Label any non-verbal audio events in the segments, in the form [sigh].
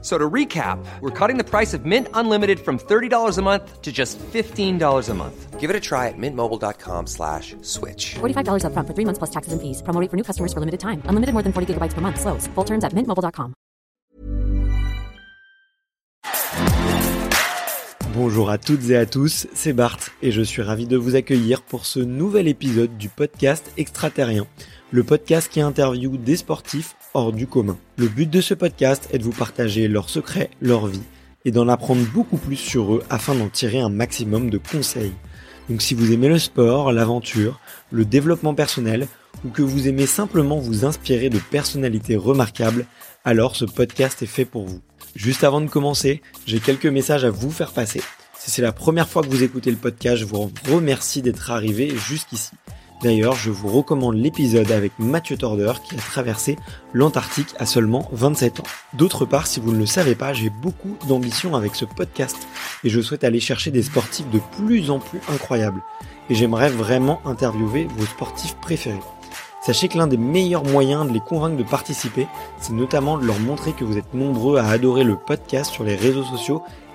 So to recap, we're cutting the price of Mint Unlimited from $30 a month to just $15 a month. Give it a try at mintmobile.com slash switch. $45 upfront for three months plus taxes and fees. Promo rate for new customers for limited time. Unlimited more than 40 gigabytes per month. Slows. Full terms at mintmobile.com. Bonjour à toutes et à tous, c'est Bart et je suis ravi de vous accueillir pour ce nouvel épisode du podcast Extraterrien, le podcast qui interviewe des sportifs hors du commun. Le but de ce podcast est de vous partager leurs secrets, leur vie et d'en apprendre beaucoup plus sur eux afin d'en tirer un maximum de conseils. Donc si vous aimez le sport, l'aventure, le développement personnel ou que vous aimez simplement vous inspirer de personnalités remarquables, alors ce podcast est fait pour vous. Juste avant de commencer, j'ai quelques messages à vous faire passer. Si c'est la première fois que vous écoutez le podcast, je vous remercie d'être arrivé jusqu'ici. D'ailleurs, je vous recommande l'épisode avec Mathieu Torder qui a traversé l'Antarctique à seulement 27 ans. D'autre part, si vous ne le savez pas, j'ai beaucoup d'ambition avec ce podcast et je souhaite aller chercher des sportifs de plus en plus incroyables. Et j'aimerais vraiment interviewer vos sportifs préférés. Sachez que l'un des meilleurs moyens de les convaincre de participer, c'est notamment de leur montrer que vous êtes nombreux à adorer le podcast sur les réseaux sociaux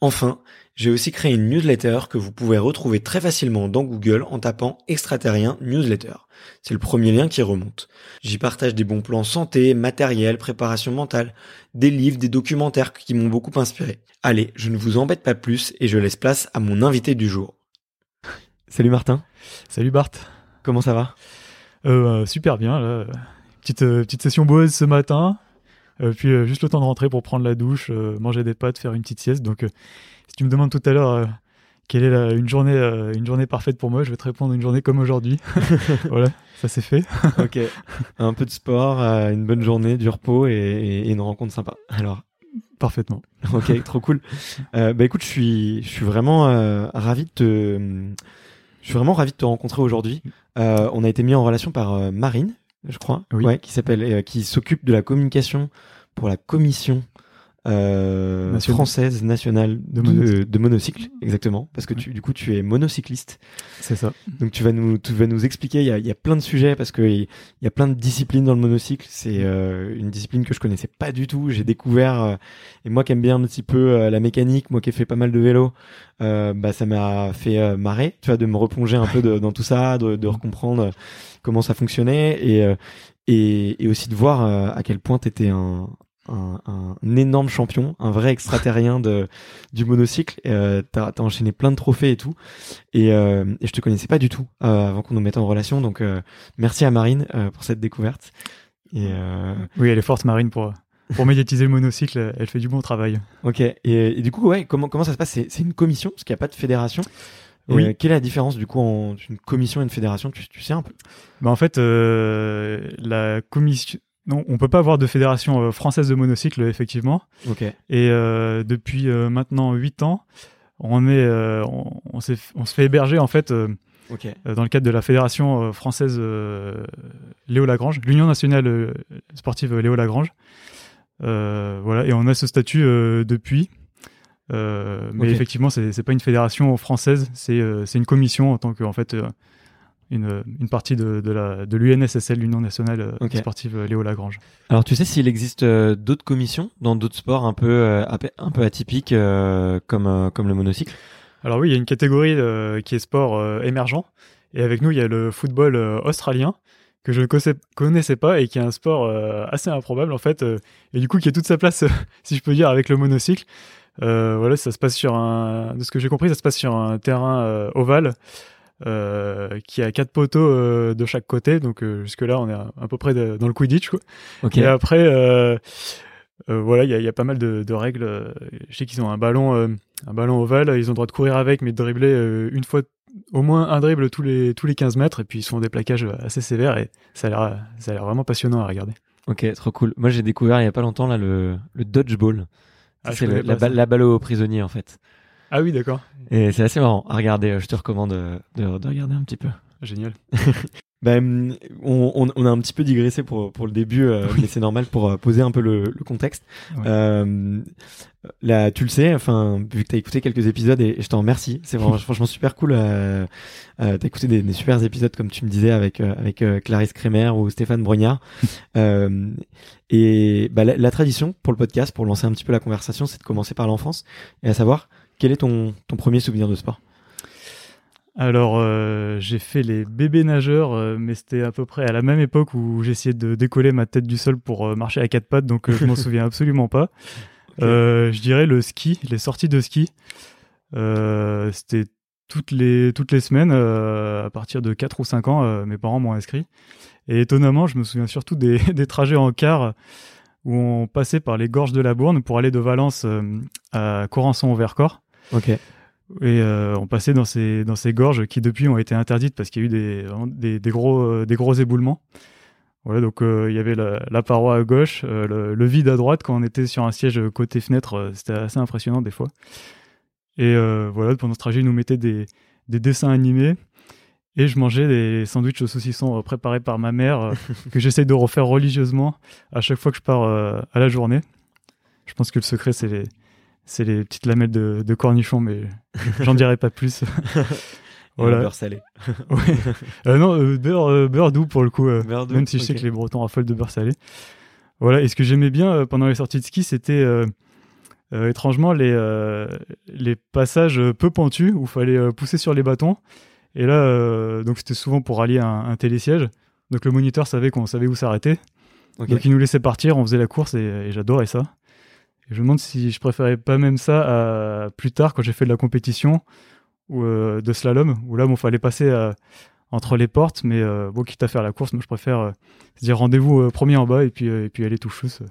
Enfin, j'ai aussi créé une newsletter que vous pouvez retrouver très facilement dans Google en tapant extraterrien newsletter. C'est le premier lien qui remonte. J'y partage des bons plans santé, matériel, préparation mentale, des livres, des documentaires qui m'ont beaucoup inspiré. Allez, je ne vous embête pas plus et je laisse place à mon invité du jour. Salut Martin. Salut Bart. Comment ça va? Euh, Super bien. Là. Petite, euh, petite session boise ce matin. Euh, puis euh, juste le temps de rentrer pour prendre la douche, euh, manger des pâtes, faire une petite sieste. Donc si tu me demandes tout à l'heure quelle est la, une journée une journée parfaite pour moi Je vais te répondre une journée comme aujourd'hui. [laughs] [laughs] voilà, ça c'est fait. [laughs] ok. Un peu de sport, une bonne journée, du repos et, et, une rencontre sympa. Alors. Parfaitement. Ok, trop cool. Euh, bah écoute, je suis je suis vraiment ravi de te je suis vraiment ravi de te rencontrer aujourd'hui. Euh, on a été mis en relation par Marine, je crois, oui. ouais, qui s'appelle, qui s'occupe de la communication pour la commission euh, française nationale De de, monocycle. de monocycle, exactement, parce que tu, du coup, tu es monocycliste. C'est ça. Donc tu vas nous, tu vas nous expliquer. Il y a, il y a plein de sujets parce que il y a plein de disciplines dans le monocycle. C'est euh, une discipline que je connaissais pas du tout. J'ai découvert euh, et moi qui aime bien un petit peu euh, la mécanique, moi qui ai fait pas mal de vélo, euh, bah ça m'a fait euh, marrer, tu vois, de me replonger un peu de- dans tout ça, de, de recomprendre comment ça fonctionnait et euh, et, et aussi de voir à quel point t'étais un un, un énorme champion, un vrai extraterrien de du monocycle. Euh, t'as as enchaîné plein de trophées et tout. Et, euh, et je te connaissais pas du tout euh, avant qu'on nous mette en relation. Donc euh, merci à Marine euh, pour cette découverte. Et Oui, elle est forte, Marine, pour, pour médiatiser le monocycle. Elle fait du bon travail. ok. Et, et du coup, ouais, comment comment ça se passe? C'est c'est une commission parce qu'il n'y a pas de fédération. Oui. euh, quelle est la différence du coup entre une commission et une fédération? Tu, tu sais un peu? Bah, en fait, euh, la commission. Non, on peut pas avoir de fédération euh, française de monocycle, effectivement. Et euh, depuis euh, maintenant 8 ans, on est, euh, on, on s'est- on se fait héberger en fait dans le cadre de la fédération française Léo Lagrange, l'Union nationale sportive Léo Lagrange. Voilà, et on a ce statut depuis. Mais Ok. effectivement, c'est pas une fédération française, c'est une commission en tant que en fait une, une partie de, de l'UNSSL, l'Union nationale euh, sportive euh, Léo Lagrange. Alors tu sais s'il existe euh, d'autres commissions dans d'autres sports un peu euh, un peu- atypiques euh, comme comme le monocycle? Alors oui, il y a une catégorie qui est sport émergent. Et avec nous, il y a le football australien que je ne connaissais, pas et qui est un sport assez improbable en fait. et du coup, qui a toute sa place, [laughs] si je peux dire, avec le monocycle. Voilà, ça se passe sur un, de ce que j'ai compris, ça se passe sur un terrain ovale euh, qui a quatre poteaux euh, de chaque côté. Donc euh, jusque là, on est à, à peu près de- dans le Quidditch. Quoi. Et après, voilà, il y a, il y a pas mal de, de règles. Je sais qu'ils ont un ballon, un ballon ovale. Ils ont le droit de courir avec, mais de dribbler une fois, au moins un dribble tous les tous les 15 mètres. Et puis ils font des plaquages assez sévères et ça a l'air ça a l'air vraiment passionnant à regarder. Ok, trop cool. Moi, j'ai découvert il y a pas longtemps là le, le dodgeball. Ah, c'est la balle aux prisonniers en fait. Ah oui, d'accord. Et c'est assez marrant à regarder. Je te recommande euh, de, de regarder un petit peu. Génial. [laughs] Ben, on, on, a un petit peu digressé pour, pour le début, euh, mais c'est normal pour euh, poser un peu le, le contexte. Ouais. Euh, là, tu le sais, enfin, vu que tu as écouté quelques épisodes, et, et je t'en remercie, c'est [laughs] franchement super cool. Euh, euh, tu as écouté des, des super épisodes, comme tu me disais, avec, euh, avec euh, Clarisse Kremer ou Stéphane Brognard. euh, [laughs] et bah, la, la tradition pour le podcast, pour lancer un petit peu la conversation, c'est de commencer par l'enfance, et à savoir, quel est ton, ton premier souvenir de sport? Alors, euh, j'ai fait les bébés nageurs, euh, mais c'était à peu près à la même époque où j'essayais de décoller ma tête du sol pour euh, marcher à quatre pattes, donc je m'en [laughs] souviens absolument pas. Je dirais le ski, les sorties de ski. C'était toutes les, toutes les semaines, à partir de 4 ou 5 ans, mes parents m'ont inscrit. Et étonnamment, je me souviens surtout des, [laughs] des trajets en car où on passait par les gorges de la Bourne pour aller de Valence à Corançon au Vercors. Ok. Et euh, on passait dans ces, dans ces gorges qui depuis ont été interdites parce qu'il y a eu des, des, des gros, euh, des gros éboulements. Voilà, donc euh, il y avait la, la paroi à gauche, le, le vide à droite quand on était sur un siège côté fenêtre, c'était assez impressionnant des fois. Et voilà, pendant ce trajet, ils nous mettaient des, des dessins animés et je mangeais des sandwichs au saucisson préparés par ma mère [laughs] que j'essaye de refaire religieusement à chaque fois que je pars à la journée. Je pense que le secret, c'est les, c'est les petites lamelles de, de cornichons, mais [laughs] j'en dirai pas plus. [laughs] Voilà. Beurre salé. [laughs] Ouais. Euh, non, euh, beurre, euh, beurre doux pour le coup, Beurre doux, même si je sais que les Bretons raffolent de beurre salé. Voilà, et ce que j'aimais bien pendant les sorties de ski, c'était étrangement les, les passages peu pentus où il fallait pousser sur les bâtons. Et là, donc c'était souvent pour rallier un, un télésiège. Donc le moniteur savait qu'on savait où s'arrêter. Ok. Donc il nous laissait partir, on faisait la course et, et j'adorais ça. Et je me demande si je préférais pas même ça à plus tard quand j'ai fait de la compétition ou euh, de slalom, où là, bon, fallait passer euh, entre les portes, mais euh, bon, quitte à faire la course, moi je préfère euh, se dire rendez-vous euh, premier en bas et puis, euh, et puis aller tout chousse.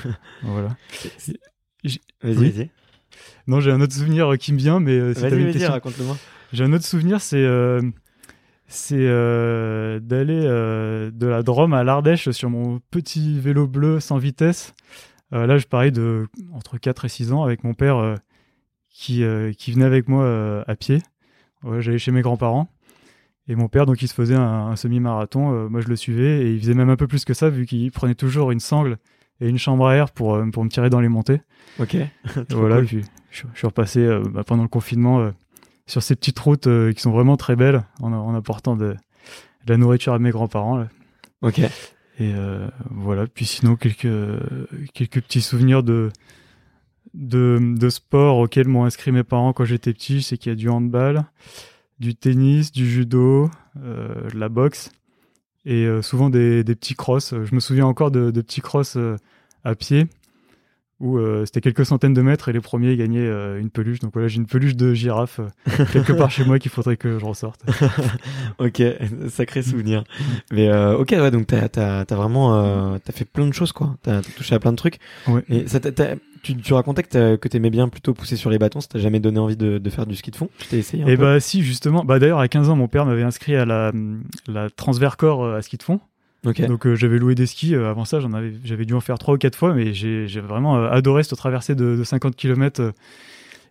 [laughs] voilà. Vas-y, Oui. vas-y. Non, j'ai un autre souvenir qui me vient, mais euh, si t'avais une question- raconte-le-moi. j'ai un autre souvenir, c'est euh, c'est euh, d'aller euh, de la Drôme à l'Ardèche sur mon petit vélo bleu sans vitesse. Euh, là, je parie de entre 4 et 6 ans avec mon père euh, qui, euh, qui venait avec moi à pied. Ouais, J'allais chez mes grands-parents. Et mon père, donc, il se faisait un, un semi-marathon. Euh, moi, je le suivais. Et il faisait même un peu plus que ça, vu qu'il prenait toujours une sangle et une chambre à air pour, euh, pour me tirer dans les montées. Ok. [laughs] Voilà, cool. puis je, je suis repassé euh, bah, pendant le confinement sur ces petites routes qui sont vraiment très belles en, en apportant de, de la nourriture à mes grands-parents. Ok. Et euh, voilà, puis sinon quelques, quelques petits souvenirs de, de, sport auxquels m'ont inscrit mes parents quand j'étais petit. C'est qu'il y a du handball, du tennis, du judo, euh, de la boxe et euh, souvent des, des petits crosses. Je me souviens encore de, de petits crosses à pied où euh, c'était quelques centaines de mètres et les premiers gagnaient euh, une peluche. Donc voilà, j'ai une peluche de girafe euh, [laughs] quelque part chez moi qu'il faudrait que je ressorte. [laughs] Ok, [laughs] sacré souvenir. Mais euh, ok, ouais, donc t'as as, vraiment euh, t'as fait plein de choses quoi. T'as as touché à plein de trucs. Ouais. Et ça t'a- t'as- tu, tu racontais que t'aimais bien plutôt pousser sur les bâtons. Ça t'a jamais donné envie de, de faire du ski de fond? Tu t'es essayé un Et peu? bah si justement, bah d'ailleurs à 15 ans mon père m'avait inscrit à la, la Transvercor euh, à ski de fond. Donc euh, j'avais loué des skis. euh, avant ça j'en avais, j'avais dû en faire trois ou quatre fois, mais j'ai vraiment euh, adoré cette traversée de, de 50 km.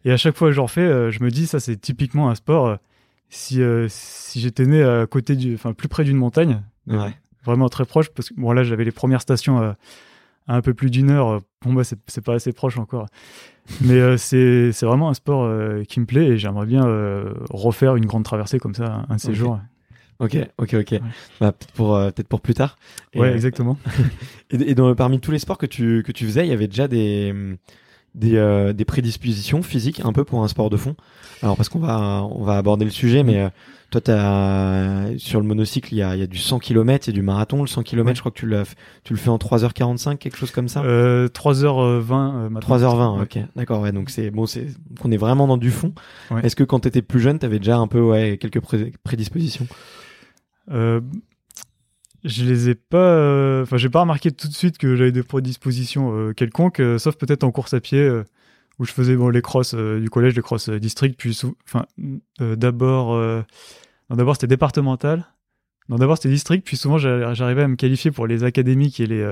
et à chaque fois que j'en refais, je me dis ça c'est typiquement un sport. si si j'étais né à côté du, enfin plus près d'une montagne, Ouais. vraiment très proche, parce que bon là j'avais les premières stations à un peu plus d'une heure. Pour moi c'est c'est pas assez proche encore. Mais c'est c'est vraiment un sport qui me plaît et j'aimerais bien refaire une grande traversée comme ça un de ces jours. Ok, ok, ok. Bah, peut-être pour euh, peut-être pour plus tard. Et, Ouais, euh, exactement. [laughs] Et, et dans, parmi tous les sports que tu que tu faisais, il y avait déjà des des, euh, des prédispositions physiques un peu pour un sport de fond? Alors parce qu'on va on va aborder le sujet, mais euh, toi t'as sur le monocycle il y a, y a du 100 km, il y a du marathon. Le 100 km, Ouais. je crois que tu le tu le fais en 3h45, quelque chose comme ça? Euh, 3h20 euh, maintenant. 3h20, Ouais. ok, d'accord, ouais, donc c'est bon, c'est qu'on est vraiment dans du fond. Ouais. Est-ce que quand t'étais plus jeune, t'avais déjà un peu ouais quelques pré- prédispositions? Euh, je les ai pas. euh, Enfin, j'ai pas remarqué tout de suite que j'avais des prédispositions euh, quelconques, sauf peut-être en course à pied où je faisais bon les crosses du collège, les crosses district, puis enfin euh, d'abord, d'abord c'était départemental. Non, d'abord c'était district, puis souvent j'a- j'arrivais à me qualifier pour les académiques et les.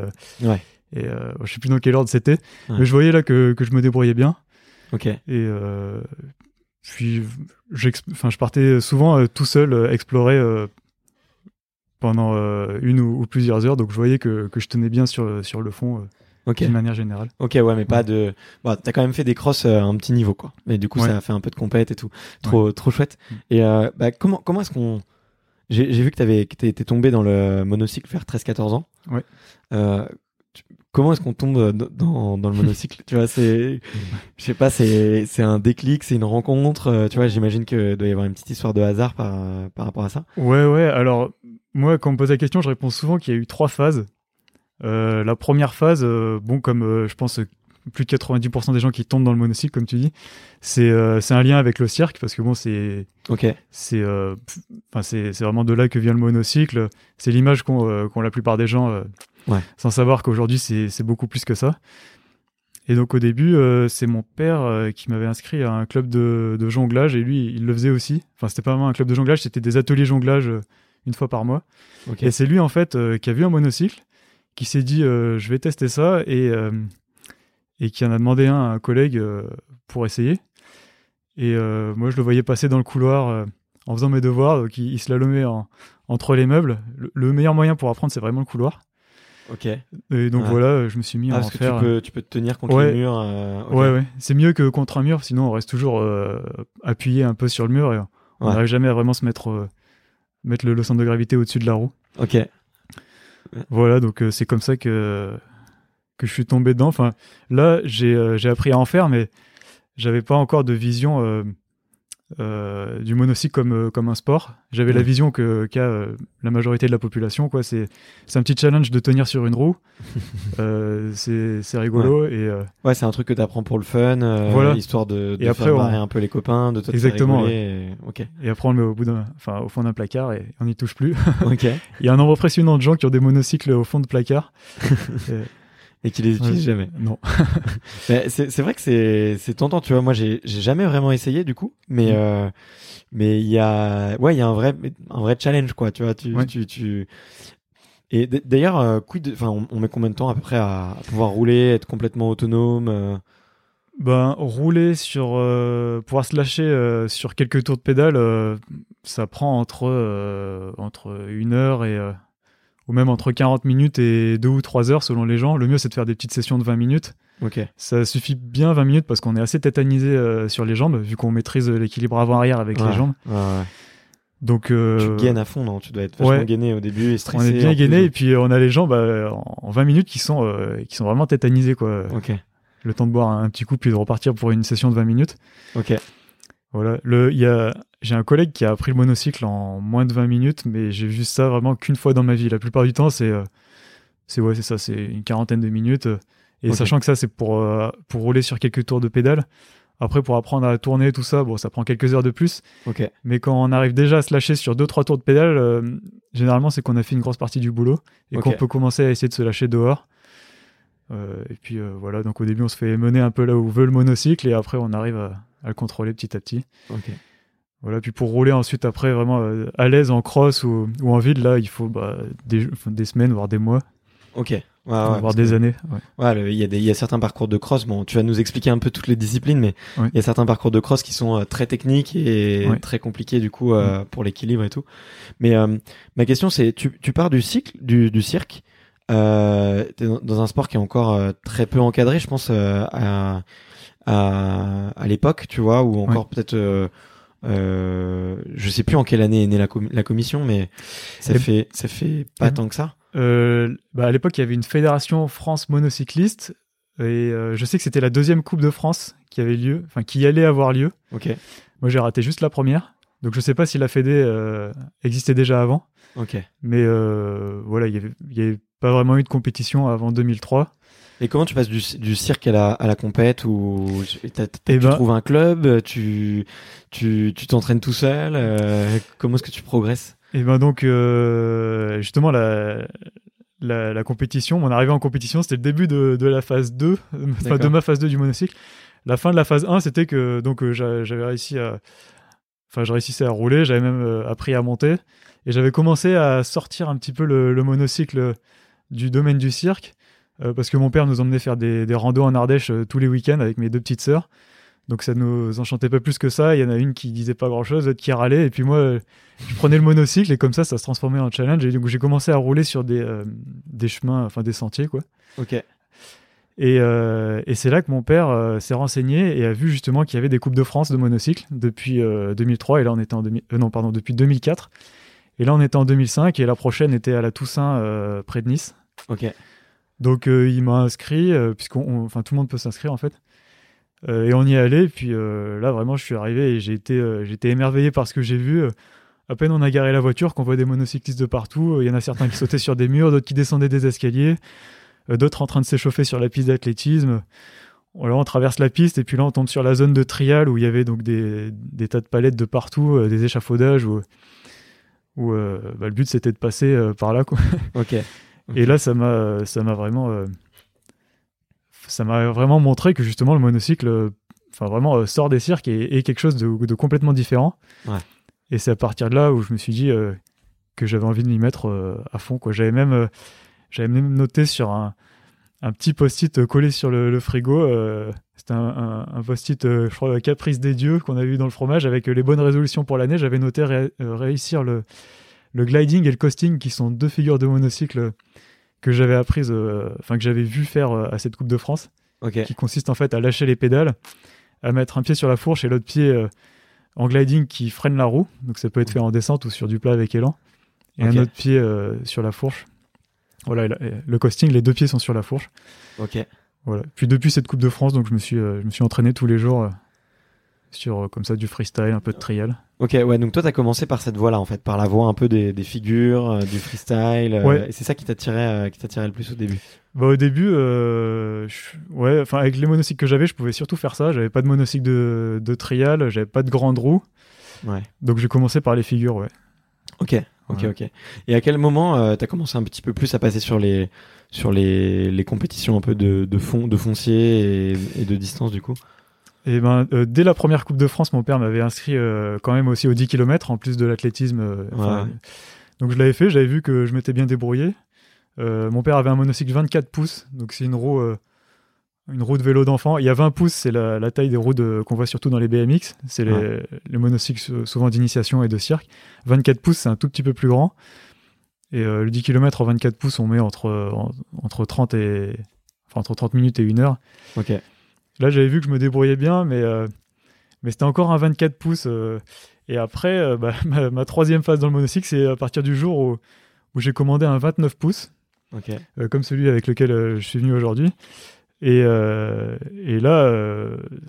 Ouais. Et euh, je sais plus dans quel ordre c'était, Ouais. mais je voyais là que, que je me débrouillais bien. Ok, Et euh, puis, enfin, je partais souvent euh, tout seul explorer pendant euh, une ou, plusieurs heures. Donc, je voyais que, que je tenais bien sur, sur le fond euh, d'une manière générale. ok, ouais, mais pas de. Bon, t'as quand même fait des crosses euh, à un petit niveau, quoi. Mais du coup, Ouais. ça a fait un peu de compète et tout. Trop, trop chouette. Mm. Et euh, bah, comment comment est-ce qu'on j'ai vu que t'avais que t'étais tombé dans le monocycle vers 13-14 ans. Ouais. Euh, comment est-ce qu'on tombe dans, dans, le monocycle Tu vois, c'est, je sais pas, c'est c'est un déclic, c'est une rencontre. euh, tu vois, j'imagine que doit y avoir une petite histoire de hasard par par rapport à ça. Ouais, ouais. Alors, moi, quand on me pose la question, je réponds souvent qu'il y a eu trois phases. Euh, la première phase, euh, bon, comme euh, je pense euh, plus de 90% des gens qui tombent dans le monocycle, comme tu dis, c'est euh, un lien avec le cirque, parce que bon, c'est Ok. c'est euh, vraiment de là que vient le monocycle. C'est l'image qu'ont euh, qu'ont la plupart des gens euh, Ouais. sans savoir qu'aujourd'hui c'est beaucoup plus que ça. Et donc au début c'est mon père qui m'avait inscrit à un club de, de jonglage et lui il le faisait aussi. Enfin c'était pas vraiment un club de jonglage c'était des ateliers jonglage une fois par mois. Et c'est lui en fait qui a vu un monocycle qui s'est dit je vais tester ça et et qui en a demandé un à un collègue euh, pour essayer et euh, moi je le voyais passer dans le couloir euh, en faisant mes devoirs donc il, il slalomait en- entre les meubles le, le meilleur moyen pour apprendre c'est vraiment le couloir Ok. et donc Ouais. voilà je me suis mis Ah, à en parce que faire tu peux tu peux te tenir contre Ouais. le mur. euh, ok. ouais ouais c'est mieux que contre un mur sinon on reste toujours euh, appuyé un peu sur le mur et on Ouais. n'arrive jamais à vraiment se mettre euh, mettre le, le centre de gravité au-dessus de la roue Ok. Voilà, donc c'est comme ça que, que je suis tombé dedans. Enfin, là, j'ai euh, appris à en faire, mais j'avais pas encore de vision euh, euh, du monocycle comme, euh, comme un sport. J'avais la Ouais. vision que qu'a la majorité de la population. quoi. C'est un petit challenge de tenir sur une roue. [laughs] C'est rigolo. Et, Ouais, c'est un truc que t'apprends pour le fun, Voilà. histoire de, de Et après, faire on- marrer un peu les copains, de toi Exactement, rigoler, et- Ok. et après, on le met au, bout enfin, au fond d'un placard et on n'y touche plus. [laughs] Il y a un nombre impressionnant de gens qui ont des monocycles au fond de placard. Et [laughs] qui les utilisent Ouais. jamais. Non. [laughs] C'est vrai que c'est tentant, tu vois. Moi, j'ai jamais vraiment essayé du coup, mais Mm. euh, mais il y a ouais, il y a un vrai un vrai challenge quoi, tu vois. Tu Ouais. tu tu et d'ailleurs, euh, quid, enfin, on, on met combien de temps à peu près à, à pouvoir rouler, être complètement autonome euh, Ben, rouler sur. euh, pouvoir se lâcher sur quelques tours de pédale, ça prend entre, entre une heure et. Euh, ou même entre 40 minutes et 2 ou 3 heures selon les gens. Le mieux, c'est de faire des petites sessions de 20 minutes. Ça suffit bien 20 minutes parce qu'on est assez tétanisé euh, sur les jambes, vu qu'on maîtrise l'équilibre avant-arrière avec Ouais, les jambes. ouais, ouais. Donc. euh, Tu gaines à fond, non? Tu dois être vachement gainé au début et on stressé. est bien en gainé et puis euh, on a les jambes euh, en 20 minutes qui sont, euh, qui sont vraiment tétanisées. Quoi. Le temps de boire un petit coup puis de repartir pour une session de 20 minutes. Ok. Voilà, le, il y a, j'ai un collègue qui a appris le monocycle en moins de 20 minutes, mais j'ai vu ça vraiment qu'une fois dans ma vie. La plupart du temps, c'est, euh, c'est ouais, c'est ça, c'est une quarantaine de minutes. euh, Et sachant que ça, c'est pour, euh, pour rouler sur quelques tours de pédale. Après, pour apprendre à tourner, tout ça, bon, ça prend quelques heures de plus. Mais quand on arrive déjà à se lâcher sur deux, trois tours de pédale, euh, généralement, c'est qu'on a fait une grosse partie du boulot et qu'on peut commencer à essayer de se lâcher dehors. Et puis voilà, donc au début, on se fait mener un peu là où veut le monocycle et après, on arrive à, à le contrôler petit à petit. Ok. Voilà, puis pour rouler ensuite après vraiment euh, à l'aise en cross ou, ou en vide, là, il faut bah, des, semaines, voire des mois, Ok. Ouais, ouais, voire des que- années. ouais. Ouais, il y il y a certains parcours de cross. Bon, tu vas nous expliquer un peu toutes les disciplines, mais il y a certains parcours de cross qui sont euh, très techniques et très compliqués du coup euh, pour l'équilibre et tout. Mais ma question c'est, tu, tu pars du cycle, du, du cirque. Dans, dans un sport qui est encore très peu encadré, je pense à à, à l'époque, tu vois, ou encore peut-être. Euh, euh, je sais plus en quelle année est née la, com- la commission, mais ça fait ça fait pas tant que ça. Euh, bah, à l'époque, il y avait une fédération France monocycliste. Et euh, je sais que c'était la deuxième Coupe de France qui avait lieu, enfin qui allait avoir lieu. Ok. Moi, j'ai raté juste la première. Donc, je sais pas si la Fédé euh, existait déjà avant. Ok. Mais euh, voilà, il y avait, il y avait pas vraiment eu de compétition avant 2003. Et comment tu passes du, du cirque à la, à la compète ou Eh tu ben- trouves un club, tu tu tu t'entraînes tout seul, euh, comment est-ce que tu progresses? Et ben donc, euh, justement, la, la, la compétition, mon arrivée en compétition, c'était le début de, de la phase 2, enfin D'accord. de ma phase 2 du monocycle. La fin de la phase 1, c'était que donc euh, j'a- j'avais réussi à. Enfin, je réussissais à rouler, j'avais même appris à monter. Et j'avais commencé à sortir un petit peu le, le monocycle du domaine du cirque, parce que mon père nous emmenait faire des, des randos en Ardèche euh, tous les week-ends avec mes deux petites sœurs. Donc ça nous enchantait pas plus que ça. Il y en a une qui disait pas grand-chose, l'autre qui râlait. Et puis moi, euh, je prenais le monocycle et comme ça, ça se transformait en challenge. Et donc j'ai commencé à rouler sur des, euh, des chemins, enfin des sentiers, quoi. Ok. Et, euh, et c'est là que mon père euh, s'est renseigné et a vu justement qu'il y avait des coupes de France de monocycle depuis euh, 2003 et là on était en 2000, euh, non pardon depuis 2004 et là on était en 2005 et la prochaine était à la Toussaint euh, près de Nice. Ok. Donc euh, il m'a inscrit euh, puisqu'on tout le monde peut s'inscrire en fait. Euh, et on y est allé puis là vraiment je suis arrivé et j'ai été été émerveillé par ce que j'ai vu. À peine on a garé la voiture qu'on voit des monocyclistes de partout. Il y en a certains qui sautaient sur des murs, d'autres qui descendaient des escaliers, d'autres en train de s'échauffer sur la piste d'athlétisme. Voilà, on traverse la piste et puis là on tombe sur la zone de trial où il y avait donc des, tas de palettes de partout, des échafaudages où, bah, le but c'était de passer par là quoi. Ok. Et là ça m'a ça m'a vraiment euh, ça m'a vraiment montré que justement le monocycle euh, enfin vraiment euh, sort des cirques et est quelque chose de, de complètement différent. Ouais. Et c'est à partir de là où je me suis dit euh, que j'avais envie de m'y mettre euh, à fond quoi. J'avais même j'avais même noté sur un, un petit post-it collé sur le, le frigo. C'était un, un- un post-it, je crois, Caprice des dieux qu'on avait eu dans le fromage avec les bonnes résolutions pour l'année. J'avais noté ré- réussir le, le gliding et le coasting, qui sont deux figures de monocycle que j'avais apprises, euh, enfin que j'avais vu faire euh, à cette Coupe de France, qui consiste en fait à lâcher les pédales, à mettre un pied sur la fourche et l'autre pied euh, en gliding qui freine la roue. Donc ça peut être fait en descente ou sur du plat avec élan. Et Ok. un autre pied euh, sur la fourche. Voilà, le coasting, les deux pieds sont sur la fourche. Ok. Voilà. Puis depuis cette Coupe de France, donc je me suis, euh, je me suis entraîné tous les jours euh, sur euh, comme ça du freestyle, un peu de trial. Ok, ouais, donc toi, t'as commencé par cette voie-là, en fait, par la voie un peu des, des figures, euh, du freestyle. euh, Ouais. Et c'est ça qui t'attirait, euh, qui t'attirait le plus au début. Bah, au début, je- ouais, enfin avec les monocycles que j'avais, je pouvais surtout faire ça. J'avais pas de monocycle de, de trial, j'avais pas de grande roue, Ouais. donc j'ai commencé par les figures, ouais. Ok, ok, Ouais. ok. Et à quel moment euh, t'as commencé un petit peu plus à passer sur les sur les, les compétitions un peu de, de fond, de foncier et, et de distance du coup? Et ben, euh, dès la première Coupe de France, mon père m'avait inscrit euh, quand même aussi aux 10 km en plus de l'athlétisme. euh, enfin, Ouais. Donc je l'avais fait, j'avais vu que je m'étais bien débrouillé. Mon père avait un monocycle 24 pouces, donc c'est une roue, une roue de vélo d'enfant. Il y a 20 pouces, c'est la, la taille des roues de- qu'on voit surtout dans les BMX. C'est les, Ouais. les monocycles sou- souvent d'initiation et de cirque. 24 pouces, c'est un tout petit peu plus grand. Et le 10 km en 24 pouces, on met entre, en- entre 30 et enfin, entre 30 minutes et 1 heure. Ok. Là, j'avais vu que je me débrouillais bien, mais, euh, mais c'était encore un 24 pouces. euh, et après, euh, bah, [laughs] ma, ma troisième phase dans le monocycle, c'est à partir du jour où, où j'ai commandé un 29 pouces, comme celui avec lequel je suis venu aujourd'hui. Et, et là,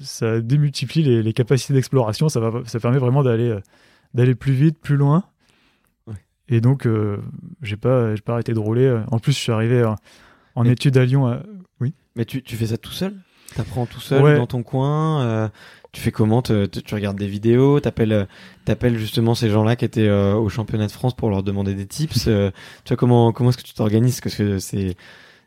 ça démultiplie les, les capacités d'exploration. Ça, va, ça permet vraiment d'aller d'aller plus vite, plus loin. Ouais. Et donc, j'ai pas, pas arrêté de rouler. En plus, je suis arrivé en, en études à Lyon. à- Mais tu, tu fais ça tout seul? T'apprends tout seul Ouais. dans ton coin euh, Tu fais comment Te- te- Tu regardes des vidéos T'appelles euh, t'appelles justement ces gens-là qui étaient euh, au championnat de France pour leur demander des tips euh, Tu vois comment comment est-ce que tu t'organises? Parce que c'est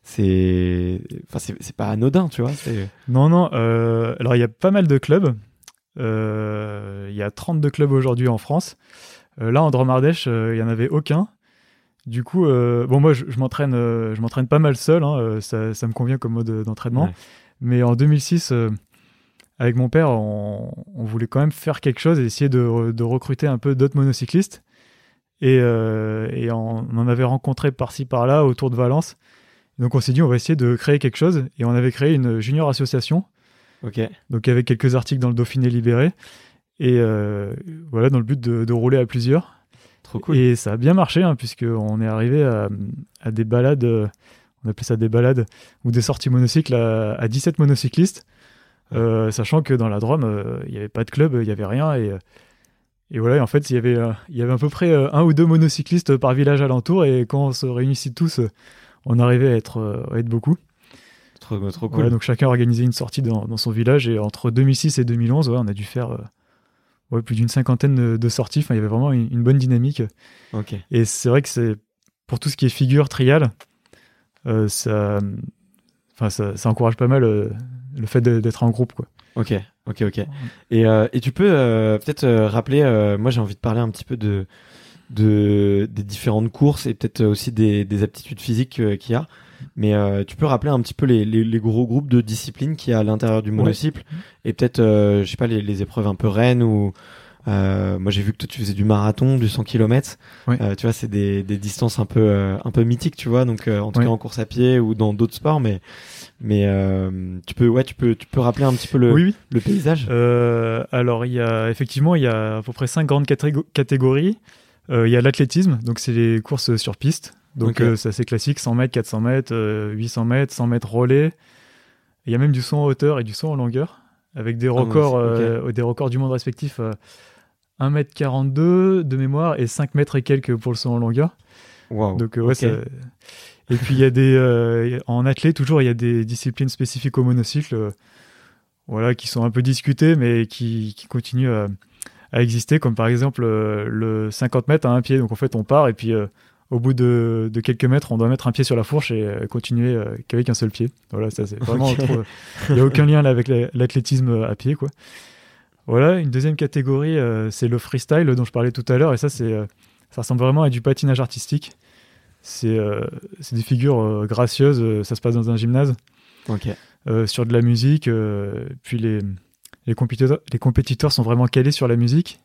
c'est enfin c'est c'est pas anodin, tu vois. c'est- Non, non. alors, il y a pas mal de clubs. Il y a 32 clubs aujourd'hui en France. Là, en Dromardèche, il y en avait aucun. Du coup, bon, moi, je, je m'entraîne, je m'entraîne pas mal seul. hein, ça, ça me convient comme mode d'entraînement. Ouais. Mais en 2006, euh, avec mon père, on, on voulait quand même faire quelque chose et essayer de, re- de recruter un peu d'autres monocyclistes. Et, euh, et on, on en avait rencontré par-ci par-là autour de Valence. Donc on s'est dit on va essayer de créer quelque chose et on avait créé une junior association Ok. donc avec quelques articles dans le Dauphiné libéré et euh, voilà dans le but de, de rouler à plusieurs Trop cool. et ça a bien marché hein, puisque on est arrivé à, à des balades euh, on appelait ça des balades ou des sorties monocycles à, à 17 monocyclistes, euh, sachant que dans la Drôme, euh, il n'y avait pas de club, il n'y avait rien. Et, euh, et voilà, et en fait, il y avait, euh, il y avait à peu près euh, un ou deux monocyclistes par village alentour. Et quand on se réunissait tous, euh, on arrivait à être, euh, à être beaucoup. Trop, trop cool. Donc chacun organisait une sortie dans, dans son village. Et entre 2006 et 2011, ouais, on a dû faire euh, ouais, plus d'une cinquantaine de, de sorties. Enfin, il y avait vraiment une, une bonne dynamique. Ok. Et c'est vrai que c'est pour tout ce qui est figure, trial, euh, ça, enfin, ça, ça encourage pas mal euh, le fait d'être en groupe. Quoi. Ok, ok, ok. Et, euh, et tu peux euh, peut-être euh, rappeler, euh, moi j'ai envie de parler un petit peu de, de des différentes courses et peut-être aussi des, des aptitudes physiques euh, qu'il y a. Mais euh, tu peux rappeler un petit peu les, les, les gros groupes de disciplines qu'il y a à l'intérieur du monocycle et peut-être, euh, je sais pas, les, les épreuves un peu reines ou euh, moi j'ai vu que toi tu faisais du marathon, du 100 km. Ouais. Euh, tu vois, c'est des, des distances un peu euh, un peu mythiques, tu vois. Donc en tout Ouais. cas en course à pied ou dans d'autres sports, mais mais tu peux ouais tu peux tu peux rappeler un petit peu le oui, oui. le paysage. Alors, il y a effectivement, il y a à peu près cinq grandes catégo- catégories. Il y a l'athlétisme, donc c'est les courses sur piste. Donc c'est assez classique, 100 mètres, 400 mètres, euh, 800 mètres, 100 mètres relais. Il y a même du saut en hauteur et du saut en longueur, avec des Ah, records, des records du monde respectifs. Euh, 1m42 de mémoire et 5 mètres et quelques pour le saut en longueur. Donc euh, ouais, Ok. ça- et puis il y a des euh, en athlée toujours il y a des disciplines spécifiques au monocycle, euh, voilà, qui sont un peu discutées mais qui, qui continuent à, à exister, comme par exemple euh, le 50 mètres à un pied. Donc en fait on part et puis euh, au bout de, de quelques mètres on doit mettre un pied sur la fourche et euh, continuer euh, qu'avec un seul pied. Voilà, ça c'est vraiment. Il n'y a aucun lien là avec la- l'athlétisme à pied quoi. Voilà, une deuxième catégorie, euh, c'est le freestyle dont je parlais tout à l'heure, et ça, c'est, euh, ça ressemble vraiment à du patinage artistique. C'est, euh, c'est des figures gracieuses, ça se passe dans un gymnase, Ok. sur de la musique, puis les, les, compétiteurs, les compétiteurs sont vraiment calés sur la musique.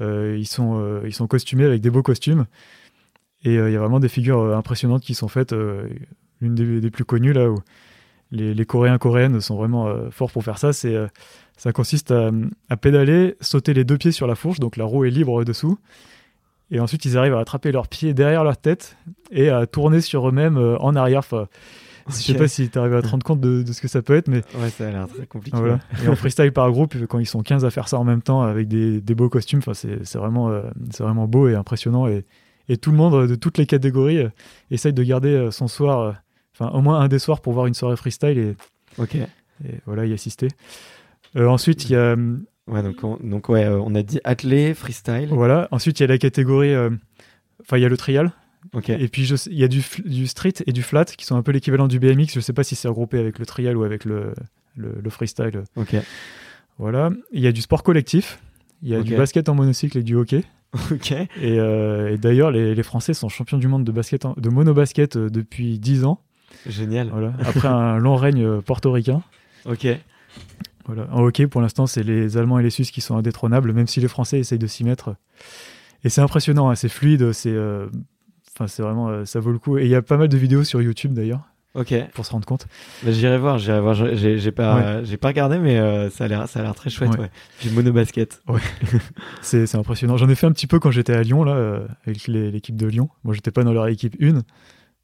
Ils, sont, ils sont costumés avec des beaux costumes, et il y a vraiment des figures impressionnantes qui sont faites. L'une des, des plus connues, là, où les, les Coréens, Coréennes sont vraiment euh, forts pour faire ça, c'est... euh, ça consiste à, à pédaler, sauter les deux pieds sur la fourche, donc la roue est libre dessous. Et ensuite, ils arrivent à attraper leurs pieds derrière leur tête et à tourner sur eux-mêmes euh, en arrière. Enfin, Je sais pas si tu arrives à te rendre compte de, de ce que ça peut être, mais Ouais, ça a l'air très compliqué. voilà. Et en freestyle par groupe, quand ils sont 15 à faire ça en même temps avec des, des beaux costumes, enfin, c'est c'est vraiment, c'est vraiment beau et impressionnant. Et, et tout le monde de toutes les catégories essaye de garder son soir, enfin au moins un des soirs pour voir une soirée freestyle et, voilà y assister. Euh, ensuite, il y a hum, Ouais, donc, on, donc ouais, euh, on a dit athlé, freestyle. Voilà. Ensuite, il y a la catégorie. euh, Enfin, il y a le trial. Et puis, il y a du, du street et du flat qui sont un peu l'équivalent du BMX. Je sais pas si c'est regroupé avec le trial ou avec le, le, le freestyle. Ok. Voilà. Il y a du sport collectif. Il y a du basket en monocycle et du hockey. Ok. Et, euh, et d'ailleurs, les, les Français sont champions du monde de, basket en- de monobasket euh, depuis 10 ans. Génial. Voilà. Après un long règne euh, portoricain. Ok. Voilà. En hockey, pour l'instant, c'est les Allemands et les Suisses qui sont indétrônables, même si les Français essayent de s'y mettre. Et c'est impressionnant, hein, c'est fluide, c'est, euh, enfin, c'est vraiment, euh, ça vaut le coup. Et il y a pas mal de vidéos sur YouTube d'ailleurs, Ok. pour se rendre compte. Bah, j'irai voir, j'irai voir. J'ai pas, j'ai pas regardé, mais euh, ça a l'air, ça a l'air très chouette. Ouais. Ouais. Du monobasket. [laughs] C'est, c'est impressionnant. J'en ai fait un petit peu quand j'étais à Lyon là, euh, avec l'équipe de Lyon. Moi, j'étais pas dans leur équipe une,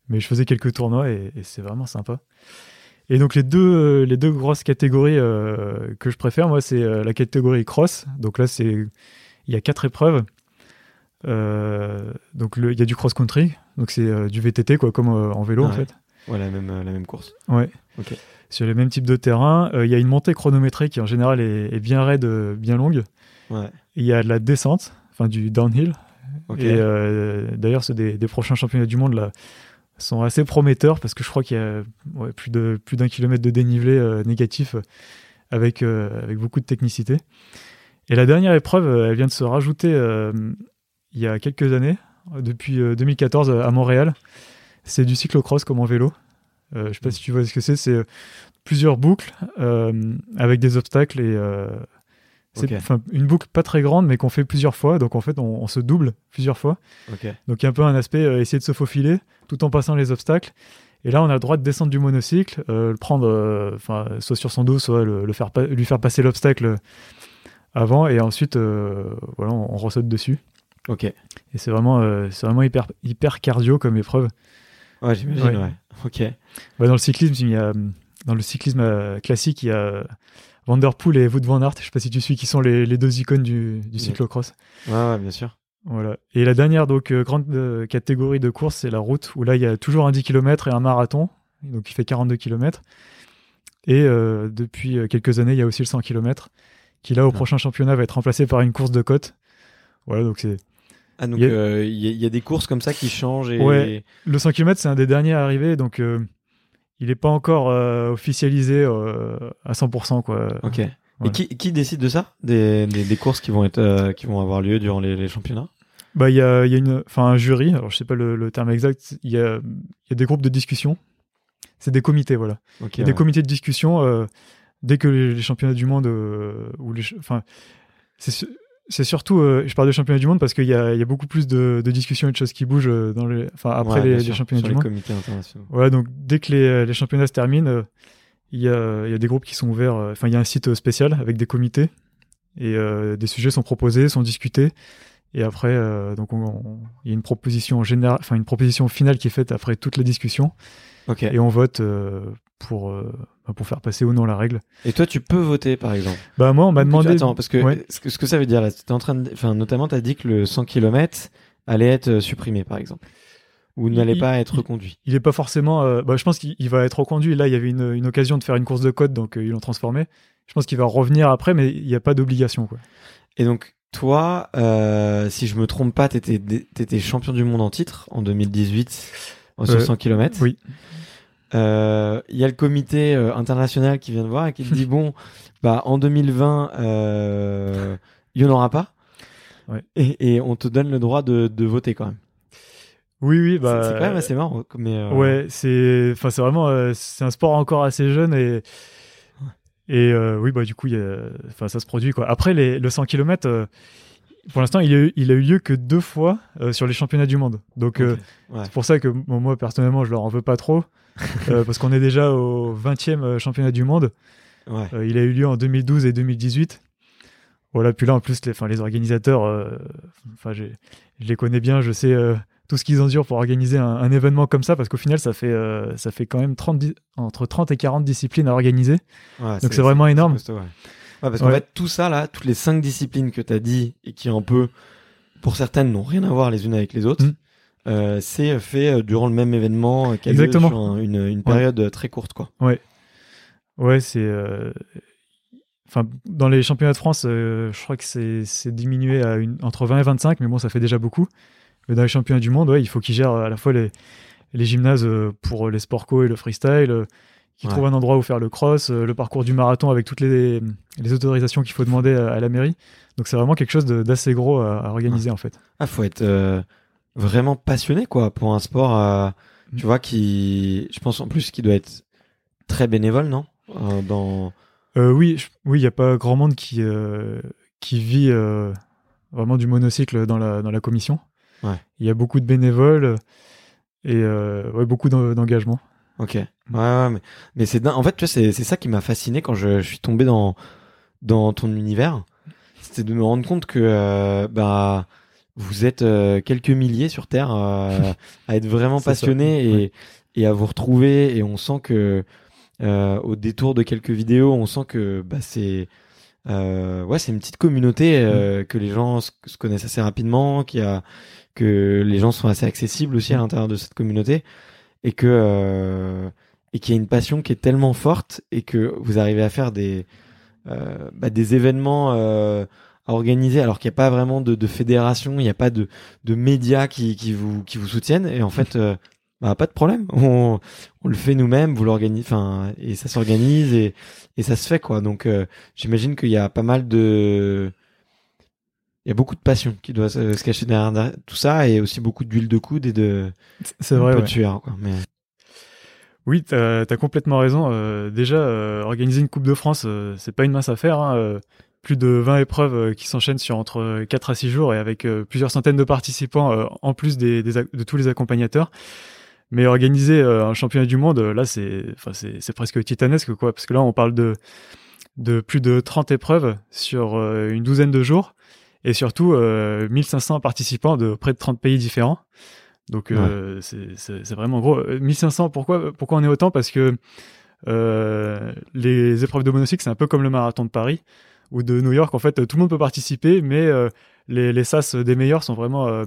mais je faisais quelques tournois et, et c'est vraiment sympa. Et donc les deux, euh, les deux grosses catégories euh, que je préfère, moi, c'est euh, la catégorie cross. Donc là, c'est, il y a quatre épreuves. Euh, donc le- il y a du cross country, donc c'est du VTT quoi, comme en vélo en Ouais. fait. Ouais, la même, la même course. Ouais. Ok. Sur les mêmes types de terrain, il y a une montée chronométrée qui en général est, est bien raide, bien longue. Ouais. Il y a de la descente, enfin du downhill. Et d'ailleurs, ceux des, des prochains championnats du monde là sont assez prometteurs parce que je crois qu'il y a ouais, plus de plus d'un kilomètre de dénivelé euh, négatif euh, avec euh, avec beaucoup de technicité. Et la dernière épreuve, elle vient de se rajouter euh, il y a quelques années, depuis euh, 2014 à Montréal. C'est du cyclocross comme en vélo. Je sais pas si tu vois ce que c'est. C'est plusieurs boucles avec des obstacles et c'est une boucle pas très grande mais qu'on fait plusieurs fois. Donc en fait, on, on se double plusieurs fois. Donc il y a un peu un aspect euh, essayer de se faufiler tout en passant les obstacles. Et là, on a le droit de descendre du monocycle, euh, le prendre, euh, soit sur son dos, soit le, le faire lui faire passer l'obstacle avant, et ensuite, voilà, on, on ressaute dessus. Ok. Et c'est vraiment, c'est vraiment hyper, hyper cardio comme épreuve. Ouais, j'imagine. Ouais. Ouais. Ok. Bah, dans le cyclisme, il y a, dans le cyclisme classique, il y a Van Der Poel et Wout van Aert. Je sais pas si tu suis, qui sont les, les deux icônes du, du cyclocross. Ouais, ouais, bien sûr. Voilà. Et la dernière donc euh, grande euh, catégorie de course, c'est la route, où là il y a toujours un 10 km et un marathon, donc il fait 42 km. Et euh, depuis quelques années, il y a aussi le 100 km, qui là au Ouais. prochain championnat va être remplacé par une course de côte. Voilà, donc c'est Ah, donc Il y a- il y, a- il y a des courses comme ça qui changent et. Ouais. le 100 km, c'est un des derniers à arriver, donc il n'est pas encore euh, officialisé euh, à 100%. Quoi. Ok. Et qui, qui décide de ça? Des, des, des courses qui vont, être, euh, qui vont avoir lieu durant les, les championnats? Bah, il y a, y a une, enfin, un jury, alors je sais pas le, le terme exact, il y a, y a des groupes de discussion. C'est des comités, voilà. Ok. Il y a des ouais. comités de discussion euh, dès que les, les championnats du monde ou les, enfin, c'est c'est surtout, euh, je parle de championnats du monde parce qu'il y a, il y a beaucoup plus de, de discussions et de choses qui bougent euh, dans les, enfin, après Ouais, les, les championnats du les monde. Voilà, donc dès que les, les championnats se terminent, euh, il y, a, il y a des groupes qui sont ouverts. Enfin, il y a un site spécial avec des comités et euh, des sujets sont proposés, sont discutés. Et après, donc, on- on- il y a une proposition générale, enfin une proposition finale qui est faite après toute la discussion Ok. et on vote pour euh, bah, pour faire passer ou non la règle. Et toi, tu peux voter, par exemple Bah moi, on m'a demandé. Attends, parce que Ouais. ce, que ce que ça veut dire là, c'était en train de, enfin, notamment, t'as dit que le 100 km allait être euh, supprimé, par exemple, ou n'allait pas être reconduit. Il est pas forcément. euh, bah, je pense qu'il il va être reconduit. Là, il y avait une, une occasion de faire une course de côte, donc euh, ils l'ont transformé. Je pense qu'il va revenir après, mais il n'y a pas d'obligation. quoi. Et donc, toi, euh, si je me trompe pas, t'étais, t'étais champion du monde en titre en 2018 euh, sur Euh, 100 km. oui. Euh, Il y a le comité euh, international qui vient de voir et qui te dit [laughs] bon, bah en 2020, euh, il y en aura pas. Ouais. Et, et on te donne le droit de, de voter quand même. Oui, oui. C'est- Bah, c'est quand même assez marrant. Mais Ouais, c'est, enfin, c'est vraiment, c'est un sport encore assez jeune et et euh, oui, bah du coup, il y a, enfin, ça se produit quoi. Après, les, le 100 km, euh, pour l'instant, il a, eu, il a eu lieu que deux fois euh, sur les championnats du monde. Donc. Ouais. c'est pour ça que moi, personnellement, je leur en veux pas trop [laughs] euh, parce qu'on est déjà au 20e championnat du monde. Ouais. Euh, il a eu lieu en 2012 et 2018. Voilà, puis là, en plus, les, enfin, les organisateurs, euh, enfin, je les connais bien, je sais euh, tout ce qu'ils endurent pour organiser un, un événement comme ça, parce qu'au final, ça fait, euh, ça fait quand même 30, di- entre 30 et 40 disciplines à organiser. Ouais, Donc c'est vraiment énorme. costaud, ouais. Parce qu'en fait, tout ça, là, toutes les cinq disciplines que tu as dit et qui, un peu, pour certaines, n'ont rien à voir les unes avec les autres, Mm. Euh, c'est fait euh, durant le même événement euh, qui a lieu Exactement. sur un- une, une période euh, très courte, quoi. Ouais, c'est. euh, Enfin, dans les championnats de France, euh, je crois que c'est c'est diminué à une, entre 20 et 25, mais bon, ça fait déjà beaucoup. Mais dans les championnats du monde, ouais, il faut qu'ils gèrent à la fois les, les gymnases euh, pour les sports co et le freestyle, euh, qu'ils Ouais. trouvent un endroit où faire le cross, euh, le parcours du marathon avec toutes les, les autorisations qu'il faut demander à, à la mairie. Donc c'est vraiment quelque chose d'assez gros à, à organiser en fait. Ah, faut être euh, vraiment passionné, quoi, pour un sport, euh, Mm. tu vois, qui, je pense en plus, qui doit être très bénévole, non? Euh, Dans. Euh, oui, je- oui, il n'y a pas grand monde qui, qui vit vraiment du monocycle dans la, dans la commission. Ouais. Il y a beaucoup de bénévoles et ouais, beaucoup d'en- d'engagement. Ok. Ouais, ouais, mais, mais c'est. En fait, tu vois, c'est, c'est ça qui m'a fasciné quand je, je suis tombé dans, dans ton univers. C'était de me rendre compte que, bah, vous êtes euh, quelques milliers sur Terre euh, [laughs] à être vraiment passionnés et, Ouais. et à vous retrouver. Et on sent que, euh, au détour de quelques vidéos, on sent que, bah, c'est, euh, ouais, c'est une petite communauté euh, Mm. que les gens se, se connaissent assez rapidement, qui a, que les gens sont assez accessibles aussi à Mm. l'intérieur de cette communauté et que euh, et qu'il y a une passion qui est tellement forte et que vous arrivez à faire des euh, bah, des événements euh, à organiser alors qu'il n'y a pas vraiment de, de fédération, il n'y a pas de, de médias qui, qui vous qui vous soutiennent et en fait euh, bah, pas de problème, on, on le fait nous-mêmes, vous l'organisez, enfin et ça s'organise et, et ça se fait quoi. Donc euh, j'imagine qu'il y a pas mal de il y a beaucoup de passion qui doit se, cacher derrière, tout ça et aussi beaucoup d'huile de coude et de C'est vrai. peu ouais. de sueur quoi. Mais Oui, t'as as complètement raison. Euh, déjà, euh, organiser une Coupe de France, euh, c'est pas une mince affaire. hein. Euh, plus de 20 épreuves euh, qui s'enchaînent sur entre 4 à 6 jours et avec euh, plusieurs centaines de participants euh, en plus des, de tous les accompagnateurs. Mais organiser euh, un championnat du monde, euh, là, c'est enfin, c'est c'est presque titanesque, quoi. Parce que là, on parle de, de plus de 30 épreuves sur euh, une douzaine de jours et surtout euh, 1500 participants de près de 30 pays différents. Donc euh, c'est- vraiment gros. Euh, 1500, pourquoi, pourquoi on est autant? Parce que euh, les épreuves de monocycle, c'est un peu comme le marathon de Paris ou de New York. En fait, tout le monde peut participer, mais euh, les, les SAS des meilleurs sont vraiment euh,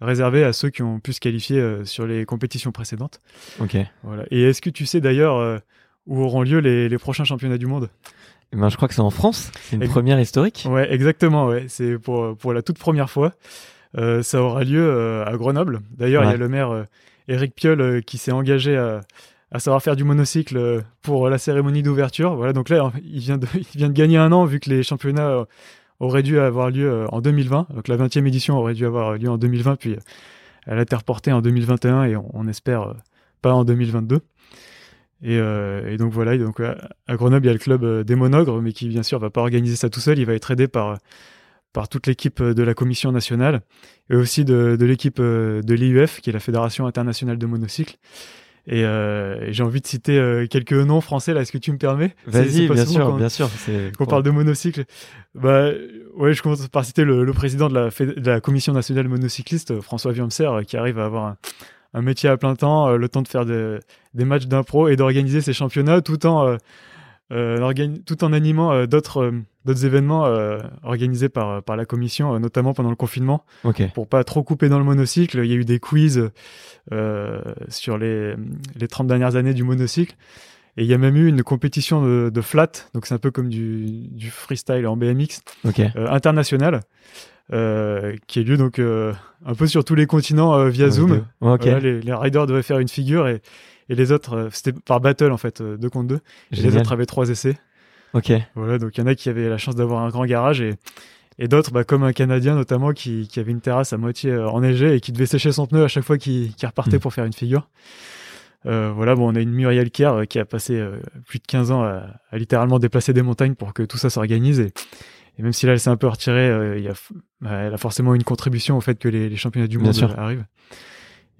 réservés à ceux qui ont pu se qualifier euh, sur les compétitions précédentes. Ok. Voilà. Et est-ce que tu sais d'ailleurs euh, où auront lieu les, les prochains championnats du monde? Eh ben, je crois que c'est en France. C'est une Ex- première historique. Ouais, exactement. Ouais, c'est pour pour la toute première fois. Euh, ça aura lieu à Grenoble. D'ailleurs, il y a le maire Éric Piolle qui s'est engagé à, à savoir faire du monocycle euh, pour la cérémonie d'ouverture. Voilà, donc là, [laughs] [laughs] il vient de gagner un an vu que les championnats euh, auraient dû avoir lieu euh, en 2020. Donc la 20e édition aurait dû avoir lieu en 2020, puis elle a été reportée en 2021 et on, espère pas en 2022. Et, donc voilà, donc à, Grenoble, il y a le club des monogres, mais qui bien sûr va pas organiser ça tout seul. Il va être aidé par par toute l'équipe de la commission nationale et aussi de, de l'équipe de l'IUF, qui est la Fédération internationale de monocycle. Et, euh, et j'ai envie de citer euh, quelques noms français là. Est-ce que tu me permets? Vas-y, bien sûr, bien sûr. Qu'on parle de monocycle. Bah, ouais, je commence par citer le, le président de la, de commission nationale monocycliste, euh, François Viamser, qui arrive à avoir un, un métier à plein temps, euh, le temps de faire des, des matchs d'impro et d'organiser ces championnats tout en, tout en animant euh, d'autres euh, d'autres événements euh, organisés par, par la commission, euh, notamment pendant le confinement Ok. pour pas trop couper dans le monocycle. Il y a eu des quiz euh, sur les, les 30 dernières années du monocycle. Et il y a même eu une compétition de, de flat, donc c'est un peu comme du, du freestyle en BMX, Ok. euh, international, euh, qui a lieu donc euh, un peu sur tous les continents euh, via Zoom. les, les riders devaient faire une figure et, et les autres, euh, c'était par battle en fait, euh, deux contre deux. Et les autres avaient trois essais. Ok. Voilà, donc il y en a qui avaient la chance d'avoir un grand garage et, et d'autres, bah, comme un Canadien notamment, qui, qui avait une terrasse à moitié euh, enneigée et qui devait sécher son pneu à chaque fois qu'il repartait Mm. pour faire une figure. Euh, voilà, bon, on a une Muriel Kerr qui a passé euh, plus de 15 ans à, à littéralement déplacer des montagnes pour que tout ça s'organise. Et, et même si là, elle s'est un peu retirée, euh, il y a, bah, elle a forcément une contribution au fait que les, les championnats du monde arrivent.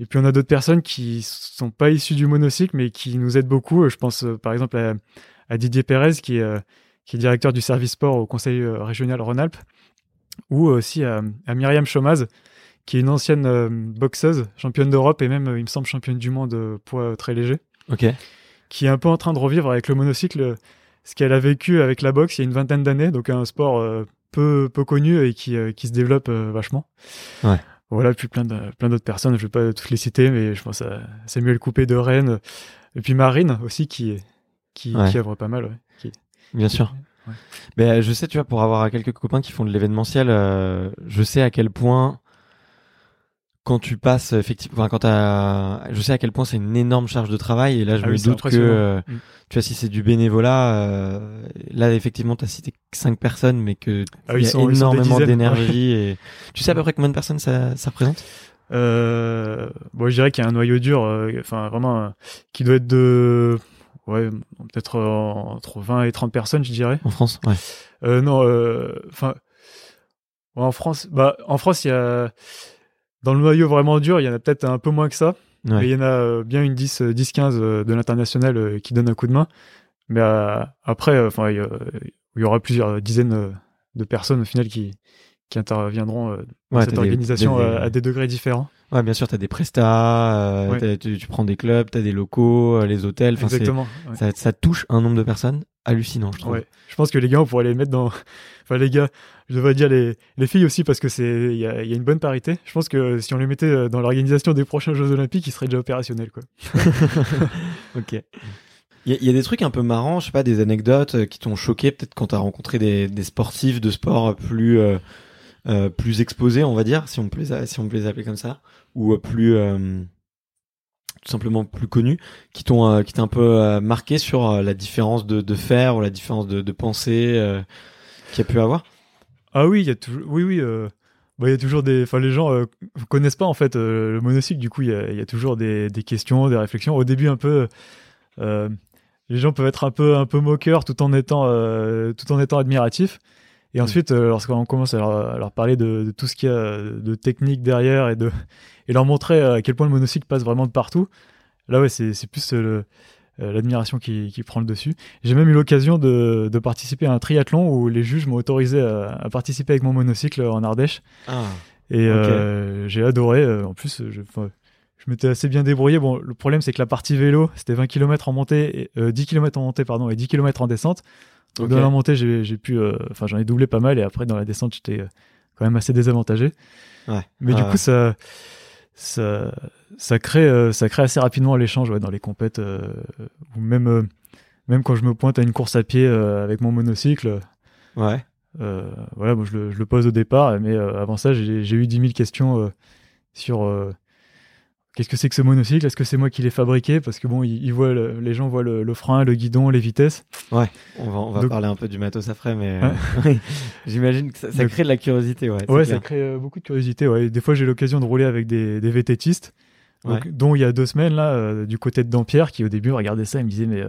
Et puis on a d'autres personnes qui sont pas issues du monocycle, mais qui nous aident beaucoup. Je pense euh, par exemple à, à Didier Pérez, qui est, euh, qui est directeur du service sport au Conseil euh, régional Rhône-Alpes, ou aussi à, à Myriam Chomaz, qui est une ancienne boxeuse, championne d'Europe et même, il me semble, championne du monde poids très léger, Ok. qui est un peu en train de revivre avec le monocycle ce qu'elle a vécu avec la boxe il y a une vingtaine d'années, donc un sport peu, peu connu et qui, qui se développe vachement. Ouais. Voilà, puis plein d'autres personnes, je vais pas toutes les citer, mais je pense à Samuel Coupé de Rennes, et puis Marine aussi, qui, qui, Ouais. qui œuvre pas mal. ouais. Qui- Bien sûr. Ouais. Ben, je sais, tu vois, pour avoir quelques copains qui font de l'événementiel, euh, je sais à quel point, quand tu passes, effectivement, enfin, quand t'as, je sais à quel point c'est une énorme charge de travail, et là, je Ah me oui, doute que, euh, Mm. tu vois, si c'est du bénévolat, euh, là, effectivement, t'as cité que cinq personnes, mais que Ah il y a sont- énormément d'énergie et, tu sais à peu près combien de personnes ça, ça représente? Euh, bon, je dirais qu'il y a un noyau dur, enfin vraiment, qui doit être de, ouais, peut-être entre 20 et 30 personnes, je dirais. En France? Ouais. Non, enfin, ouais, en France, bah, en France, il y a, dans le noyau vraiment dur, il y en a peut-être un peu moins que ça, Ouais. mais il y en a euh, bien une 10, euh, 10 15 euh, de l'international qui donne un coup de main. Mais après, enfin, il y, aura plusieurs dizaines de personnes au final qui, qui interviendront dans Ouais, cette des- organisation des- à des degrés différents. Ouais, bien sûr, t'as des prestats, euh, Ouais. tu, tu prends des clubs, t'as des locaux, euh, les hôtels, Exactement. ouais. ça, ça touche un nombre de personnes hallucinant, je trouve. Ouais. Je pense que les gars, on pourrait les mettre dans. [laughs] Enfin, les gars, je devrais dire les, les filles aussi parce que c'est il y a, il y a une bonne parité. Je pense que si on les mettait euh, dans l'organisation des prochains Jeux Olympiques, ils seraient déjà opérationnels, quoi. [laughs] Ok. Il y, a- il y a des trucs un peu marrants, je sais pas, des anecdotes qui t'ont choqué, peut-être quand t'as rencontré des, des sportifs de sport plus euh, euh, plus exposés, on va dire, si on peut les si on peut les appeler comme ça, ou euh, plus euh, tout simplement plus connus, qui t'ont qui t'ont un peu marqué sur la différence de, de faire ou la différence de, de pensée qu'il y a pu avoir? Ah oui, il y a toujours. Oui, oui. bah, il y a toujours des. Enfin, les gens euh, connaissent pas en fait le monocycle. Du coup, il y a, toujours des, des questions, des réflexions. Au début, un peu. les gens peuvent être un peu un peu moqueurs tout en étant tout en étant admiratifs. Et ensuite, euh, lorsqu'on commence à leur, à leur parler de, de tout ce qu'il y a de technique derrière et de et leur montrer à quel point le monocycle passe vraiment de partout, là ouais, c'est c'est plus euh, le- euh, l'admiration qui, qui prend le dessus. J'ai même eu l'occasion de, de participer à un triathlon où les juges m'ont autorisé à, à participer avec mon monocycle en Ardèche. Ah. Et euh, j'ai adoré. euh, En plus, je, je m'étais assez bien débrouillé. Bon, le problème, c'est que la partie vélo, c'était 20 km en montée, et, 10 km en montée, pardon, et 10 km en descente. Donc, dans la montée, j'ai j'ai pu, euh, enfin, j'en ai doublé pas mal, et après, dans la descente, j'étais euh, quand même assez désavantagé. Ouais. Mais du coup, ça, ça, ça crée, euh, ça crée assez rapidement l'échange ouais, dans les compètes, ou même, même quand je me pointe à une course à pied avec mon monocycle. ouais. Euh, voilà, moi je le, je le pose au départ, mais euh, avant ça, j'ai j'ai eu 10 000 questions euh, sur qu'est-ce que c'est que ce monocycle? Est-ce que c'est moi qui l'ai fabriqué? Parce que bon, ils, ils voient le- les gens voient le, le frein, le guidon, les vitesses. Ouais, on va, on va Donc- parler un peu du matos après, mais euh, [laughs] j'imagine que ça, ça Donc- crée de la curiosité, ouais. Ouais, ça crée euh, beaucoup de curiosité. Ouais. Et Des fois, j'ai l'occasion de rouler avec des, des VTTistes, donc, Ouais. dont il y a deux semaines, là, euh, du côté de Dampierre, qui au début regardait ça et me disait Mais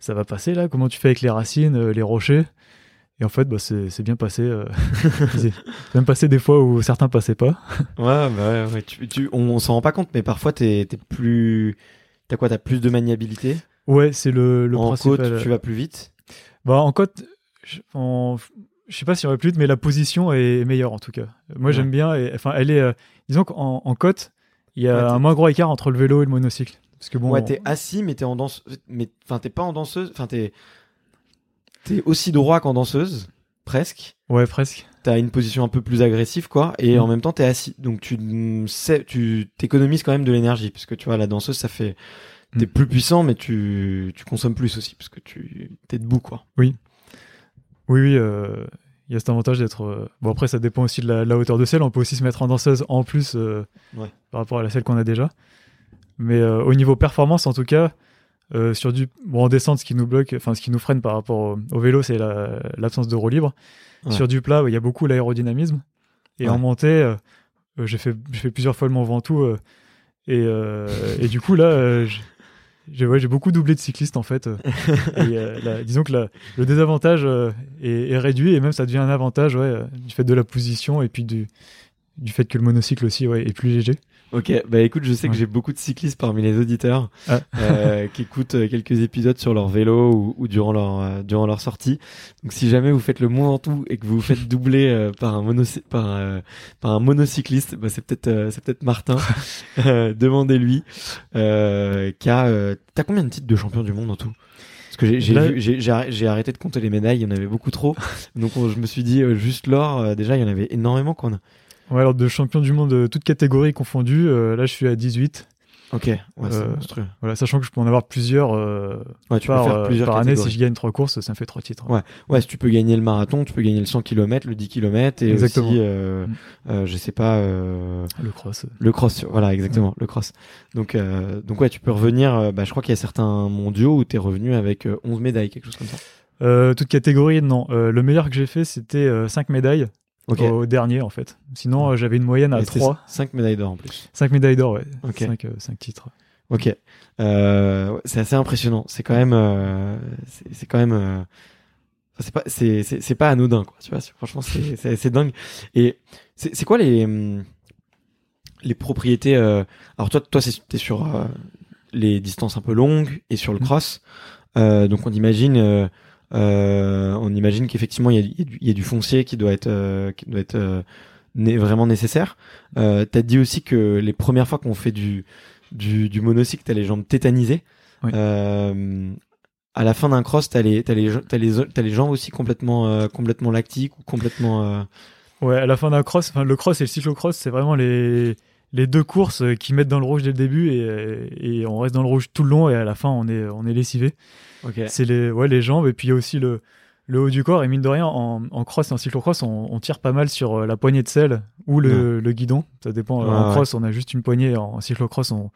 ça va passer là? Comment tu fais avec les racines, les rochers? Et en fait, bah, c'est bien passé. euh, [laughs] c'est même passé des fois où certains passaient pas. Ouais, bah ouais, ouais, tu, tu- on, on s'en rend pas compte, mais parfois t'es t'es plus. T'as quoi T'as plus de maniabilité? Ouais, c'est le, le En principal. côte, tu vas plus vite? Bah, en côte, je, en- je sais pas si on aurait plus vite, mais la position est meilleure en tout cas. Moi, Ouais. j'aime bien. Et, enfin, elle est. euh, disons qu'en en côte, il y a Ouais, un moins gros écart entre le vélo et le monocycle. Parce que bon. ouais, t'es assis, mais t'es en danse. Mais enfin, t'es pas en danseuse. Enfin, t'es t'es aussi droit qu'en danseuse, presque. Ouais, presque. T'as une position un peu plus agressive, quoi, et Mm. en même temps t'es assis. Donc tu sais, tu t'économises quand même de l'énergie, parce que tu vois la danseuse, ça fait t'es Mm. plus puissant, mais tu tu consommes plus aussi, parce que tu t'es debout, quoi. Oui, oui. euh, Il y a cet avantage d'être. euh, Bon, après, ça dépend aussi de la, de la hauteur de selle. On peut aussi se mettre en danseuse en plus euh, Ouais. par rapport à la selle qu'on a déjà. Mais euh, au niveau performance, en tout cas, euh, sur du. Bon, en descente, ce qui nous bloque, enfin, ce qui nous freine par rapport au, au vélo, c'est la- l'absence de roue libre. Ouais. Sur du plat, il y a beaucoup l'aérodynamisme. Et Ouais. en montée, euh, euh, j'ai fait, j'ai fait plusieurs fois le Mont Ventoux. euh, et, et du coup, là, j'ai- beaucoup doublé de cyclistes en fait. [laughs] et, la- disons que la- le désavantage est, est réduit et même ça devient un avantage ouais, du fait de la position et puis du, du fait que le monocycle aussi ouais, est plus léger. Ok, bah écoute, je sais que Ouais. j'ai beaucoup de cyclistes parmi les auditeurs Ah. euh, [laughs] qui écoutent euh, quelques épisodes sur leur vélo ou, ou durant leur euh, durant leur sortie. Donc si jamais vous faites le Mont Ventoux et que vous vous faites doubler euh, par un monocy par euh, par un monocycliste, bah c'est peut-être euh, c'est peut-être Martin. [laughs] Euh, Demandez-lui. Euh, euh, t'as combien de titres de champion du monde en tout? Parce que j'ai arrêté de compter les médailles, il y en avait beaucoup trop. [laughs] Donc on- je me suis dit euh, juste l'or, euh, déjà il y en avait énormément qu'on a. Ouais, alors de champion du monde de toutes catégories confondues, euh, là je suis à 18. Ok, ouais, c'est Euh. Voilà, sachant que je peux en avoir plusieurs euh, Ouais, tu par, peux faire plusieurs par année. Si je gagne trois courses, ça me fait trois titres. Ouais. Ouais, si tu peux gagner le marathon, tu peux gagner le 100 km, le 10 km et Exactement. aussi, Mm. je sais pas, Le cross. le cross. Voilà, exactement, le cross. Donc, donc ouais, tu peux revenir. bah, je crois qu'il y a certains mondiaux où t'es revenu avec euh, 11 médailles, quelque chose comme ça. Euh, toute catégorie, non. Le meilleur que j'ai fait, c'était 5 médailles Au dernier en fait. Sinon, euh, j'avais une moyenne à Et c'était 3. 5 médailles d'or en plus. 5 médailles d'or, ouais. Ok. 5, titres. Ok. Euh, c'est assez impressionnant. C'est quand même, euh, c'est quand même, euh, c'est pas, c'est c'est c'est pas anodin quoi. Tu vois, franchement, c'est [laughs] c'est dingue. Et c'est c'est quoi les hum, les propriétés euh, Alors toi, toi, t'es sur euh, les distances un peu longues et sur le Mhm. cross. Euh, donc on imagine, euh, euh, on imagine qu'effectivement il y a, y du- il y a du foncier qui doit être euh, qui doit être euh, né- vraiment nécessaire. Euh, T'as dit aussi que les premières fois qu'on fait du du, du monocycle, t'as les jambes tétanisées. Oui. Euh, à la fin d'un cross, t'as les t'as les t'as les t'as les jambes aussi complètement euh, complètement lactiques ou complètement. euh, Ouais, à la fin d'un cross, enfin, le cross et le cyclocross, c'est vraiment les, les deux courses euh, qui mettent dans le rouge dès le début et, et on reste dans le rouge tout le long et à la fin, on est, on est lessivé. C'est les, ouais, les jambes et puis il y a aussi le, le haut du corps. Et mine de rien, en, en cross et en cyclocross, on, on tire pas mal sur euh, la poignée de selle ou le, le guidon. Ça dépend. Ouais, en cross, on a juste une poignée. En cyclocross, on...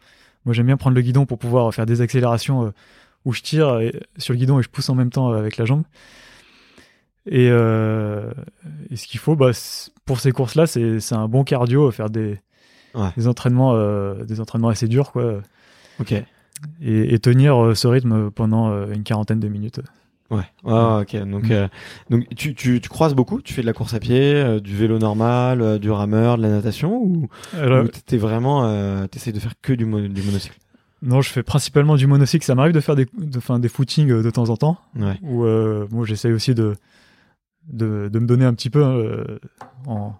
moi j'aime bien prendre le guidon pour pouvoir faire des accélérations euh, où je tire et- sur le guidon et je pousse en même temps euh, avec la jambe. Et, euh, et ce qu'il faut, bah, pour ces courses-là, c'est c'est un bon cardio, faire des, des entraînements, euh, des entraînements assez durs, quoi, Ok. Et, et tenir euh, ce rythme pendant euh, une quarantaine de minutes. Ouais. Ah, ok. Donc Mm. euh, donc tu, tu tu croises beaucoup? Tu fais de la course à pied, euh, du vélo normal, euh, du rameur, de la natation ou, Alors, ou t'es vraiment t'essayes de faire que du, mo- du monocycle? Non, je fais principalement du monocycle. Ça m'arrive de faire des, de, enfin, des footings de temps en temps. Ouais. Où moi, j'essaye aussi de, de, de me donner un petit peu en,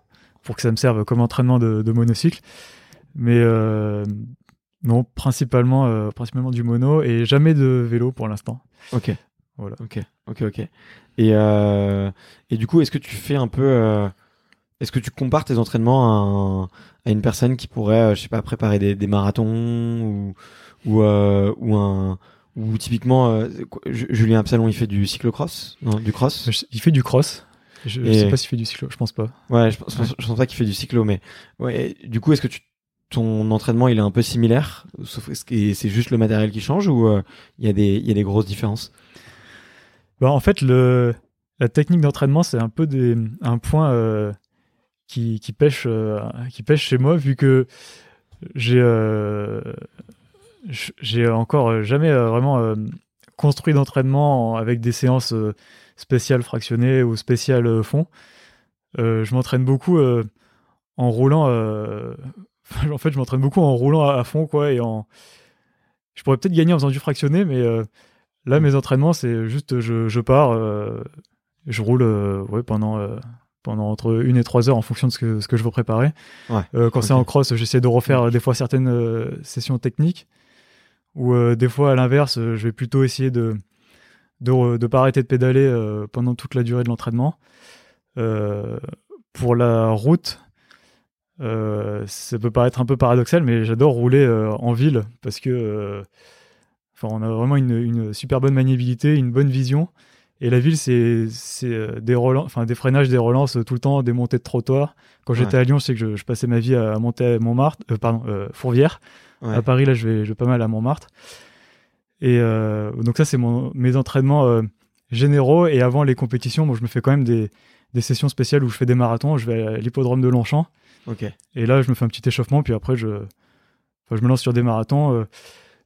pour que ça me serve comme entraînement de, de monocycle. Mais Non, principalement, euh, principalement du mono et jamais de vélo pour l'instant. Ok. Voilà. Ok, ok, ok. Et, euh, et du coup, est-ce que tu fais un peu. euh, est-ce que tu compares tes entraînements à, un- à une personne qui pourrait, je sais pas, préparer des, des marathons ou, ou, ou un. Ou typiquement, euh, Julien Absalon, il fait du cyclocross Non, du cross? Il fait du cross. Je, Et- sais pas s'il fait du cyclo, je pense pas. Ouais, je pense, pense- je pense pas qu'il fait du cyclo, mais ouais. Du coup, est-ce que tu, ton entraînement il est un peu similaire, sauf que c'est juste le matériel qui change ou euh, il y des il y a des grosses différences? Bah, en fait, le, la technique d'entraînement, c'est un peu des, un point euh, qui, qui, pêche, euh, qui pêche chez moi, vu que j'ai euh, j'ai encore jamais euh, vraiment euh, construit d'entraînement en- avec des séances euh, spéciales fractionnées ou spéciales euh, fond. Euh, je m'entraîne beaucoup euh, en roulant. [laughs] en fait, je m'entraîne beaucoup en roulant à, à fond, quoi, et en. Je pourrais peut-être gagner en faisant du fractionné, mais euh, là, mes entraînements, c'est juste, je, je pars, euh, je roule, euh, ouais, pendant. pendant entre une et trois heures en fonction de ce que, ce que je veux préparer. Ouais, quand c'est en cross, j'essaie de refaire euh, des fois certaines sessions techniques. Ou des fois, à l'inverse, je vais plutôt essayer de de, de pas arrêter de pédaler euh, pendant toute la durée de l'entraînement. Euh, pour la route, euh, ça peut paraître un peu paradoxal, mais j'adore rouler euh, en ville parce que euh, on a vraiment une, une super bonne maniabilité, une bonne vision. Et la ville, c'est euh, des, enfin, des freinages, des relances tout le temps, des montées de trottoir. Quand j'étais Ouais. à Lyon, je sais que je, je passais ma vie à monter à Montmartre, pardon, Fourvière. Ouais. À Paris, là, je vais, je vais pas mal à Montmartre. Et donc ça, c'est mes entraînements généraux. Et avant les compétitions, moi, je me fais quand même des, des sessions spéciales où je fais des marathons. Je vais à l'hippodrome de Longchamp. Ok. Et là, je me fais un petit échauffement. Puis après, je, enfin, je me lance sur des marathons. euh,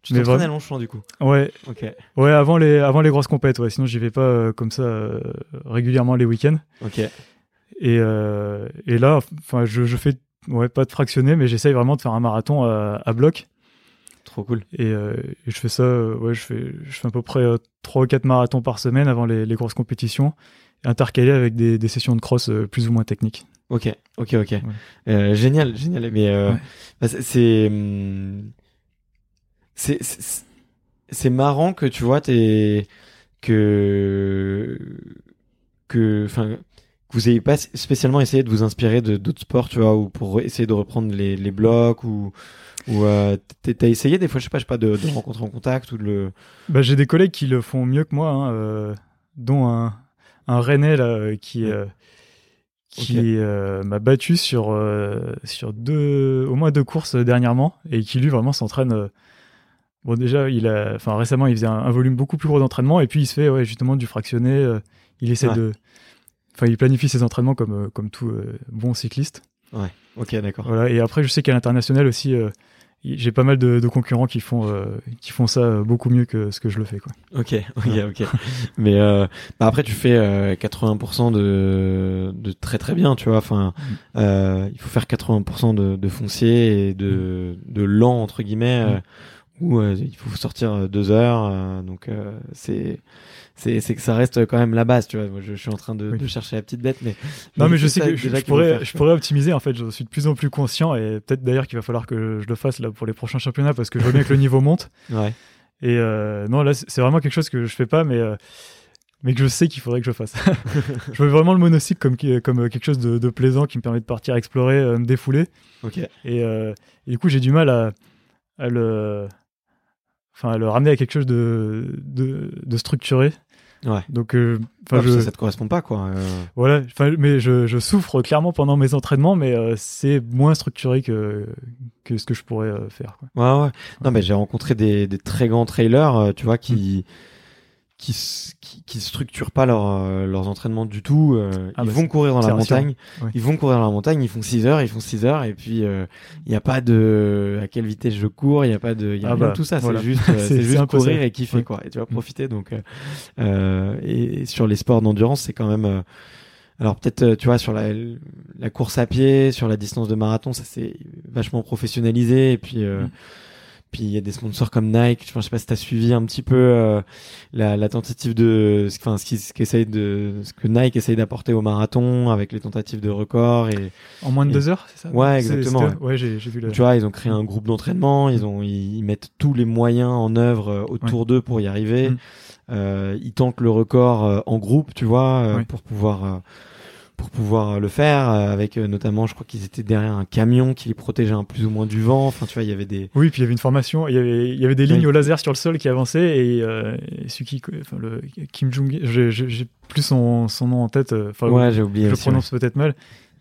Tu t'entraînes à vraiment- Longchamp du coup. ouais, Ok. ouais, avant les, avant les grosses compètes. Ouais. Sinon, j'y vais pas euh, comme ça euh, régulièrement les week-ends. Ok. Et, euh, et là, enfin, je, je fais ouais, pas de fractionné, mais j'essaye vraiment de faire un marathon à, à bloc. Trop cool. Et, et je fais ça, ouais, je fais, je fais à peu près 3 ou 4 marathons par semaine avant les, les grosses compétitions, intercalés avec des, des sessions de cross plus ou moins techniques. Ok. Ok. Ok. Euh, génial. Génial. Mais euh, Ouais. bah, c'est- c'est c'est c'est- marrant que tu vois t'es que que enfin que vous ayez pas spécialement essayé de vous inspirer de d'autres sports tu vois ou pour essayer de reprendre les, les blocs ou ou euh, t'as essayé des fois je sais pas je sais pas de, de rencontrer en contact ou de le Bah, J'ai des collègues qui le font mieux que moi, hein, dont un, un Rennais là, qui, qui euh, m'a battu sur, euh, sur deux, au moins deux courses euh, dernièrement et qui lui vraiment s'entraîne. euh, bon, déjà, il a, enfin, récemment, il faisait un, un volume beaucoup plus gros d'entraînement et puis il se fait ouais, justement du fractionné. il essaie Ouais. de. Enfin, il planifie ses entraînements comme, comme tout bon cycliste. ok d'accord Voilà. Et après, je sais qu'à l'international aussi, j'ai pas mal de, de concurrents qui font, euh, qui font ça euh, beaucoup mieux que ce que je le fais. Quoi. Ok, ok, ok. Mais euh, bah après, tu fais euh, 80% de, de très très bien, tu vois. Enfin, Mm. euh, il faut faire 80% de, de foncier et de, de lent entre guillemets, Mm. euh, où euh, il faut sortir deux heures. euh, donc euh, c'est c'est c'est que ça reste quand même la base, tu vois. Moi, je, je suis en train de, Oui. de chercher la petite bête, mais Non, mais je sais que je, pourrais, je pourrais optimiser. En fait, je suis de plus en plus conscient et peut-être d'ailleurs qu'il va falloir que je le fasse là pour les prochains championnats parce que je vois bien que le niveau monte. Ouais. Et euh, non, là, c'est vraiment quelque chose que je fais pas, mais euh, mais que je sais qu'il faudrait que je fasse. [laughs] je veux vraiment le monocycle comme comme euh, quelque chose de, de plaisant qui me permet de partir explorer, euh, me défouler. Ok. Et, et du coup, j'ai du mal à, à le, enfin, le ramener à quelque chose de de, de structuré. Ouais. Donc, euh, Ouais, je, que ça te correspond pas, quoi. euh. voilà, mais je, je souffre clairement pendant mes entraînements, mais euh, c'est moins structuré que, que ce que je pourrais euh, faire. Quoi. Ouais, ouais. Non, mais j'ai rencontré des, des très grands trailers, tu vois, qui, qui, qui, qui structurent pas leur, euh, leurs entraînements du tout. euh, Ah ils bah, vont courir dans la montagne. Ouais. Ils vont courir dans la montagne, ils font 6 heures, ils font 6 heures, et puis euh, il n'y a pas de à quelle vitesse je cours, il n'y a pas de, y a Ah bah, de tout ça. voilà. [laughs] C'est juste, euh, C'est- juste courir et kiffer, Ouais. quoi. Et tu vas Mm. profiter. Donc, euh, euh, et, et sur les sports d'endurance, c'est quand même. euh, alors peut-être, euh, tu vois, sur la, la course à pied, sur la distance de marathon, ça c'est vachement professionnalisé. Et puis, euh, Mm. Puis il y a des sponsors comme Nike. Je sais pas si t'as suivi un petit peu euh, la, la tentative de, enfin ce qui, ce qu'essaye de, ce que Nike essaye d'apporter au marathon avec les tentatives de record et En moins de Et- deux heures, c'est ça? Ouais, exactement, Ouais, j'ai vu le. tu vois, ils ont créé un groupe d'entraînement, ils ont ils, ils mettent tous les moyens en œuvre euh, autour d'eux pour y arriver. Mm. Euh, ils tentent le record euh, en groupe, tu vois, euh, Ouais. pour pouvoir euh, pour pouvoir le faire euh, avec euh, notamment, je crois qu'ils étaient derrière un camion qui les protégeait un plus ou moins du vent. Enfin, tu vois, il y avait des Oui, puis il y avait une formation, il y avait, il y avait des lignes Oui. au laser sur le sol qui avançaient et, euh, et enfin le Kim Jong, j'ai plus son, son nom en tête, euh, enfin ouais, j'ai oublié. je aussi, prononce peut-être mal.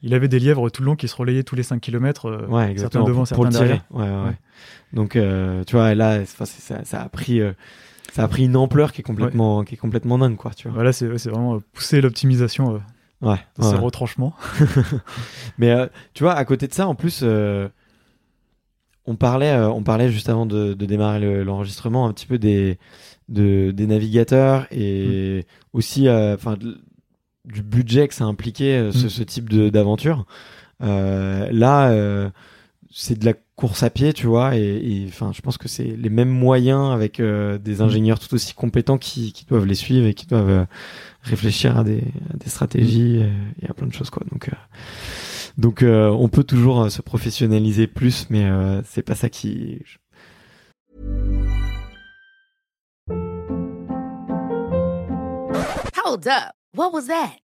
Il avait des lièvres tout le long qui se relayaient tous les 5 km, ouais. Ouais, certains devant, pour, pour certains tirer. derrière. Ouais, ouais. Donc, euh, tu vois, là, ça, ça a pris euh, ça a pris une ampleur qui est complètement qui est complètement dingue, quoi. Tu vois. Voilà, c'est vraiment euh, pousser l'optimisation Ouais. ouais. ses retranchements. [laughs] Mais euh, tu vois, à côté de ça, en plus, euh, on parlait, euh, on parlait juste avant de, de démarrer le- l'enregistrement un petit peu des de, des navigateurs et aussi, euh, enfin, de- du budget que ça impliquait ce, Mm. ce type de- d'aventure. Là, c'est de la course à pied, tu vois, et enfin, je pense que c'est les mêmes moyens avec des ingénieurs tout aussi compétents qui, qui doivent les suivre et qui doivent réfléchir à des, à des stratégies et à plein de choses, quoi. Donc, euh, donc, euh, on peut toujours euh, se professionnaliser plus, mais c'est pas ça qui. Hold up. What was that?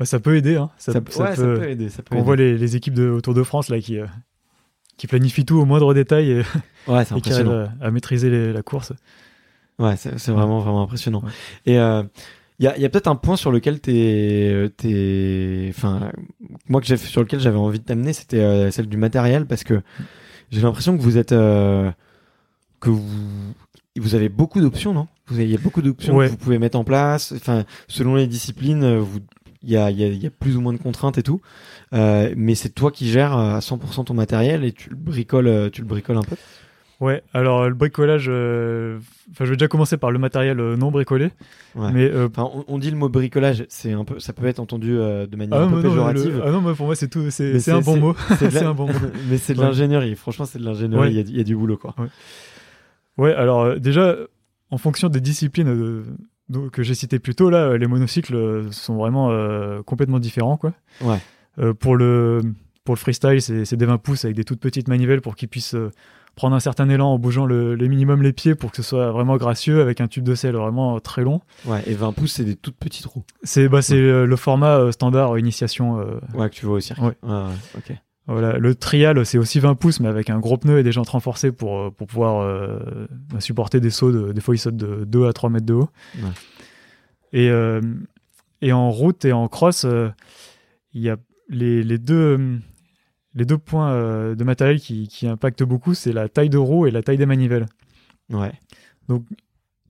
Bah, ça peut aider, hein. Ça, ça, ça ouais, ça peut- aider. Ça peut Quand on voit les, les équipes de Autour de France là qui euh, qui planifient tout au moindre détail et, Ouais, c'est [laughs] et qui arrivent à, à maîtriser les- la course. Ouais, c'est vraiment, vraiment impressionnant. Et il y a, y a peut-être un point sur lequel t'es, t'es, enfin, moi que j'ai, sur lequel j'avais envie de t'amener, c'était euh, celle du matériel, parce que j'ai l'impression que vous êtes, euh, que vous, vous avez beaucoup d'options, non? Vous avez, il y a beaucoup d'options Ouais. que vous pouvez mettre en place. Enfin, selon les disciplines, euh, vous, il y a, il y, a, il y a plus ou moins de contraintes et tout. Euh, mais c'est toi qui gères euh, à 100% ton matériel et tu le bricoles, euh, tu le bricoles un peu. Ouais, alors le bricolage, euh, enfin je vais déjà commencer par le matériel euh, non bricolé, Ouais. mais euh, Enfin, on, on dit le mot bricolage, c'est un peu, ça peut être entendu de manière ah, un peu non, péjorative. le- ah non, mais pour moi c'est tout, c'est [laughs] un bon mot, c'est la- un bon mot. mais c'est de l'ingénierie. Franchement, c'est de l'ingénierie. Ouais. Il y a du- il y, a du boulot, quoi. Ouais, alors déjà en fonction des disciplines donc, que j'ai citées plus tôt là, euh, les monocycles euh, sont vraiment euh, complètement différents quoi. Ouais. Euh, pour le pour le freestyle, c'est des 20 pouces avec des toutes petites manivelles pour qu'ils puissent euh, prendre un certain élan en bougeant le, le minimum les pieds pour que ce soit vraiment gracieux avec un tube de sel vraiment euh, très long. Ouais. Et 20 pouces, c'est des toutes petites roues. C'est bah, euh, le format euh, standard euh, initiation. euh, Ouais, que tu vois au cirque. Ouais. ouais, ok. Voilà. Le trial, c'est aussi 20 pouces mais avec un gros pneu et des jantes renforcées pour, euh, pour pouvoir euh, bah, supporter des sauts. De, des fois, ils sautent de 2 à 3 mètres de haut. Ouais. Et, euh, et en route et en cross, euh, il y a les, les deux. Les deux points de matériel qui, qui impactent beaucoup, c'est la taille de roue et la taille des manivelles. Ouais. Donc,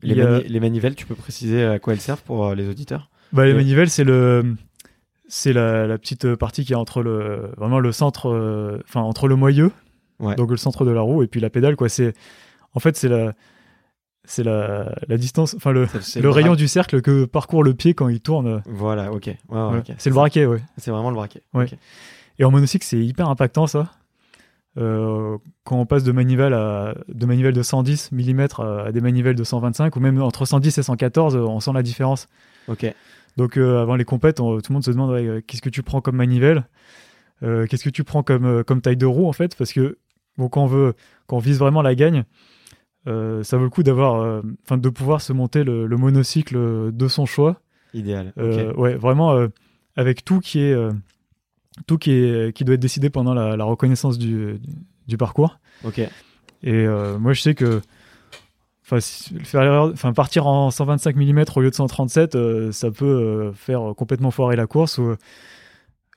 Les, a- les manivelles, tu peux préciser à quoi elles servent pour les auditeurs? Bah, les Et- manivelles, c'est le, c'est la, la petite partie qui est entre le, vraiment le centre, euh, enfin entre le moyeu, Ouais. donc le centre de la roue, et puis la pédale, quoi. C'est, en fait, c'est la, c'est la, la distance, enfin le, le rayon du cercle que parcourt le pied quand il tourne. Voilà, ok. Ouais, ouais. C'est le braquet, ouais. C'est vraiment le braquet. Ouais. Et en monocycle, c'est hyper impactant ça. Euh, quand on passe de manivelle à de manivelle de 110 mm à, à des manivelles de 125 ou même entre 110 et 114, euh, on sent la différence. Ok. Donc euh, avant les compètes, tout le monde se demande ouais, euh, qu'est-ce que tu prends comme manivelle, Euh, qu'est-ce que tu prends comme, comme taille de roue en fait, parce que bon, quand on veut, quand on vise vraiment la gagne, euh, ça vaut le coup d'avoir, euh, de pouvoir se monter le, le monocycle de son choix. Idéal. Euh. Ouais, vraiment avec tout qui est tout qui est qui doit être décidé pendant la, la reconnaissance du, du, du parcours. Ok. Et moi, je sais que enfin, faire enfin, partir en 125 mm au lieu de 137, euh, ça peut euh, faire complètement foirer la course. Ou,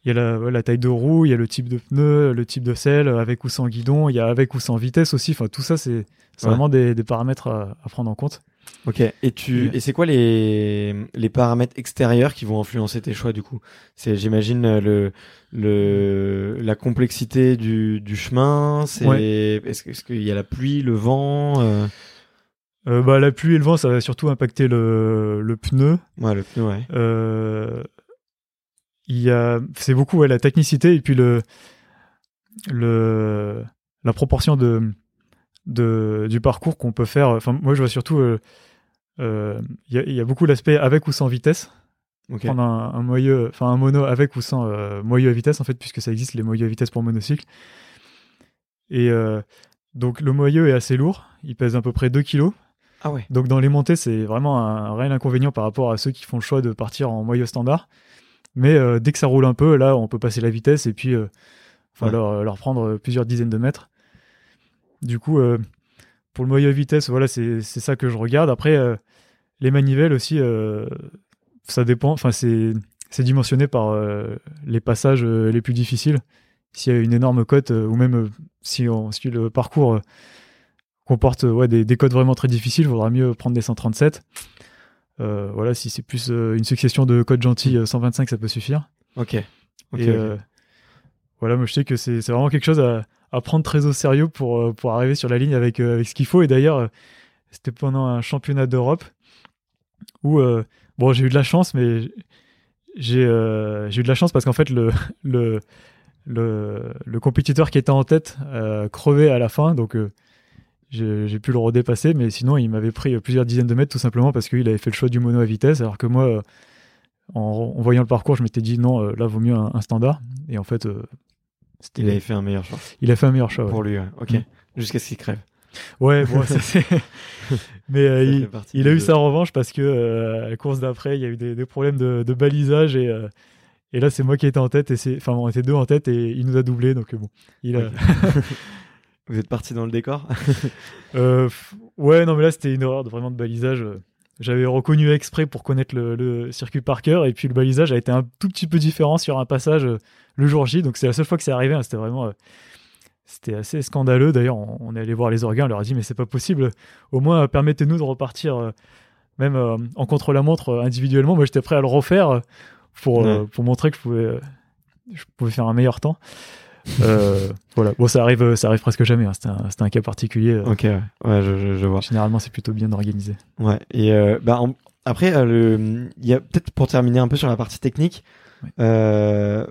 il y a la, taille de roue, il y a le type de pneu, le type de selle, avec ou sans guidon, il y a avec ou sans vitesse aussi. Enfin, tout ça, c'est Ouais. vraiment des, des paramètres à, à prendre en compte. Ok. Et tu Et- c'est quoi les les paramètres extérieurs qui vont influencer tes choix du coup? C'est j'imagine euh, le le la complexité du du chemin. C'est est-ce qu'il y a la pluie, le vent euh... Euh, bah, la pluie et le vent, ça va surtout impacter le, le pneu. Ouais, le pneu, ouais. Euh, il y a, c'est beaucoup ouais, la technicité et puis le, le, la proportion de, de du parcours qu'on peut faire. Enfin, moi, je vois surtout, euh, euh, il y, a, il y a beaucoup l'aspect avec ou sans vitesse. Prendre un, un moyeu, enfin un mono avec ou sans moyeu à vitesse en fait, puisque ça existe les moyeux à vitesse pour monocycle. Et donc le moyeu est assez lourd, il pèse à peu près 2 kilos. Ah ouais. Donc dans les montées, c'est vraiment un, un réel inconvénient par rapport à ceux qui font le choix de partir en moyeu standard. Mais euh, dès que ça roule un peu, là, on peut passer la vitesse et puis euh, Ouais. leur, leur prendre plusieurs dizaines de mètres. Du coup, euh, pour le moyeu vitesse, voilà, c'est ça que je regarde. Après, euh, les manivelles aussi, ça dépend. Enfin, c'est dimensionné par les passages les plus difficiles. S'il y a une énorme côte, ou même si, on, si le parcours comporte euh, ouais, des, des côtes vraiment très difficiles, il vaudra mieux prendre des 137. Euh, voilà, si c'est plus euh, une succession de côtes gentilles, euh, 125, ça peut suffire. Ok. Et euh, voilà, moi je sais que c'est vraiment quelque chose à, à prendre très au sérieux pour, euh, pour arriver sur la ligne avec, euh, avec ce qu'il faut. Et d'ailleurs, euh, c'était pendant un championnat d'Europe où, euh, bon, j'ai eu de la chance, mais j'ai euh, eu de la chance parce qu'en fait, le, le, le, le compétiteur qui était en tête euh, crevait à la fin. Donc, euh, j'ai pu le redépasser, mais sinon, il m'avait pris plusieurs dizaines de mètres tout simplement parce qu'il avait fait le choix du mono à vitesse, alors que moi, euh, en, en voyant le parcours, je m'étais dit non, euh, là, vaut mieux un, un standard. Et en fait, euh, Il avait fait un meilleur choix il a fait un meilleur choix. ouais. pour lui. ouais. Ok. Mm. Jusqu'à ce qu'il crève. Ouais, bon, ça, c'est- [laughs] mais euh, il, a eu sa revanche parce que euh, à la course d'après, il y a eu des, des problèmes de, de balisage et, euh, et là, c'est moi qui étais en tête et c'est, enfin, on était deux en tête et il nous a doublé, donc bon, il a. [laughs] Vous êtes parti dans le décor? [laughs] Euh, ouais, non, mais là, c'était une erreur de, vraiment de balisage. J'avais reconnu exprès pour connaître le, le circuit par cœur, et puis le balisage a été un tout petit peu différent sur un passage euh, le jour J. Donc, c'est la seule fois que c'est arrivé. hein. C'était vraiment. euh, c'était assez scandaleux. D'ailleurs, on, on est allé voir les organes, on leur a dit, mais c'est pas possible. Au moins, permettez-nous de repartir, euh, même en contre-la-montre individuellement. Moi, j'étais prêt à le refaire pour, Ouais. pour montrer que je pouvais, je pouvais faire un meilleur temps. Euh, voilà. Bon, ça arrive, euh, ça arrive presque jamais. hein. C'était un, c'était un cas particulier. euh. Ok, ouais, ouais je, je, je vois. Généralement, c'est plutôt bien organisé. Ouais. Et euh, bah en- après, euh, le, il y a peut-être pour terminer un peu sur la partie technique, Ouais. euh,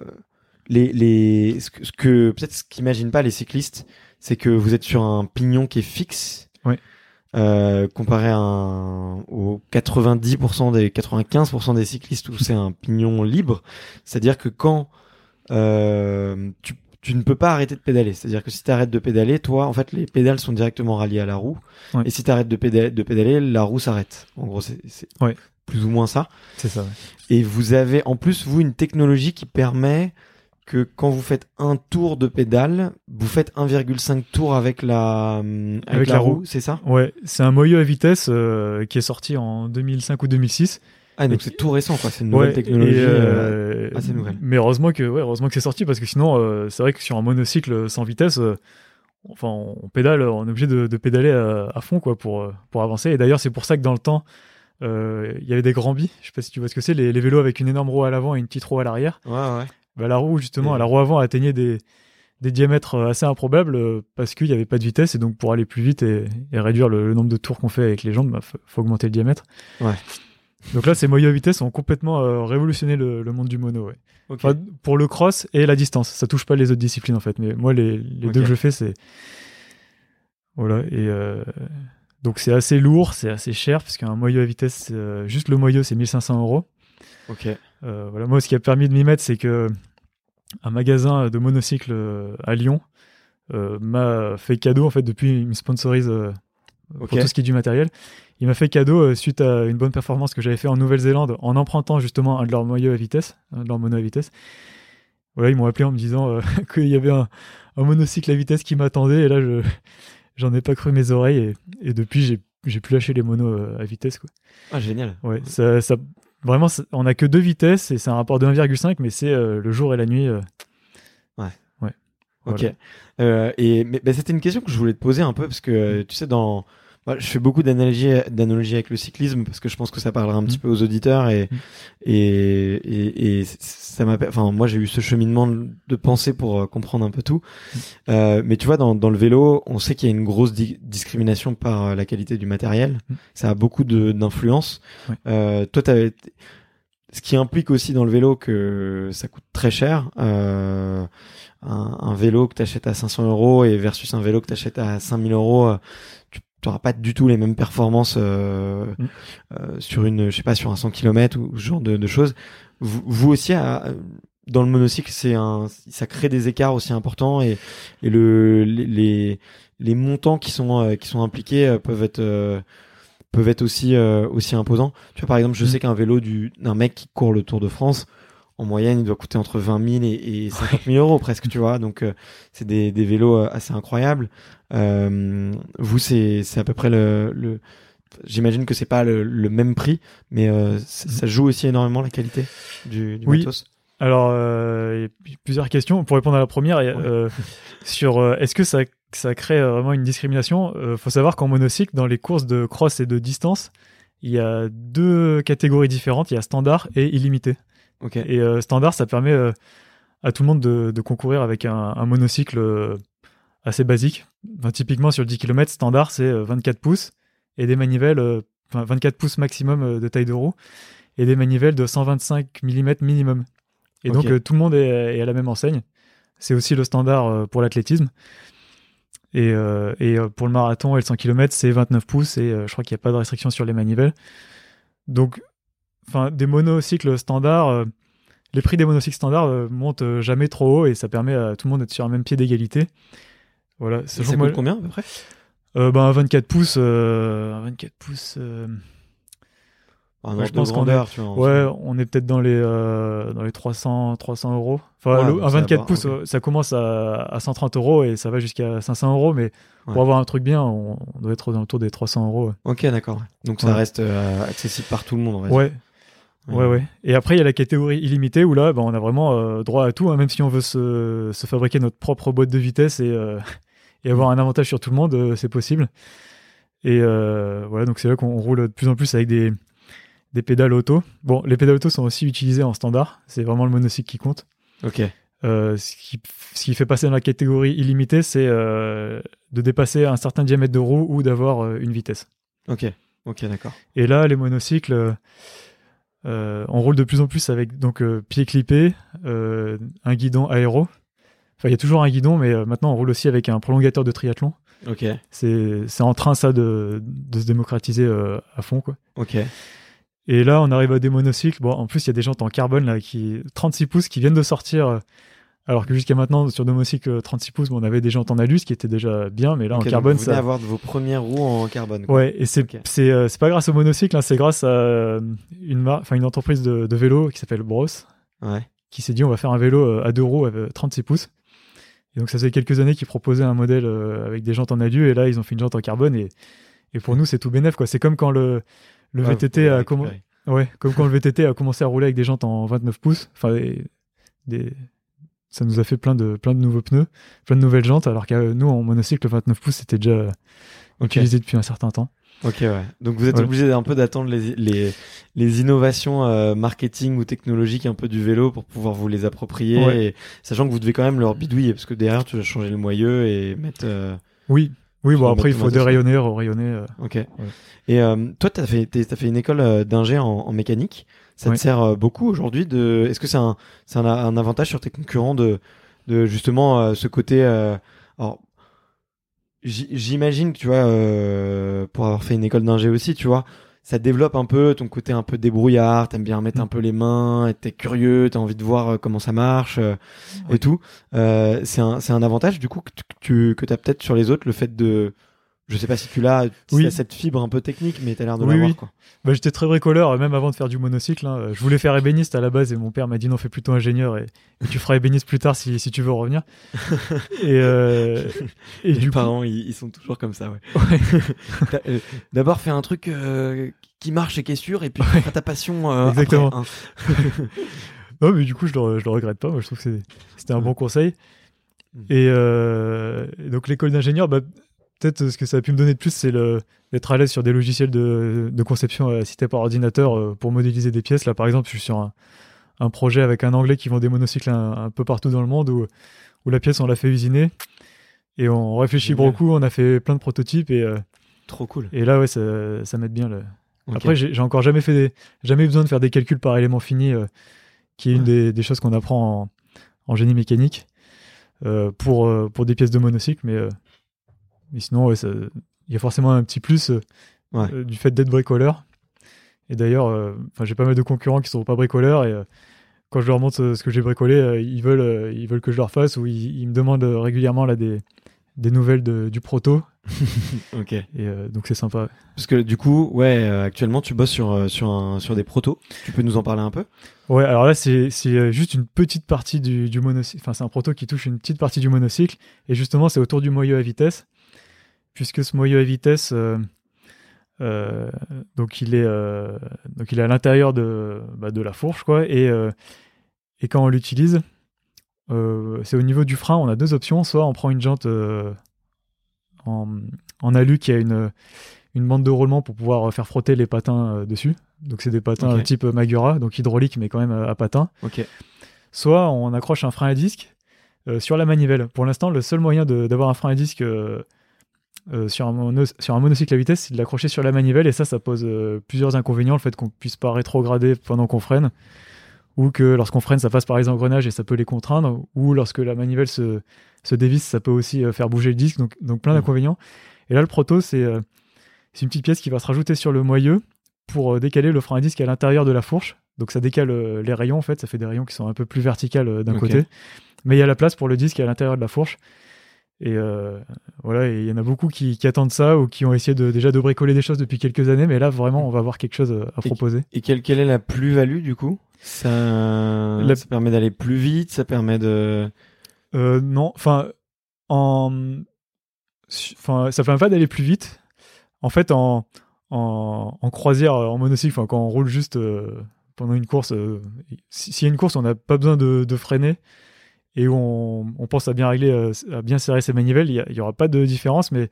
les les ce que, ce que- peut-être ce qu'imaginent pas les cyclistes, c'est que vous êtes sur un pignon qui est fixe. Ouais. Euh, comparé à un, aux 90% des 95% des cyclistes où c'est un pignon libre, c'est-à-dire que quand euh, tu, tu ne peux pas arrêter de pédaler, c'est-à-dire que si tu arrêtes de pédaler, toi, en fait, les pédales sont directement reliées à la roue, Ouais. et si tu arrêtes de pédaler, de pédaler, la roue s'arrête. En gros, c'est Ouais. plus ou moins ça. C'est ça. ouais. Et vous avez en plus, vous, une technologie qui permet que quand vous faites un tour de pédale, vous faites 1,5 tours avec la, hum, avec Avec la, la roue, roue. c'est ça? Ouais, c'est un moyeu à vitesse euh, qui est sorti en 2005 ou 2006. Ah, donc c'est tout récent, quoi. C'est une nouvelle Ouais, technologie. euh, euh, assez nouvelle. Mais heureusement que, ouais, heureusement que c'est sorti parce que sinon, euh, c'est vrai que sur un monocycle sans vitesse, enfin, on pédale, on est obligé de, de pédaler à, à fond quoi pour pour avancer. Et d'ailleurs, c'est pour ça que dans le temps, il y avait des grands bis. Je sais pas si tu vois ce que c'est, les, les vélos avec une énorme roue à l'avant et une petite roue à l'arrière. Ouais, ouais. Bah, la roue, justement, la roue avant atteignait des, des diamètres assez improbables parce qu'il n'y avait pas de vitesse et donc pour aller plus vite et, et réduire le, le nombre de tours qu'on fait avec les jambes, bah, faut, faut augmenter le diamètre. Ouais. Donc là, ces moyeux à vitesse ont complètement euh, révolutionné le, le monde du mono. Ouais. Ok. Enfin, pour le cross et la distance, ça touche pas les autres disciplines en fait. Mais moi, les, deux que je fais, c'est voilà et euh, donc c'est assez lourd, c'est assez cher parce qu'un moyeu à vitesse, euh, juste le moyeu, c'est 1500 euros. ok. Voilà, moi, ce qui a permis de m'y mettre, c'est que un magasin de monocycles euh, à Lyon m'a fait cadeau. En fait, depuis, il me sponsorise pour tout ce qui est du matériel. Il m'a fait cadeau euh, suite à une bonne performance que j'avais fait en Nouvelle-Zélande en empruntant justement un de leurs moyeux à vitesse, un de leurs mono à vitesse. Voilà, ils m'ont appelé en me disant euh, [laughs] qu'il y avait un, un monocycle à vitesse qui m'attendait. Et là, je [laughs] j'en ai pas cru mes oreilles. Et, et depuis, j'ai j'ai plus lâché les monos euh, à vitesse. Quoi. Ah, génial. Ouais, ça, ça, vraiment, on a que deux vitesses et c'est un rapport de 1,5, mais c'est euh, le jour et la nuit. euh, Ok. Voilà. Euh, et mais, bah, c'était une question que je voulais te poser un peu parce que euh, tu sais dans moi, je fais beaucoup d'analogies d'analogies avec le cyclisme parce que je pense que ça parlera un petit Mm. peu aux auditeurs et Mm. et et, ça m'a enfin moi j'ai eu ce cheminement de pensée pour euh, comprendre un peu tout Mm. euh, mais tu vois dans dans le vélo on sait qu'il y a une grosse di- discrimination par euh, la qualité du matériel ça a beaucoup de d'influence Ouais. euh, toi t'avais ce qui implique aussi dans le vélo que ça coûte très cher. Euh, un, un vélo que tu achètes à 500 euros et versus un vélo que tu achètes à 5000 euros, euh, tu n'auras pas du tout les mêmes performances euh, Mm. euh, sur une, je sais pas, sur un 100 km ou ce genre de, de choses. Vous, vous aussi, à- dans le monocycle, c'est un, ça crée des écarts aussi importants et, et le, les, les, montants qui sont, euh, qui sont impliqués euh, peuvent être euh, peuvent être aussi euh, aussi imposants. Tu vois, par exemple, je Mm. sais qu'un vélo du d'un mec qui court le Tour de France, en moyenne, il doit coûter entre 20 000 et, et 50 000 euros presque, tu vois. Donc, euh, c'est des, des vélos euh, assez incroyables. Euh, vous, c'est à peu près le, le J'imagine que c'est pas le, le même prix, mais euh, ça joue aussi énormément la qualité du, du Oui. matos. Alors, il y a plusieurs questions. Pour répondre à la première, sur est-ce que ça, ça crée vraiment une discrimination? Euh, faut savoir qu'en monocycle, dans les courses de cross et de distance, il y a deux catégories différentes. Il y a standard et illimité. Et euh, standard, ça permet euh, à tout le monde de, de concourir avec un, un monocycle euh, assez basique. Enfin, typiquement, sur le 10 km, standard, c'est euh, 24 pouces et des manivelles, enfin 24 pouces maximum de taille de roue et des manivelles de 125 mm minimum. Et donc, tout le monde est, est à la même enseigne. C'est aussi le standard pour l'athlétisme. Et, et pour le marathon et le 100 km, c'est 29 pouces et je crois qu'il n'y a pas de restriction sur les manivelles. Donc, enfin, des monocycles standards, euh, les prix des monocycles standards euh, montent euh, jamais trop haut et ça permet à tout le monde d'être sur un même pied d'égalité. Voilà. Ça moi- coûte combien à peu près? ben, un 24 pouces, un 24 pouces. Un Ouais, je pense qu'on vois. en ouais, on est peut-être dans les euh, dans les 300 300 euros. Enfin, Ouais, le- un ça 24 va, pouces, ça commence à, à 130 euros et ça va jusqu'à 500 euros. Mais pour avoir un truc bien, on, on doit être dans autour des 300 euros. Ok, d'accord. Donc ça reste euh, accessible par tout le monde, on va dire. Ouais. Ouais, ouais. Et après, il y a la catégorie illimitée où là, ben, on a vraiment euh, droit à tout, hein, même si on veut se, se fabriquer notre propre boîte de vitesse et, euh, [laughs] et avoir un avantage sur tout le monde, euh, c'est possible. Et voilà, donc c'est là qu'on roule de plus en plus avec des, des pédales auto. Bon, les pédales auto sont aussi utilisées en standard, c'est vraiment le monocycle qui compte. Ok. Ce, qui, ce qui fait passer dans la catégorie illimitée, c'est de dépasser un certain diamètre de roue ou d'avoir une vitesse. Ok. Ok, d'accord. Et là, les monocycles, euh, on roule de plus en plus avec donc euh, pied clippé, euh, un guidon aéro. Enfin, il y a toujours un guidon, mais maintenant on roule aussi avec un prolongateur de triathlon. Ok. C'est c'est en train ça de, de se démocratiser à fond quoi. Ok. Et là, on arrive à des monocycles. Bon, en plus, il y a des jantes en carbone là qui 36 pouces qui viennent de sortir. Alors que jusqu'à maintenant, sur nos monocycles euh, 36 pouces, on avait des jantes en alus qui étaient déjà bien, mais là en carbone, vous ça. avoir vos premières roues en carbone. quoi. Ouais, et c'est Ok. c'est euh, c'est pas grâce au monocycle, hein, c'est grâce à euh, une enfin une entreprise de, de vélo qui s'appelle Bros, Ouais. qui s'est dit on va faire un vélo euh, à deux roues avec 36 pouces. Et donc ça faisait quelques années qu'ils proposaient un modèle avec des jantes en alu et là ils ont fait une jante en carbone et et pour nous c'est tout bénef quoi. C'est comme quand le le Ouais, VTT a commencé ouais, comme quand le VTT a commencé à rouler avec des jantes en 29 pouces, enfin des, des- ça nous a fait plein de plein de nouveaux pneus, plein de nouvelles jantes alors que nous en monocycle 29 pouces c'était déjà Ok. utilisé depuis un certain temps. Ok, ouais. Donc vous êtes Voilà. obligé un peu d'attendre les, les, les innovations euh, marketing ou technologiques un peu du vélo pour pouvoir vous les approprier, Ouais. et, sachant que vous devez quand même leur bidouiller, parce que derrière tu dois changer le moyeu et mettre... euh, Oui, oui, bon après il faut dérayonner, rayonner. euh. Ok. Et euh, toi, fait, t'es- t'as fait une école euh, d'ingé en, en mécanique. Ça te sert euh, beaucoup aujourd'hui de. Est-ce que c'est un, c'est un, un avantage sur tes concurrents de, de justement euh, ce côté. euh, alors, j'imagine que tu vois, euh, pour avoir fait une école d'ingé aussi, tu vois, ça développe un peu ton côté un peu débrouillard. T'aimes bien mettre Mm. un peu les mains, t'es curieux, t'as envie de voir euh, comment ça marche et tout. Euh, c'est un, c'est un avantage du coup que tu, que tu que t'as peut-être sur les autres le fait de Je sais pas si tu l'as, Oui. cette fibre un peu technique, mais t'as l'air de Oui, l'avoir oui. Bah, j'étais très bricoleur, euh, même avant de faire du monocycle. hein. Je voulais faire ébéniste à la base et mon père m'a dit non, fais plutôt ingénieur et, et tu feras ébéniste plus tard si, si tu veux revenir. [laughs] et euh, et Les du coup, parents, ils, ils sont toujours comme ça, ouais. [laughs] ouais. [laughs] Euh, D'abord, fais un truc euh, qui marche et qui est sûr, et puis tu feras ta passion. Exactement. après, hein. Non, mais du coup, je le, je le regrette pas. Moi, je trouve que c'était un Ouais. bon conseil. Mm. Et, euh, et donc, l'école d'ingénieur, bah, peut-être euh, ce que ça a pu me donner de plus, c'est d'être à l'aise sur des logiciels de, de conception euh, assistés par ordinateur euh, pour modéliser des pièces. Là, par exemple, je suis sur un, un projet avec un anglais qui vend des monocycles un, un peu partout dans le monde où, où la pièce, on l'a fait usiner. Et on réfléchit beaucoup, on a fait plein de prototypes et, euh, Trop cool. et là, ouais, ça, ça m'aide bien. le-. Après, j'ai encore jamais fait des, jamais eu besoin de faire des calculs par élément fini, euh, qui est une des, des choses qu'on apprend en, en génie mécanique euh, pour euh, pour des pièces de monocycle, mais euh, mais sinon, ouais, il y a forcément un petit plus euh, Ouais. euh, du fait d'être bricoleur. Et d'ailleurs, euh, enfin, j'ai pas mal de concurrents qui sont pas bricoleurs et quand je leur montre ce, que j'ai bricolé, ils veulent ils veulent que je leur fasse ou ils, ils me demandent régulièrement là des des nouvelles de- du proto [laughs] ok. et euh, donc c'est sympa. Parce que du coup, ouais, euh, actuellement, tu bosses sur sur un sur des protos. Tu peux nous en parler un peu? Ouais, alors là, c'est juste une petite partie du, du monocycle. Enfin, c'est un proto qui touche une petite partie du monocycle. Et justement, c'est autour du moyeu à vitesse. Puisque ce moyeu à vitesse, euh, euh, donc, il est, euh, donc il est à l'intérieur de, bah, de la fourche, quoi. Et, et quand on l'utilise, c'est au niveau du frein, on a deux options. Soit on prend une jante en, en alu qui a une, une bande de roulement pour pouvoir faire frotter les patins dessus. Donc, c'est des patins Ok. type Magura, donc hydraulique, mais quand même à patins Ok. soit on accroche un frein à disque euh, sur la manivelle. Pour l'instant, le seul moyen d'avoir un frein à disque euh, euh, sur, un mono- sur un monocycle à vitesse, c'est de l'accrocher sur la manivelle, et ça, ça pose euh, plusieurs inconvénients, le fait qu'on puisse pas rétrograder pendant qu'on freine, ou que lorsqu'on freine, ça passe par les engrenages et ça peut les contraindre, ou lorsque la manivelle se, se dévisse, ça peut aussi euh, faire bouger le disque, donc, donc plein Mhm. d'inconvénients. Et là, le proto, c'est une petite pièce qui va se rajouter sur le moyeu pour décaler le frein à disque à l'intérieur de la fourche. Donc ça décale les rayons en fait, ça fait des rayons qui sont un peu plus verticales d'un côté. Mais il y a la place pour le disque à l'intérieur de la fourche. Et euh, voilà, il y en a beaucoup qui, qui attendent ça ou qui ont essayé de, déjà de bricoler des choses depuis quelques années. Mais là, vraiment, on va avoir quelque chose euh, à proposer. Et quelle quelle est la plus-value du coup? Ça, La- ça permet d'aller plus vite, ça permet de. Euh, non, enfin, en, enfin, ça permet pas d'aller plus vite. En fait, en, en, en croisière, en monocycle, quand on roule juste euh, pendant une course, si- s'il y a une course, on n'a pas besoin de, de freiner et où on, on pense à bien régler, euh, à bien serrer ses manivelles, il y a- il y aura pas de différence, mais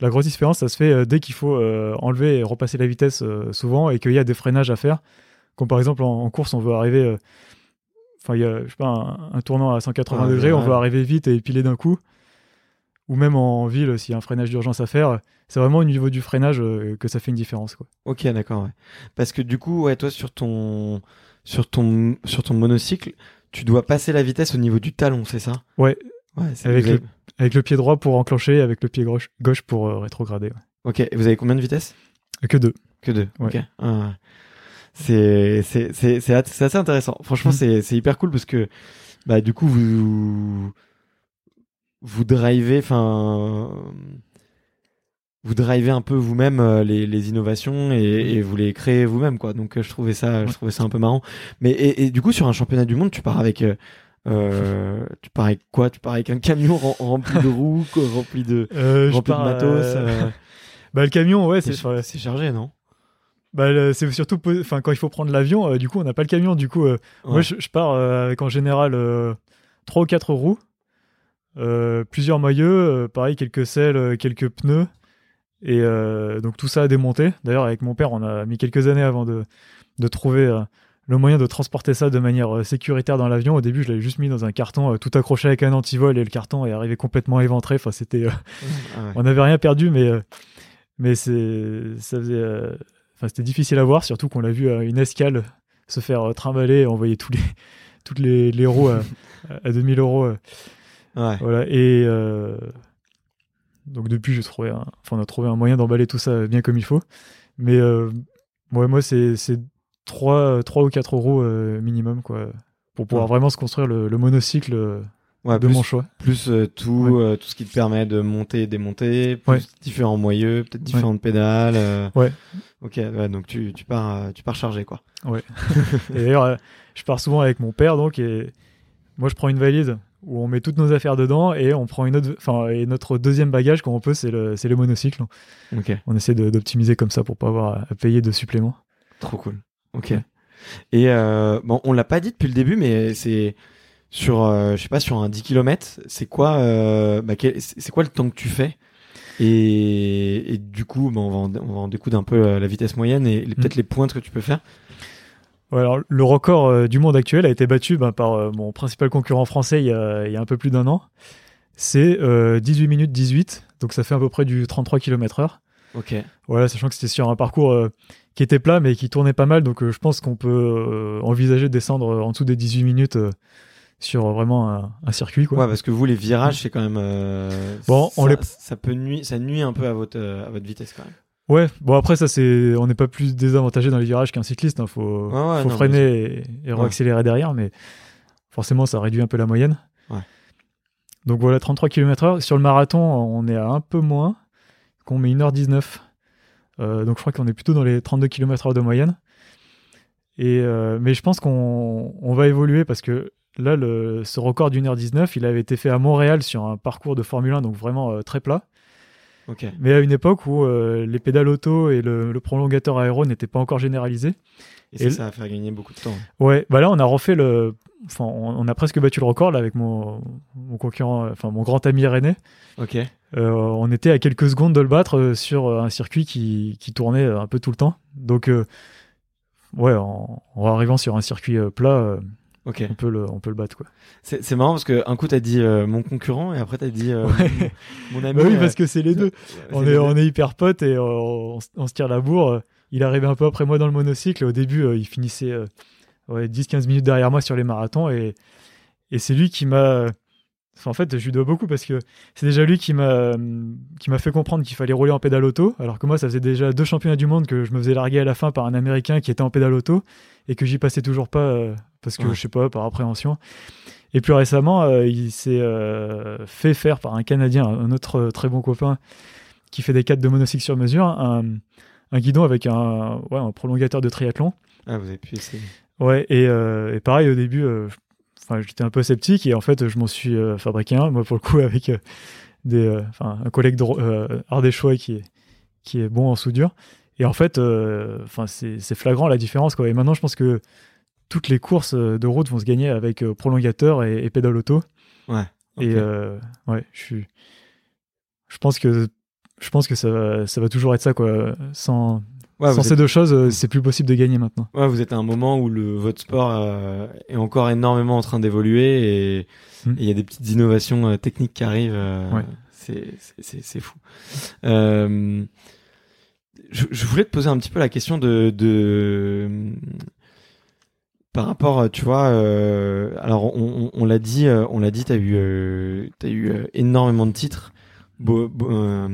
la grosse différence, ça se fait euh, dès qu'il faut euh, enlever et repasser la vitesse souvent et qu'il y a des freinages à faire. Comme par exemple en, en course, on veut arriver, enfin, il y a, je sais pas, un, un tournant à 180 Ah, degrés, on veut arriver vite et épiler d'un coup. Ou même en ville, s'il y a un freinage d'urgence à faire, c'est vraiment au niveau du freinage que ça fait une différence. Quoi. Ok, d'accord. Ouais. Parce que du coup, ouais, toi sur ton sur ton sur ton monocycle, tu dois passer la vitesse au niveau du talon, c'est ça? Ouais, Ouais. c'est- avec le, avec le pied droit pour enclencher, avec le pied gauche, gauche pour euh, rétrograder. ouais. Ok. Et vous avez combien de vitesses Que deux. Que deux. Ouais. Ok. Ah. C'est assez intéressant. Franchement, c'est c'est hyper cool parce que bah du coup vous vous drivez, enfin vous drivez un peu vous-même euh, les, les innovations et, et vous les créez vous-même quoi. Donc euh, je trouvais ça je trouvais ça un peu marrant. Mais et, et du coup sur un championnat du monde, tu pars avec euh, tu pars avec quoi? Tu pars avec un camion rem- rempli de roues, [laughs] quoi, rempli de Euh, je rempli de matos. [laughs] Bah, le camion, ouais, c'est chargé, non? Bah, c'est surtout enfin quand il faut prendre l'avion du coup on n'a pas le camion. Du coup moi je, je pars avec en général trois ou quatre roues plusieurs euh, pareil quelques selles quelques pneus et euh, donc tout ça à démonter d'ailleurs avec mon père on a mis quelques années avant de, de trouver euh, le moyen de transporter ça de manière euh, sécuritaire dans l'avion au début je l'avais juste mis dans un carton tout accroché avec un antivol et le carton est arrivé complètement éventré enfin c'était [laughs] Ah ouais. on n'avait rien perdu, mais, mais c'est, ça faisait, enfin, c'était difficile à voir, surtout qu'on l'a vu à une escale se faire trimballer et envoyer tous les, [laughs] toutes les, les roues à, [laughs] à 2000 euros. Ouais. voilà. Et euh, donc depuis, j'ai trouvé un, enfin, on a trouvé un moyen d'emballer tout ça bien comme il faut. Mais euh, ouais, moi, c'est, c'est 3, trois ou 4 euros euh, minimum, quoi, pour pouvoir Ouais. vraiment se construire le, le monocycle euh, Ouais, de plus, mon choix. plus euh, tout, tout ce qui te permet de monter et démonter, plus Ouais. différents moyeux, peut-être différentes pédales. Ouais. Ok, ouais, donc tu, tu pars, tu pars chargé quoi. [laughs] Et d'ailleurs, je pars souvent avec mon père, donc, et moi, je prends une valise où on met toutes nos affaires dedans et on prend une autre, enfin, et notre deuxième bagage quand on peut, c'est le, c'est le monocycle. On essaie de- d'optimiser comme ça pour pas avoir à- payer de suppléments. trop cool. Ok. Ouais. Et euh, bon, on l'a pas dit depuis le début, mais c'est sur, euh, je sais pas, sur un 10 km, c'est quoi, euh, bah, c'est quoi le temps que tu fais? Et, et du coup, bah, on, va en, on va en découdre un peu la vitesse moyenne et les- peut-être les pointes que tu peux faire. Ouais, alors, le record euh, du monde actuel a été battu ben, par euh, mon principal concurrent français il y a, il y a un peu plus d'un an. C'est euh, 18 minutes 18, donc ça fait à peu près du 33 km heure. Ok. Voilà, sachant que c'était sur un parcours euh, qui était plat mais qui tournait pas mal, donc euh, je pense qu'on peut euh, envisager de descendre euh, en dessous des 18 minutes euh, sur vraiment un, un circuit. Quoi. Ouais, parce que vous, les virages, c'est quand même. euh, Bon, on ça, les- ça peut nuire, ça nuit un peu à votre, euh, à votre vitesse quand même. Ouais, bon après ça c'est, on n'est pas plus désavantagé dans les virages qu'un cycliste, hein. faut, Ouais, ouais, faut non, freiner et, et Ouais. derrière, mais forcément ça réduit un peu la moyenne. Ouais. Donc voilà, 33 km/h. Sur le marathon, on est à un peu moins, qu'on met 1h19. Euh, donc je crois qu'on est plutôt dans les 32 km/h de moyenne. Et, euh, mais je pense qu'on on va évoluer parce que là, le, ce record d'une heure 19, il avait été fait à Montréal sur un parcours de Formule 1, donc vraiment euh, très plat. Mais à une époque où euh, les pédales auto et le, le prolongateur aéro n'étaient pas encore généralisés. Et, ça, Et- ça va faire gagner beaucoup de temps. Ouais, bah là on a refait le, enfin on, on a presque battu le record là avec mon, mon concurrent, euh, enfin mon grand ami René. Ok. Euh, on était à quelques secondes de le battre sur un circuit qui, qui tournait un peu tout le temps. Donc euh, ouais, en, en arrivant sur un circuit plat, euh, Ok. on peut le, on peut le battre quoi. C'est marrant parce que un coup t'as dit euh, mon concurrent et après t'as dit euh, Ouais. mon, mon ami. Bah oui, euh, parce que c'est les deux. on les est, deux. on est hyper potes et on, on se tire la bourre. Il arrivait un peu après moi dans le monocycle. Au début, euh, il finissait ouais, 10-15 minutes derrière moi sur les marathons. Et, et c'est lui qui m'a. Enfin, en fait, je lui dois beaucoup parce que c'est déjà lui qui m'a qui m'a fait comprendre qu'il fallait rouler en pédale auto. Alors que moi, ça faisait déjà deux championnats du monde que je me faisais larguer à la fin par un Américain qui était en pédale auto et que j'y passais toujours pas parce que Ouais. je sais pas par appréhension. Et plus récemment, euh, il s'est euh, fait faire par un Canadien, un autre euh, très bon copain qui fait des cadres de monocycle sur mesure, un, un guidon avec un, ouais, un prolongateur de triathlon. Ah vous avez pu essayer. Ouais, et, euh, et pareil au début, j'étais un peu sceptique et en fait, je m'en suis fabriqué un, moi pour le coup, [laughs] avec des, un collègue de, ardéchois qui est, qui est bon en soudure. Et en fait, enfin, c'est c'est flagrant la différence. Quoi. Et maintenant, je pense que toutes les courses euh, de route vont se gagner avec euh, prolongateur et, et pédale auto. Ouais. Et Ok. euh, ouais, je suis. Je pense que je pense que ça, va- ça va toujours être ça quoi. Sans, Ouais, sans ces êtes, deux choses, euh, c'est plus possible de gagner maintenant. ouais, vous êtes à un moment où le votre sport euh, est encore énormément en train d'évoluer et Mm. et il y a des petites innovations euh, techniques qui arrivent. Ouais. C'est c'est- c'est c'est fou. Je, je voulais te poser un petit peu la question de, de par rapport, tu vois, euh, alors on, on, on l'a dit, euh, on l'a dit, t'as eu, euh, t'as eu euh, énormément de titres, beau- beau- euh,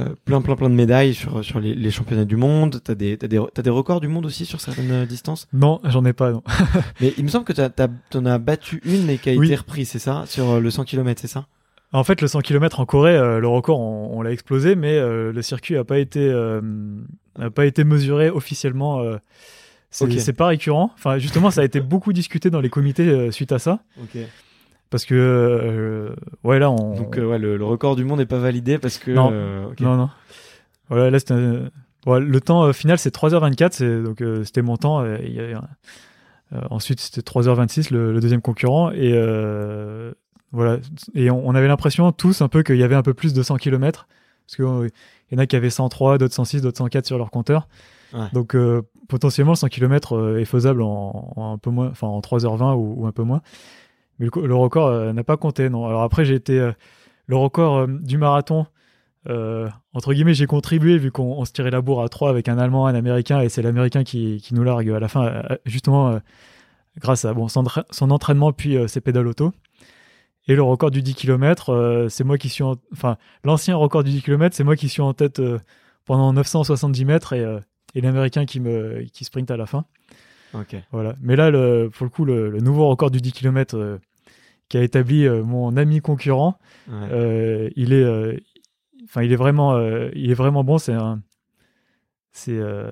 euh, plein, plein, plein de médailles sur sur les, les championnats du monde. T'as des, t'as des, t'as des records du monde aussi sur certaines euh, distances? Non, j'en ai pas. Non. [laughs] Mais il me semble que t'en as battu une, mais qui a Oui. été reprise, c'est ça, sur euh, le 100 km, c'est ça? En fait, le 100 km en Corée, euh, le record, on, on l'a explosé, mais euh, le circuit a pas été euh, a pas été mesuré officiellement. Euh, c'est Ok. c'est pas récurrent. Enfin, justement, ça a été beaucoup discuté dans les comités euh, suite à ça, Ok. parce que euh, ouais là, on Donc euh, ouais, le, le record du monde n'est pas validé parce que. Non. euh, ok. Non, non. Voilà, là, un- ouais, le temps euh, final, c'est 3h24. C'est, donc, euh, c'était mon temps. euh, y euh, ensuite, c'était 3h26, le, le deuxième concurrent. Et euh, voilà. Et on, on avait l'impression, tous, un peu, qu'il y avait un peu plus de 100 km. Parce qu'il y en a qui avaient 103, d'autres 106, d'autres 104 sur leur compteur. Donc, euh, potentiellement, le 100 km euh, est faisable en, un peu moins, en 3h20 ou, un peu moins. Mais le, co- le record euh, n'a pas compté, non. Alors après, j'ai été. le record du marathon, entre guillemets, j'ai contribué vu qu'on on se tirait la bourre à trois avec un Allemand, un Américain, et c'est l'Américain qui, qui nous largue à la fin, justement grâce à bon, son, entra- son entraînement puis ses pédales auto. Et le record du 10 km, c'est moi qui suis en... Enfin, l'ancien record du 10 km, c'est moi qui suis en tête pendant 970 mètres et, et l'Américain qui, me, qui sprint à la fin. Voilà. Mais là, le, pour le coup, le, le nouveau record du 10 km, qui a établi euh, mon ami concurrent. Ouais. Euh, il est, euh, enfin, il est vraiment, euh, il est vraiment bon. C'est un, c'est, euh,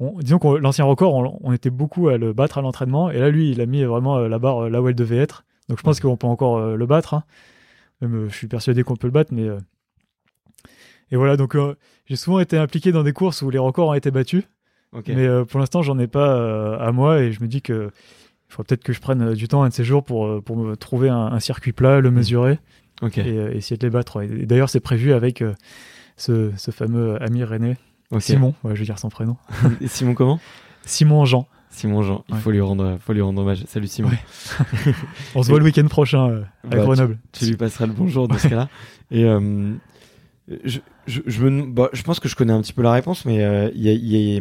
on- disons que l'ancien record, on, on était beaucoup à le battre à l'entraînement, et là, lui, il a mis vraiment euh, la barre euh, là où elle devait être. Donc, je pense qu'on peut encore euh, le battre. hein. Même, euh, je suis persuadé qu'on peut le battre, mais euh, et voilà. Donc, euh, j'ai souvent été impliqué dans des courses où les records ont été battus, mais euh, pour l'instant, j'en ai pas euh, à moi, et je me dis que il faudrait peut-être que je prenne euh, du temps un de ces jours pour, pour me trouver un, un circuit plat, le mesurer ok. et essayer de les battre. ouais. Et d'ailleurs, c'est prévu avec ce, ce fameux ami René. Simon, ouais, je vais dire son prénom. [laughs] Simon comment? Simon Jean. Simon Jean. Il Ouais. faut lui rendre, faut lui rendre hommage. Salut Simon. Ouais. [laughs] On se voit le week-end prochain euh, à Bah, Grenoble. Tu lui passeras le bonjour dans ce cas-là. Et euh, je, je, je, me, bah, je pense que je connais un petit peu la réponse, mais euh, il y, a, il y, a,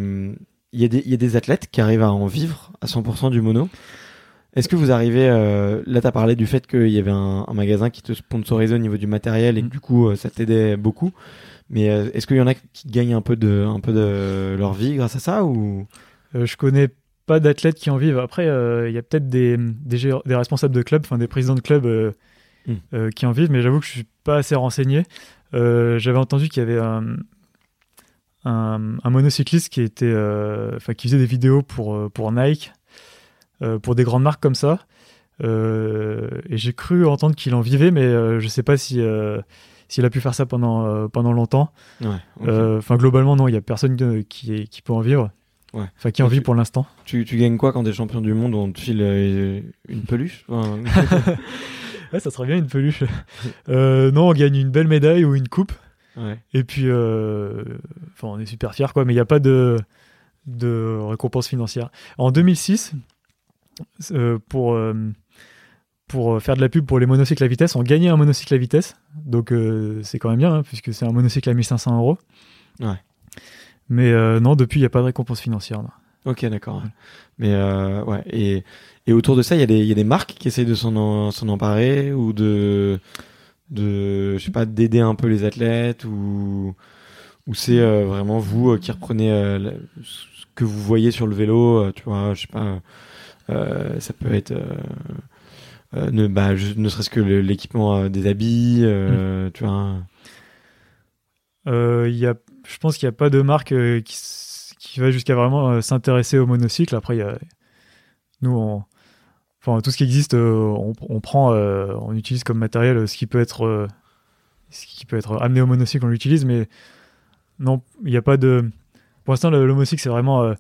il y, a des- il y a des athlètes qui arrivent à en vivre à 100% du mono. Est-ce que vous arrivez, euh, là tu as parlé du fait qu'il y avait un, un magasin qui te sponsorisait au niveau du matériel et que Mm. du coup euh, ça t'aidait beaucoup, mais euh, est-ce qu'il y en a qui gagnent un peu de, un peu de leur vie grâce à ça ou? Je connais pas d'athlètes qui en vivent. Après, il y a peut-être des, des, gé- des responsables de club, enfin des présidents de club euh, Mm. qui en vivent, mais j'avoue que je suis pas assez renseigné. Euh, J'avais entendu qu'il y avait un, un, un monocycliste qui était, euh, qui faisait des vidéos pour euh, pour Nike, pour des grandes marques comme ça. Et j'ai cru entendre qu'il en vivait, mais je sais pas si s'il a pu faire ça pendant euh, pendant longtemps. Ouais. Euh, Enfin, globalement, non, il y a personne qui, qui peut en vivre. Ouais. Enfin, qui en vit tu- pour l'instant. tu, tu gagnes quoi quand t'es champion du monde On te file euh, une peluche Enfin, [laughs] [laughs] Ouais, ça serait bien une peluche. [laughs] Euh, non, on gagne une belle médaille ou une coupe. ouais. Et puis, euh, enfin, on est super fiers, quoi. Mais il n'y a pas de, de récompense financière. En 2006, euh, pour, pour faire de la pub pour les monocycles à vitesse, on gagnait un monocycle à vitesse. Donc, c'est quand même bien, hein, puisque c'est un monocycle à 1500 euros. Ouais. Mais non, depuis, il n'y a pas de récompense financière. non. Ok, d'accord. ouais. Mais ouais, et, et autour de ça, il y, a des- il y a des marques qui essayent de s'en en- s'en emparer ou de, de, je sais pas, d'aider un peu les athlètes ou, ou c'est euh, vraiment vous euh, qui reprenez euh, la- ce que vous voyez sur le vélo, tu vois, je sais pas, ça peut être. ne, bah, ne serait-ce que le- l'équipement des habits, euh, tu vois. Y a, je pense qu'il n'y a pas de marque qui, qui va jusqu'à vraiment s'intéresser au monocycle. Après, il y a, nous, on, enfin, tout ce qui existe, euh, on, on prend, euh, on utilise comme matériel euh, ce qui peut être, ce qui peut être amené au monocycle, on l'utilise, mais non, il n'y a pas de. Pour l'instant, le, le monocycle, c'est vraiment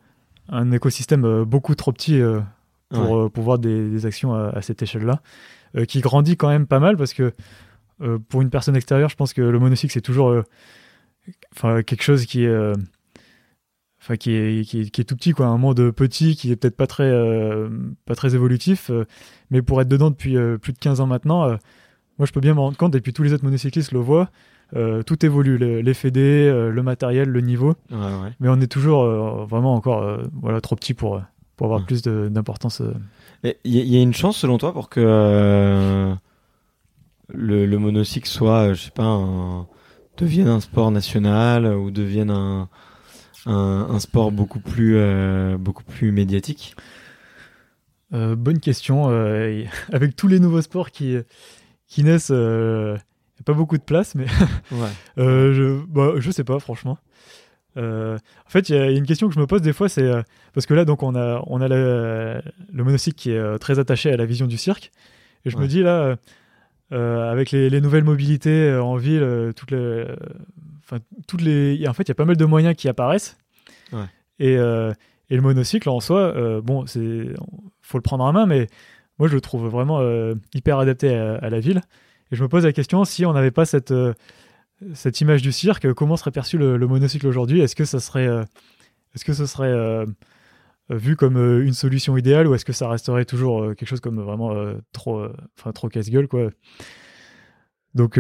un écosystème beaucoup trop petit pour, Ouais. euh, pour voir des, des actions à, à cette échelle-là, qui grandit quand même pas mal parce que pour une personne extérieure, je pense que le monocycle, c'est toujours enfin quelque chose qui est enfin qui est, qui est qui est tout petit quoi un monde petit qui est peut-être pas très euh, pas très évolutif euh, mais pour être dedans depuis euh, plus de 15 ans maintenant euh, moi je peux bien me rendre compte et puis tous les autres monocyclistes le voient euh, tout évolue le- les fédés euh, le matériel le niveau Ouais, ouais. mais on est toujours euh, vraiment encore euh, voilà trop petit pour euh, pour avoir Ouais. plus d'importance euh. Il y, a- il y a une chance selon toi pour que euh, le, le monocycle soit, euh, je sais pas, un- devienne un sport national ou devienne un, un, un sport beaucoup plus, euh, beaucoup plus médiatique Euh, bonne question. euh, [laughs] avec tous les nouveaux sports qui, qui naissent, il n'y a pas beaucoup de place, mais [laughs] Ouais. je, bah, je sais pas, franchement. En fait, il y, a il y a une question que je me pose des fois, c'est parce que là, donc, on a, on a le, le monocycle qui est très attaché à la vision du cirque, et je Ouais. me dis là, avec les, les nouvelles mobilités en ville, toutes les, enfin, toutes les, en fait, il y a pas mal de moyens qui apparaissent, Ouais. et, euh, et le monocycle en soi, euh, bon, c'est, faut le prendre en main, mais moi, je le trouve vraiment euh, hyper adapté à, à la ville. Et je me pose la question si on n'avait pas cette, euh, cette image du cirque, comment serait perçu le, le monocycle aujourd'hui? Est-ce que ça serait, est-ce que ce serait vu comme une solution idéale ou est-ce que ça resterait toujours quelque chose comme vraiment trop, enfin trop casse-gueule quoi? Donc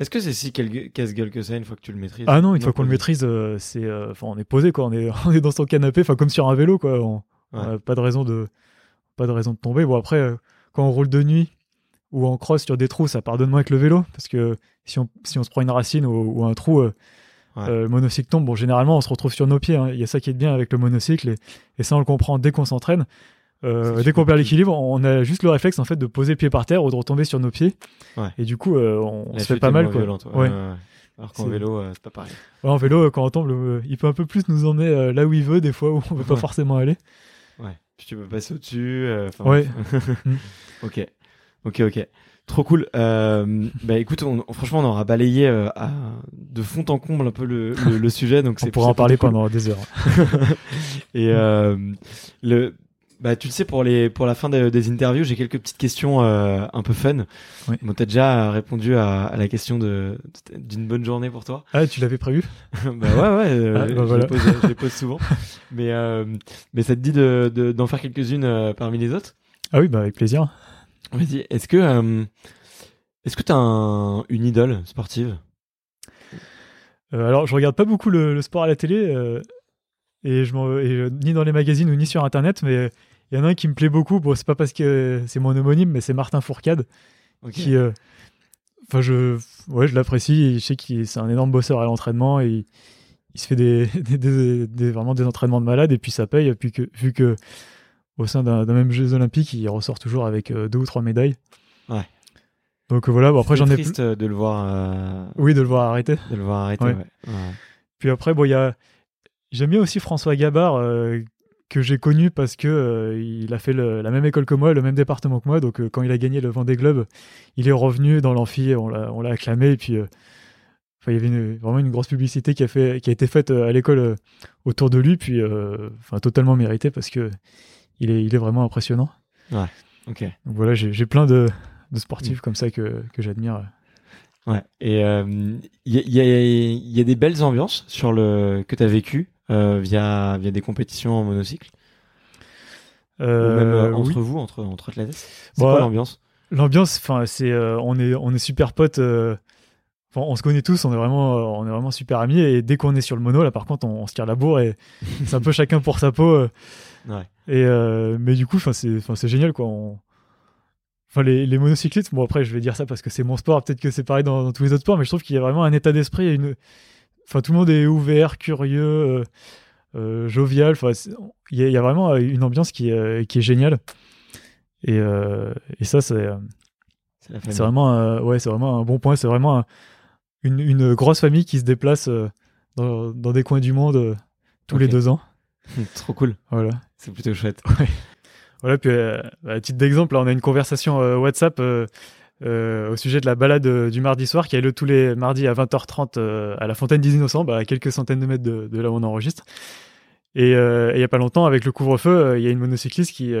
Est-ce que c'est si casse-gueule que ça une fois que tu le maîtrises? Ah non, une fois qu'on le maîtrise, euh, c'est, euh, on est posé quoi, on est, [laughs] on est dans son canapé, enfin comme sur un vélo quoi. On, on Ouais. a pas de raison de, pas de raison de tomber. Bon après, euh, quand on roule de nuit ou en cross sur des trous, ça pardonne moins que le vélo parce que si on, si on se prend une racine ou, ou un trou, Ouais. le monocycle tombe. Bon, généralement, on se retrouve sur nos pieds. hein. Il y a ça qui est bien avec le monocycle et, et ça, on le comprend dès qu'on s'entraîne. Euh, dès qu'on perd l'équilibre, on a juste le réflexe en fait de poser le pied par terre ou de retomber sur nos pieds. Ouais. Et du coup, euh, on, se fait pas mal quoi. violente, ouais. Alors qu'en vélo, euh, c'est pas pareil. Ouais, en vélo, euh, quand on tombe, le- il peut un peu plus nous emmener euh, là où il veut, des fois où on veut pas forcément aller. Ouais. Puis tu peux passer au-dessus. euh, Ouais. Mm. [laughs] ok. Ok, ok. Trop cool. Euh, bah écoute, on- franchement, on aura balayé euh, à- de fond en comble un peu le, le, le sujet, donc [laughs] On pourra en parler cool. pendant des heures. [laughs] Et euh, le, bah tu le sais pour les pour la fin de- des interviews, j'ai quelques petites questions euh, un peu fun. Oui. Bon, t'as déjà répondu à, à la question de d'une bonne journée pour toi. Ah, tu l'avais prévu [laughs] bah ouais ouais, euh, Ah, bah je, voilà. les pose, je les pose souvent. [laughs] mais euh, mais ça te dit de de- d'en faire quelques-unes parmi les autres? Ah oui, bah avec plaisir. Vas-y. Est-ce que est-ce que t'as un, une idole sportive? Alors, je regarde pas beaucoup le, le sport à la télé, et je et, ni dans les magazines ou ni sur Internet, mais il y en a un qui me plaît beaucoup. Bon, c'est pas parce que c'est mon homonyme, mais c'est Martin Fourcade, qui, euh, enfin, je, ouais, je l'apprécie. Je sais qu'il c'est un énorme bosseur à l'entraînement et il, il se fait des, [laughs] des, des- des- vraiment des entraînements de malade et puis ça paye, puis que, vu que au sein d'un même Jeux Olympiques, il ressort toujours avec euh, deux ou trois médailles. Ouais. Donc euh, voilà, bon, après j'en ai triste de le voir euh, Oui, de le voir arrêter. de le voir arrêter. Ouais. ouais. Ouais. Puis après, bon, il y a. J'aime bien aussi François Gabard, euh, que j'ai connu parce que euh, il a fait le- la même école que moi, le même département que moi. Donc, euh, quand il a gagné le Vendée Globe, il est revenu dans l'amphi, on l'a acclamé. Et puis, euh, il y avait une- vraiment une grosse publicité qui a, fait, qui a été faite euh, à l'école autour de lui. Puis, enfin, totalement mérité parce que il est, il est vraiment impressionnant. Ok. Donc, voilà, j'ai plein de, de sportifs comme ça que, que j'admire. Ouais. Et il y, a, y, a, y a des belles ambiances sur le que t'as vécu euh, via via des compétitions en monocycle? Ou même euh, Euh, entre oui. vous, entre entre athlètes? C'est Bah, quoi l'ambiance? L'ambiance, enfin, c'est, euh, on est, on est super potes. euh, enfin, on se connaît tous, on est vraiment, euh, on est vraiment super amis. Et dès qu'on est sur le mono, là, par contre, on, on se tire la bourre et [laughs] c'est un peu chacun pour sa peau. euh, Ouais. et euh, mais du coup, enfin, c'est, enfin, c'est génial, quoi. On- Enfin, les, les monocyclistes, bon après, je vais dire ça parce que c'est mon sport. Peut-être que c'est pareil dans, dans tous les autres sports, mais je trouve qu'il y a vraiment un état d'esprit, et une, enfin, tout le monde est ouvert, curieux, euh, euh, jovial. Enfin, il y, a- il y a vraiment euh, une ambiance qui, est, qui est géniale. Et, et ça, c'est. vraiment, un- ouais, c'est vraiment un bon point. C'est vraiment un- une, une grosse famille qui se déplace dans, dans des coins du monde tous les deux ans. [laughs] Trop cool. Voilà. C'est plutôt chouette. Voilà. Puis, euh, à titre d'exemple, on a une conversation euh, WhatsApp euh, euh, au sujet de la balade euh, du mardi soir qui a lieu tous les mardis à 20h30 euh, à la Fontaine des Innocents, bah, à quelques centaines de mètres de, là où on enregistre. Et il y a pas longtemps, avec le couvre-feu, il y a une monocycliste qui,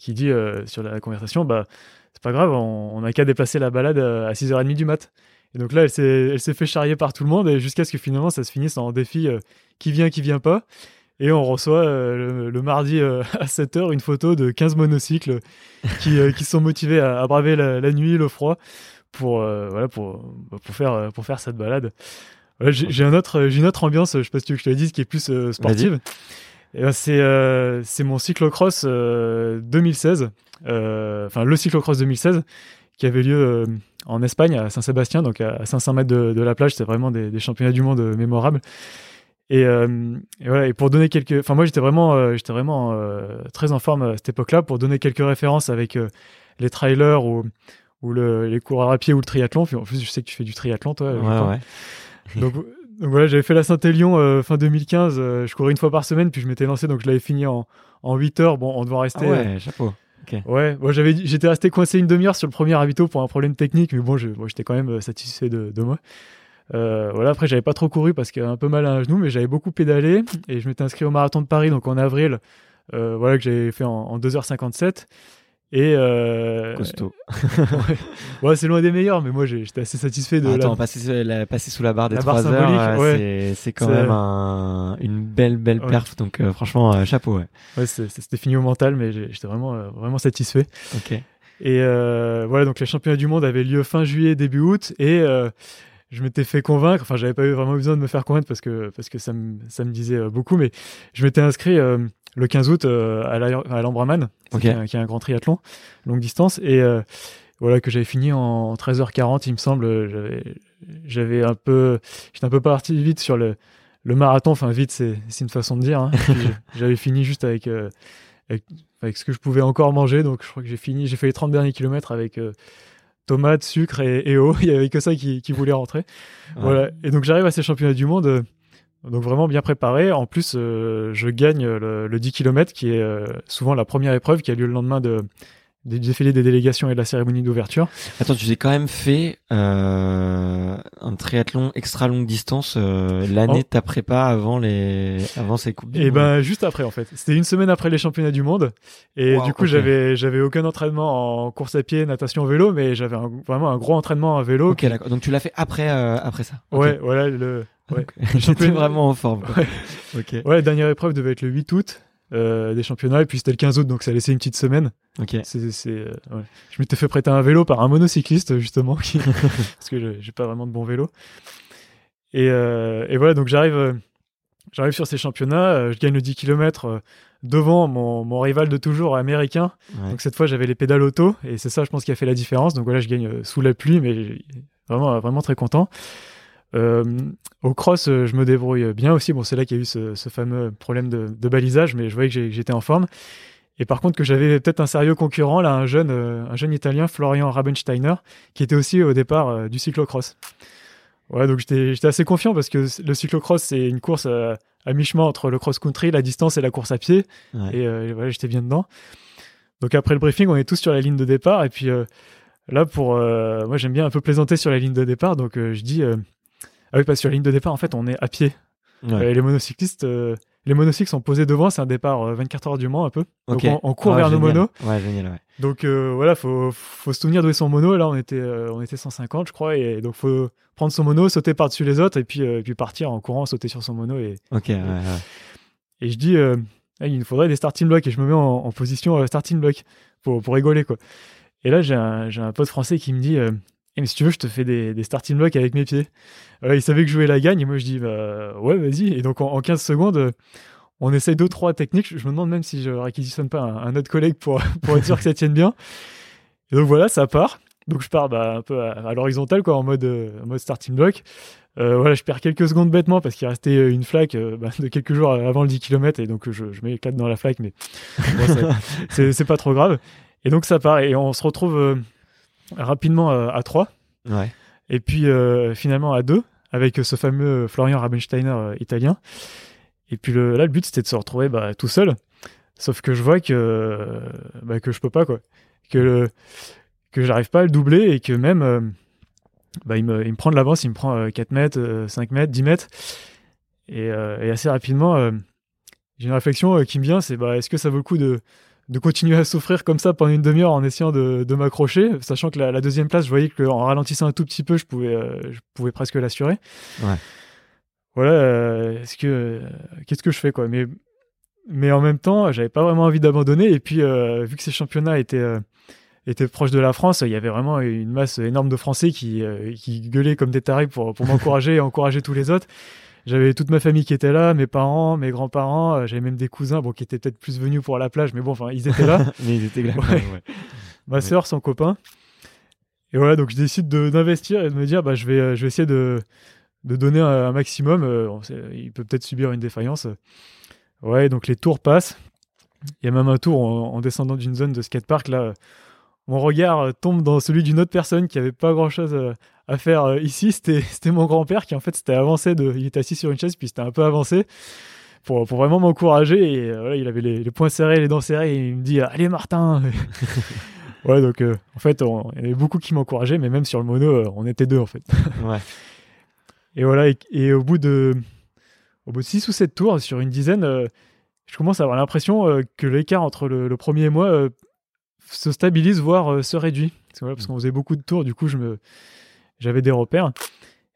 qui dit sur la conversation, bah c'est pas grave, on, on a qu'à déplacer la balade à 6h30 du mat. Et donc là, elle s'est, fait charrier par tout le monde et jusqu'à ce que finalement ça se finisse en défi qui vient, qui vient pas. Et on reçoit euh, le, le mardi euh, [laughs] à 7h une photo de 15 monocycles qui, euh, qui sont motivés à, à braver la, la nuit, le froid pour, voilà, pour, pour, faire, pour faire cette balade. Voilà, j'ai, un autre, une autre ambiance, je sais pas si tu veux que je te le dise, qui est plus sportive. Et ben, c'est, mon cyclocross euh, 2016, euh, enfin le cyclocross 2016 qui avait lieu en Espagne à Saint-Sébastien, donc à 500 mètres de, de la plage. C'est vraiment des, des championnats du monde mémorables. Et, euh, et voilà. Et pour donner quelques, enfin moi j'étais vraiment, euh, j'étais vraiment euh, très en forme à cette époque-là pour donner quelques références avec les trailers ou ou le, les coureurs à pied ou le triathlon. Puis en plus, je sais que tu fais du triathlon, toi. Ouais, ouais. [laughs] Donc, donc voilà, j'avais fait la Saint-Élion fin 2015. euh, je courais une fois par semaine, puis je m'étais lancé, donc je l'avais fini en, en 8 heures. Bon, on devait Ah rester. ouais, chapeau. Ouais, moi j'avais, j'étais resté coincé une demi-heure sur le premier ravito pour un problème technique, mais bon, j'étais quand même satisfait de, de moi. Euh, voilà, après j'avais pas trop couru parce qu'il y avait un peu mal à un genou, mais j'avais beaucoup pédalé et je m'étais inscrit au marathon de Paris, donc en avril, euh, voilà que j'avais fait en, en 2h57. Et euh, Costaud. [laughs] ouais, Ouais, c'est loin des meilleurs, mais moi j'étais assez satisfait de Attends, la, passer, la, passer sous la barre des La barre 3 heures, ouais. c'est, c'est quand même un, une belle, belle Ouais. perf. Donc, euh, franchement, euh, chapeau, ouais. C'était fini au mental, mais j'étais vraiment, vraiment satisfait. Ok. Et voilà, donc les championnats du monde avaient lieu fin juillet, début août, et je m'étais fait convaincre. Enfin, j'avais pas eu vraiment besoin de me faire convaincre parce que parce que ça me ça me disait euh, beaucoup, mais je m'étais inscrit euh, le 15 août euh, à la- à l'Ambraman, Ok. qui, est un- qui est un grand triathlon longue distance, et euh, voilà que j'avais fini en 13h40, il me semble. J'avais un peu j'étais un peu parti vite sur le le marathon. Enfin, vite, c'est une façon de dire. hein. [laughs] J'avais fini juste avec, avec- avec ce que je pouvais encore manger. Donc je crois que j'ai fini, j'ai fait les 30 derniers kilomètres avec tomates, sucre et, et eau. [laughs] Il y avait que ça qui, qui voulait rentrer. Voilà. Et donc j'arrive à ces championnats du monde. euh, donc vraiment bien préparé. En plus, euh, je gagne le, le 10 km qui est euh, souvent la première épreuve qui a lieu le lendemain de, des défilés des délégations et de la cérémonie d'ouverture. Attends, tu t'es quand même fait euh, un triathlon extra longue distance euh, l'année Oh. de ta prépa avant les avant ces coupes. du Et monde. ben juste après en fait. C'était une semaine après les championnats du monde. Et Wow, du coup j'avais j'avais aucun entraînement en course à pied, natation, vélo, mais j'avais vraiment un gros entraînement à vélo. Ok, d'accord. Donc tu l'as fait après euh, après ça. Ok. Ouais, voilà le. [laughs] Ouais. J'étais vraiment en forme. quoi. Ouais. Ok. Ouais, la dernière épreuve devait être le 8 août euh, des championnats et puis c'était le 15 août donc ça laissait une petite semaine. Ok. C'est, c'est, euh, ouais. Je m'étais fait prêter un vélo par un monocycliste justement qui... [laughs] parce que je- j'ai pas vraiment de bon vélo. Et, euh, et voilà donc j'arrive j'arrive sur ces championnats, je gagne le 10 km devant mon, mon rival de toujours américain. Ouais. Donc cette fois j'avais les pédales auto et c'est ça je pense qui a fait la différence. Donc voilà je gagne sous la pluie mais vraiment vraiment très content. Euh, au cross, euh, je me débrouille bien aussi. Bon, c'est là qu'il y a eu ce, ce fameux problème de, de balisage, mais je voyais que j'étais en forme. Et par contre, que j'avais peut-être un sérieux concurrent, là, un jeune, euh, un jeune italien, Florian Rabensteiner, qui était aussi au départ du cyclocross. Ouais, donc j'étais assez confiant parce que le cyclocross, c'est une course à mi-chemin entre le cross-country, la distance et la course à pied. Ouais. Et euh, voilà, j'étais bien dedans. Donc après le briefing, on est tous sur la ligne de départ. Et puis euh, là, pour euh, moi, j'aime bien un peu plaisanter sur la ligne de départ. Donc je dis, ah oui, parce que sur la ligne de départ, en fait, on est à pied. Ouais. Euh, les monocyclistes, euh, les monocycles sont posés devant. C'est un départ euh, 24 heures du Mans un peu. Donc on, on court Ah, vers nos monos. Ouais, génial. Ouais. Donc euh, voilà, faut faut se souvenir d'où est son mono. Là, on était on était 150, je crois, et donc faut prendre son mono, sauter par-dessus les autres, et puis et puis partir en courant, sauter sur son mono. Et, et je dis, Ah, il nous faudrait des starting blocks, et je me mets en, en position starting block pour pour rigoler quoi. Et là, j'ai un j'ai un pote français qui me dit, euh, Eh, mais si tu veux, je te fais des, des starting blocks avec mes pieds. Voilà, il savait que je jouais la gagne, et moi je dis, bah ouais, vas-y. Et donc en, en 15 secondes. euh, on essaye deux, trois techniques. Je me demande même si je réquisitionne pas un, un autre collègue pour, [laughs] pour être sûr que ça tienne bien. Et donc voilà, ça part. Donc je pars bah, un peu à, à l'horizontale, quoi, en mode, euh, en mode starting block. Euh, voilà, je perds quelques secondes bêtement parce qu'il restait euh, une flaque euh, bah, de quelques jours avant le 10 km et donc je, je m'éclate dans la flaque, mais [laughs] bon, c'est- pas trop grave. Et donc ça part et on se retrouve euh, rapidement euh, à 3 Ouais. et puis euh, finalement à 2 avec ce fameux Florian Rabensteiner euh, italien. Et puis le, là, le but c'était de se retrouver bah, tout seul. Sauf que je vois que, euh, bah, que je peux pas, quoi. Que, le- que j'arrive pas à le doubler et que même euh, bah, il, me, il me prend de l'avance, il me prend euh, 4 mètres, euh, 5 mètres, 10 mètres. Et, euh, et assez rapidement, euh, j'ai une réflexion euh, qui me vient c'est bah, est-ce que ça vaut le coup de, de continuer à souffrir comme ça pendant une demi-heure en essayant de, de m'accrocher, sachant que la, la deuxième place, je voyais qu'en ralentissant un tout petit peu, je pouvais, euh, je pouvais presque l'assurer. Ouais. Voilà, euh, est-ce que euh, qu'est-ce que je fais quoi? Mais mais en même temps, j'avais pas vraiment envie d'abandonner. Et puis vu que ces championnats étaient étaient proches de la France, il y avait vraiment une masse énorme de Français qui qui gueulaient comme des tarés pour pour m'encourager et encourager tous les autres. J'avais toute ma famille qui était là, mes parents, mes grands-parents, euh, j'avais même des cousins, bon, qui étaient peut-être plus venus pour la plage, mais bon, enfin, ils étaient là. [laughs] Mais ils étaient là. Ouais. ouais. ma sœur, son copain. Et voilà, donc je décide de- d'investir et de me dire, bah, je vais, euh, je vais essayer de, de donner un, un maximum. Euh, il peut peut-être subir une défaillance. Ouais, donc les tours passent. Il y a même un tour en, en descendant d'une zone de skatepark. Là, mon regard tombe dans celui d'une autre personne qui avait pas grand-chose à faire euh, ici. [laughs] C'était, mon grand-père qui, en fait, s'était avancé. De, il était assis sur une chaise, puis c'était un peu avancé pour, pour vraiment m'encourager. Et euh, voilà, il avait les, les poings serrés, les dents serrées. Et il me dit Allez, Martin [laughs] Ouais, donc euh, en fait, on- il y avait beaucoup qui m'encourageaient, mais même sur le mono, on était deux en fait. [laughs] Ouais. Et voilà, et, et au bout de au bout de 6 ou 7 tours, sur une dizaine, je commence à avoir l'impression que l'écart entre le, le premier et moi se stabilise, voire se réduit. Parce, voilà, parce qu'on faisait beaucoup de tours, du coup, je me j'avais des repères.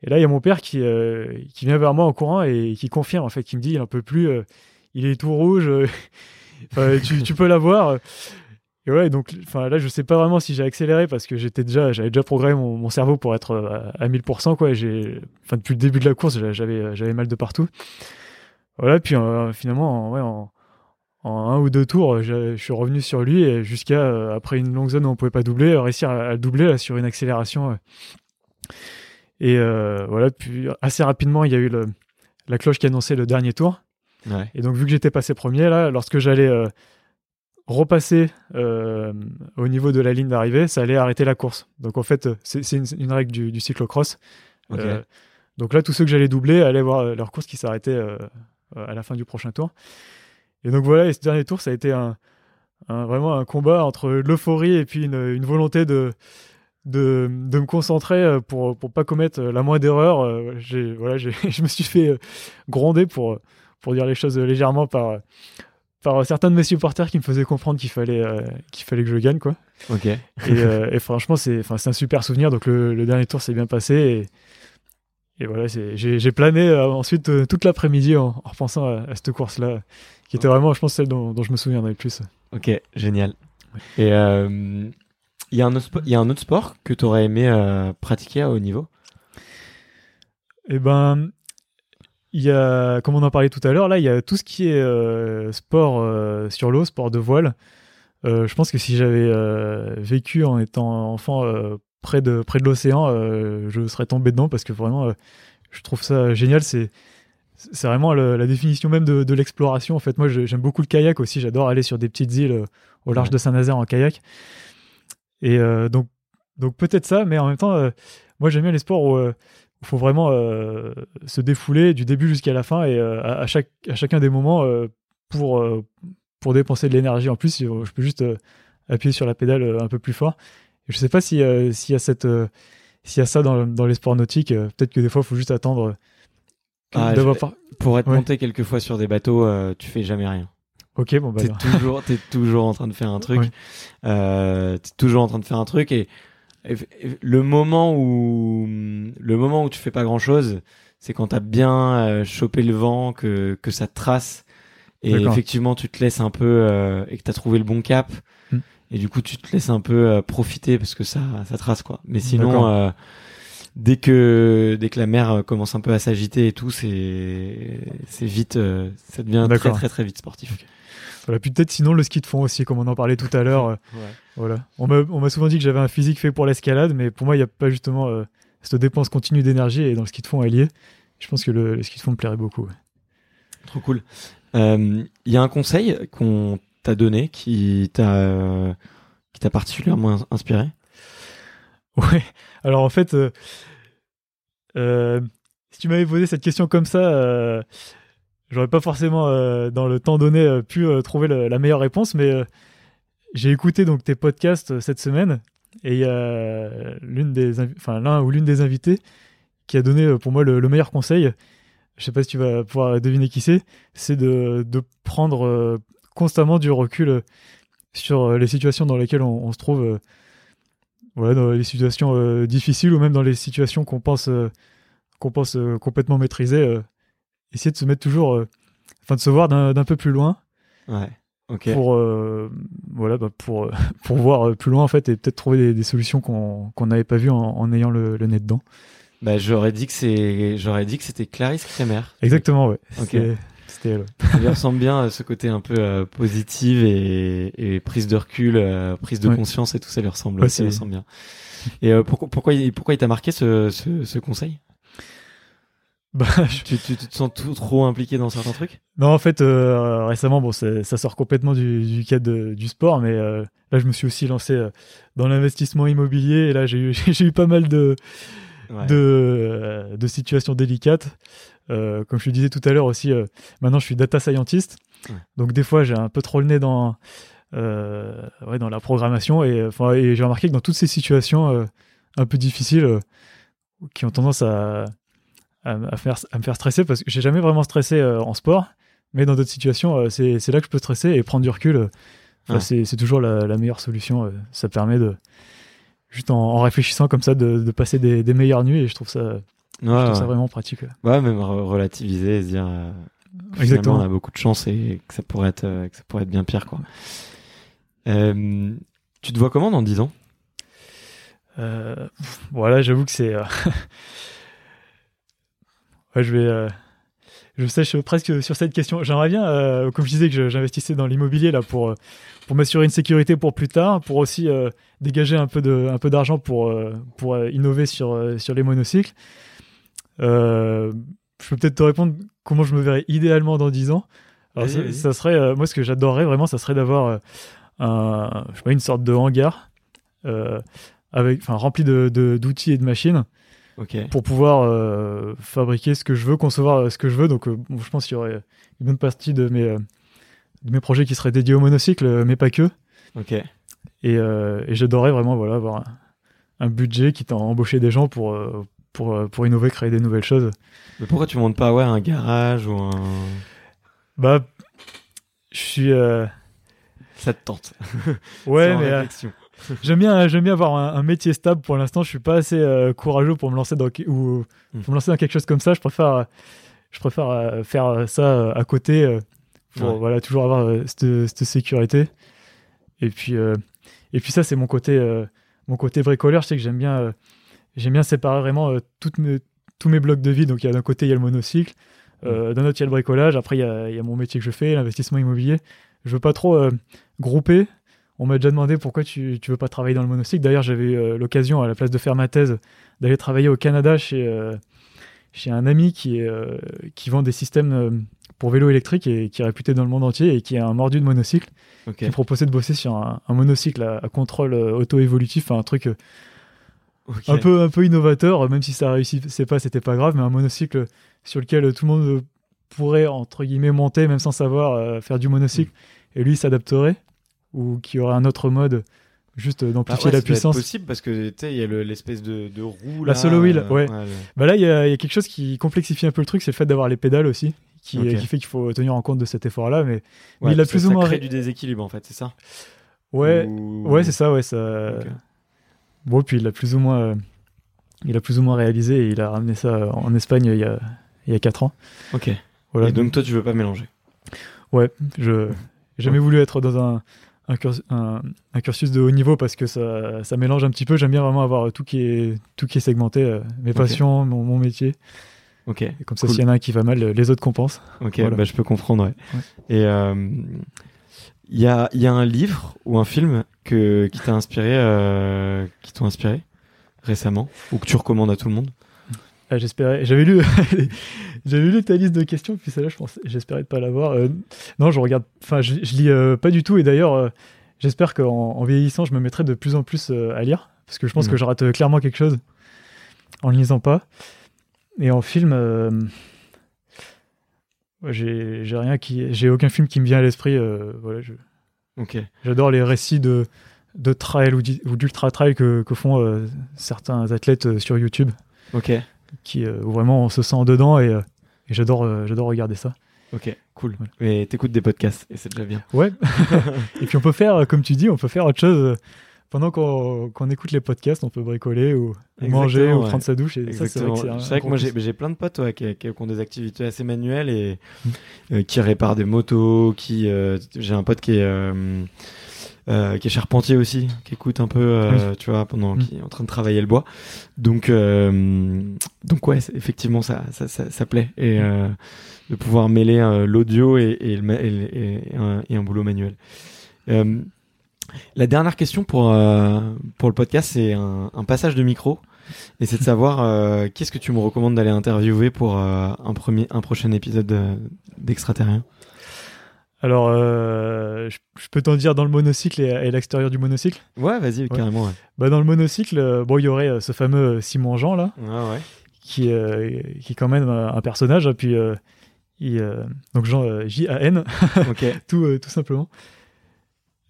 Et là, il y a mon père qui, euh, qui vient vers moi en courant et qui confirme, en fait, qui me dit, il en peut plus, euh, il est tout rouge, euh, [laughs] tu, peux l'avoir. Et ouais, donc, là, je sais pas vraiment si j'ai accéléré parce que j'étais déjà, j'avais déjà programmé mon, cerveau pour être à, à 1000%, quoi. depuis le début de la course, j'a- j'avais, j'avais mal de partout. Voilà, puis finalement, en, un ou deux tours, je suis revenu sur lui jusqu'à, après une longue zone où on pouvait pas doubler, réussir à, à le doubler sur une accélération. Et euh, voilà, puis assez rapidement, il y a eu le, la cloche qui annonçait le dernier tour. Ouais. Et donc, vu que j'étais passé premier, là, lorsque j'allais euh, repasser euh, au niveau de la ligne d'arrivée, ça allait arrêter la course. Donc en fait, c'est une, une règle du, du cyclocross. Ok. Euh, donc là, tous ceux que j'allais doubler allaient voir leur course qui s'arrêtait à la fin du prochain tour. Et donc voilà, et ce dernier tour, ça a été un, un- vraiment un combat entre l'euphorie et puis une, une volonté de, de, de me concentrer euh, pour pour pas commettre la moindre erreur. Euh, J'ai voilà, j'ai- [laughs] je me suis fait euh, gronder pour pour dire les choses légèrement par par certains de mes supporters qui me faisaient comprendre qu'il fallait euh, qu'il fallait que je gagne quoi. Ok. Et, euh, et franchement, c'est enfin, c'est un super souvenir. Donc, le, le dernier tour s'est bien passé. Et, et voilà, c'est- j'ai plané euh, ensuite euh, toute l'après-midi en, en repensant à, à cette course-là, qui était vraiment, je pense, celle dont, dont je me souviendrai le plus. Ok, génial. Et euh, il y, a un autre spo- il y a un autre sport que tu aurais aimé euh, pratiquer à haut niveau? Et ben, il y a, comme on en parlait tout à l'heure, là, il y a tout ce qui est euh, sport euh, sur l'eau, sport de voile. Je pense que si j'avais vécu en étant enfant près de, près de l'océan, je serais tombé dedans parce que vraiment, je trouve ça génial. C'est, c'est vraiment le- la définition même de, de l'exploration. En fait, moi, j'aime beaucoup le kayak aussi. J'adore aller sur des petites îles au large de Saint-Nazaire en kayak. Et euh, donc, donc peut-être ça, mais en même temps, euh, moi, j'aime bien les sports où euh, il faut vraiment euh, se défouler du début jusqu'à la fin et euh, à, à chaque, à chacun des moments euh, pour, euh, pour dépenser de l'énergie. En plus, je peux juste euh, appuyer sur la pédale euh, un peu plus fort. Et je sais pas si, euh, s'il y a cette, euh, s'il y a ça dans, dans les sports nautiques. euh, Peut-être que des fois, il faut juste attendre. Ah, d'avoir je- par- Pour être Ouais. monté quelques fois sur des bateaux, euh, tu fais jamais rien. Ok, bon bah. T'es toujours, t'es toujours en train de faire un truc. Euh, t'es toujours en train de faire un truc et, et- et le moment où le moment où tu fais pas grand chose, c'est quand t'as bien euh, chopé le vent, que que ça te trace et effectivement tu te laisses un peu euh, et que t'as trouvé le bon cap Hmm. et du coup tu te laisses un peu euh, profiter parce que ça ça trace quoi. Mais sinon euh, dès que dès que la mer euh, commence un peu à s'agiter et tout, c'est c'est vite, euh, ça devient très très très vite sportif. Voilà, puis peut-être sinon le ski de fond aussi, comme on en parlait tout à l'heure. euh, [laughs] Voilà. On m'a souvent dit que j'avais un physique fait pour l'escalade, mais pour moi, il n'y a pas justement euh, cette dépense continue d'énergie et dans le ski de fond, elle y est. Je pense que le, le ski de fond me plairait beaucoup. ouais. Trop cool. Euh, Il y a un conseil qu'on t'a donné qui t'a qui t'a particulièrement inspiré? Ouais. Alors en fait, si tu m'avais posé cette question comme ça, j'aurais pas forcément, euh, dans le temps donné, euh, pu euh, trouver la meilleure réponse. Mais j'ai écouté donc tes podcasts cette semaine et il y a l'une des, enfin l'un ou l'une des invités qui a donné pour moi le, le meilleur conseil. Je sais pas si tu vas pouvoir deviner qui c'est. C'est de, prendre constamment du recul sur les situations dans lesquelles on, on se trouve. voilà, dans les situations difficiles ou même dans les situations qu'on pense, qu'on pense complètement maîtriser, euh, essayer de se mettre toujours, euh, enfin de se voir d'un peu plus loin Ouais. Pour, euh, voilà, bah, pour, euh, [laughs] pour voir plus loin en fait et peut-être trouver des, des solutions qu'on n'avait pas vues en, en ayant le, le nez dedans. Bah, j'aurais dit que c'est, j'aurais dit que c'était Clarisse Kremer. Exactement, ouais. Ok. C'était- C'était elle. ouais. Ça lui ressemble bien ce côté un peu euh, positive et, et prise de recul, euh, prise de Ouais. conscience et tout ça lui ressemble, Ouais, ça lui ressemble bien. Et euh, pourquoi pourquoi il, pourquoi il t'a marqué ce, ce, ce conseil? Bah, je- tu, tu, tu te sens tout, trop impliqué dans certains trucs? Non, en fait, euh, récemment, bon, ça sort complètement du, du cadre de- du sport, mais euh, là, je me suis aussi lancé euh, dans l'investissement immobilier et là, j'ai eu, [laughs] j'ai eu pas mal de, Ouais. de, euh, de situations délicates. Euh, comme je le disais tout à l'heure aussi, euh, maintenant, je suis data scientist, Ouais. donc des fois, j'ai un peu trop le nez dans, euh, ouais, dans la programmation et, enfin, et j'ai remarqué que dans toutes ces situations euh, un peu difficiles, euh, qui ont tendance à, à, faire, me faire stresser parce que j'ai jamais vraiment stressé euh, en sport, mais dans d'autres situations, euh, c'est là que je peux stresser et prendre du recul. euh, enfin, Ouais. c'est- toujours la, la meilleure solution. ça permet de, juste en, en réfléchissant comme ça, de, de passer des, des meilleures nuits et je trouve ça, je Ouais, trouve ça ouais. vraiment pratique. ouais. Même re- relativiser et se dire euh, Exactement. on a beaucoup de chance et que ça pourrait être que ça pourrait être bien pire quoi. Euh, tu te vois comment dans 10 ans? Euh, voilà, j'avoue que c'est. [laughs] ouais, je vais. euh, Je sèche presque sur cette question. J'aimerais bien, euh, comme je disais, que j'investissais dans l'immobilier là pour euh, pour m'assurer une sécurité pour plus tard, pour aussi euh, dégager un peu de un peu d'argent pour pour innover sur sur les monocycles. Euh, je peux peut-être te répondre comment je me verrais idéalement dans 10 ans. Alors, ça, serait, moi, ce que j'adorerais vraiment, ça serait d'avoir un, je sais pas, une sorte de hangar avec, enfin, rempli de- d'outils et de machines Pour pouvoir euh, fabriquer ce que je veux, concevoir euh, ce que je veux. Donc, euh, bon, je pense qu'il y aurait une bonne partie de mes, de mes projets qui seraient dédiés au monocycle, mais pas que. Ok. Et, et j'adorerais vraiment voilà, avoir un, un budget qui t'a embauché des gens pour, pour, pour innover, créer des nouvelles choses. Mais pourquoi tu montes pas ouais un garage ou un Bah, je suis. Ça te tente. Ouais, [laughs] mais. [laughs] j'aime bien, j'aime bien avoir un, un métier stable pour l'instant. Je suis pas assez euh, courageux pour me lancer dans ou Hmm. pour me lancer dans quelque chose comme ça. Je préfère, je préfère euh, faire ça euh, à côté pour Ouais. voilà toujours avoir cette, cette sécurité. Et puis, et puis ça, c'est mon côté, mon côté bricoleur. Je sais que j'aime bien, j'aime bien séparer vraiment toutes mes, tous mes blocs de vie. Donc, il y a d'un côté, il y a le monocycle. Euh, D'un autre, il y a le bricolage. Après, il y a, il y a mon métier que je fais, l'investissement immobilier. Je veux pas trop euh, grouper. On m'a déjà demandé pourquoi tu, tu veux pas travailler dans le monocycle. D'ailleurs, j'avais eu l'occasion, à la place de faire ma thèse, d'aller travailler au Canada chez, euh, chez un ami qui, est, euh, qui vend des systèmes euh, pour vélo électrique et qui est réputé dans le monde entier et qui a un mordu de monocycle Ok. qui proposait de bosser sur un, un monocycle à, à contrôle auto-évolutif, un truc un peu un peu innovateur, même si ça réussissait pas, c'était pas grave, mais un monocycle sur lequel tout le monde pourrait entre guillemets monter, même sans savoir euh, faire du monocycle, Mm. et lui s'adapterait, ou qui aurait un autre mode, juste Bah d'amplifier ouais, la ça puissance. possible parce que tu sais il y a le- l'espèce de, de roue La solo wheel, euh, ouais. le- Bah là il y, a y quelque chose qui complexifie un peu le truc, c'est le fait d'avoir les pédales aussi, qui, fait qu'il faut tenir en compte de cet effort-là, mais Ouais, il a ça- plus ou ça moins crée ré- du déséquilibre en fait, c'est ça? ouais, Ou- ouais c'est ça, ouais ça. Bon, puis il a plus ou moins, euh, il a plus ou moins réalisé et il a ramené ça en Espagne il y a, il y a 4 ans. Ok. Voilà. Et donc toi tu veux pas mélanger? ouais, je j'ai jamais voulu être dans un, un, cursus, un, un cursus de haut niveau parce que ça, ça mélange un petit peu. J'aime bien vraiment avoir tout qui est, tout qui est segmenté, euh, mes Ok. passions, mon, mon métier. Ok. Et comme ça, Cool. s'il y en a un qui va mal, les autres compensent. Ok, Voilà. bah, je peux comprendre. ouais. Ouais. Et euh, il y, a, y a un livre ou un film que, qui t'a inspiré, euh, qui t'ont inspiré récemment ou que tu recommandes à tout le monde? Ah, j'espérais, j'avais lu, [laughs] j'avais lu ta liste de questions, puis celle-là, je pensais, j'espérais de pas l'avoir. Euh, non, je regarde, enfin, je, je lis euh, pas du tout, et d'ailleurs, euh, j'espère qu'en en vieillissant, je me mettrai de plus en plus euh, à lire, parce que je pense Mhm. que je rate clairement quelque chose en ne lisant pas. Et en film, ouais, j'ai, j'ai rien qui, j'ai aucun film qui me vient à l'esprit. voilà, je- Ok. j'adore les récits de de trail ou d'ultra trail que, que font certains athlètes sur YouTube Ok. Qui euh, où vraiment on se sent dedans et, euh, et j'adore euh, j'adore regarder ça. Ok. Cool. Ouais. Et t'écoutes des podcasts et c'est déjà bien. Ouais. [laughs] [laughs] et puis on peut faire comme tu dis, on peut faire autre chose pendant qu'on qu'on écoute les podcasts, on peut bricoler ou, Exactement, manger ou ouais. prendre sa douche et ça c'est vrai Exactement. que un- vrai moi j'ai plein de potes ouais, qui, qui- qui ont des activités assez manuelles et euh, qui réparent des motos, qui euh, j'ai un pote qui est euh, euh, qui est charpentier aussi, qui écoute un peu, euh, tu vois, pendant Mm. qui est en train de travailler le bois. Donc euh, donc ouais, effectivement ça ça, ça, ça plaît et euh, de pouvoir mêler euh, l'audio et, et, le et, et un, et un boulot manuel. Euh, la dernière question pour euh, pour le podcast, c'est un, un passage de micro. Et c'est de savoir euh, qu'est-ce que tu me recommandes d'aller interviewer pour euh, un premier, un prochain épisode d'extraterrien? Alors euh, je, je peux t'en dire dans le monocycle et, et l'extérieur du monocycle. Ouais, vas-y, carrément. Ouais. Bah dans le monocycle, euh, bon il y aurait euh, ce fameux Simon Jean là. Ouais, ouais. qui, euh, qui est quand même un, personnage. Et puis, euh, il, donc Jean, J-A-N, [laughs] Ok. tout, tout simplement.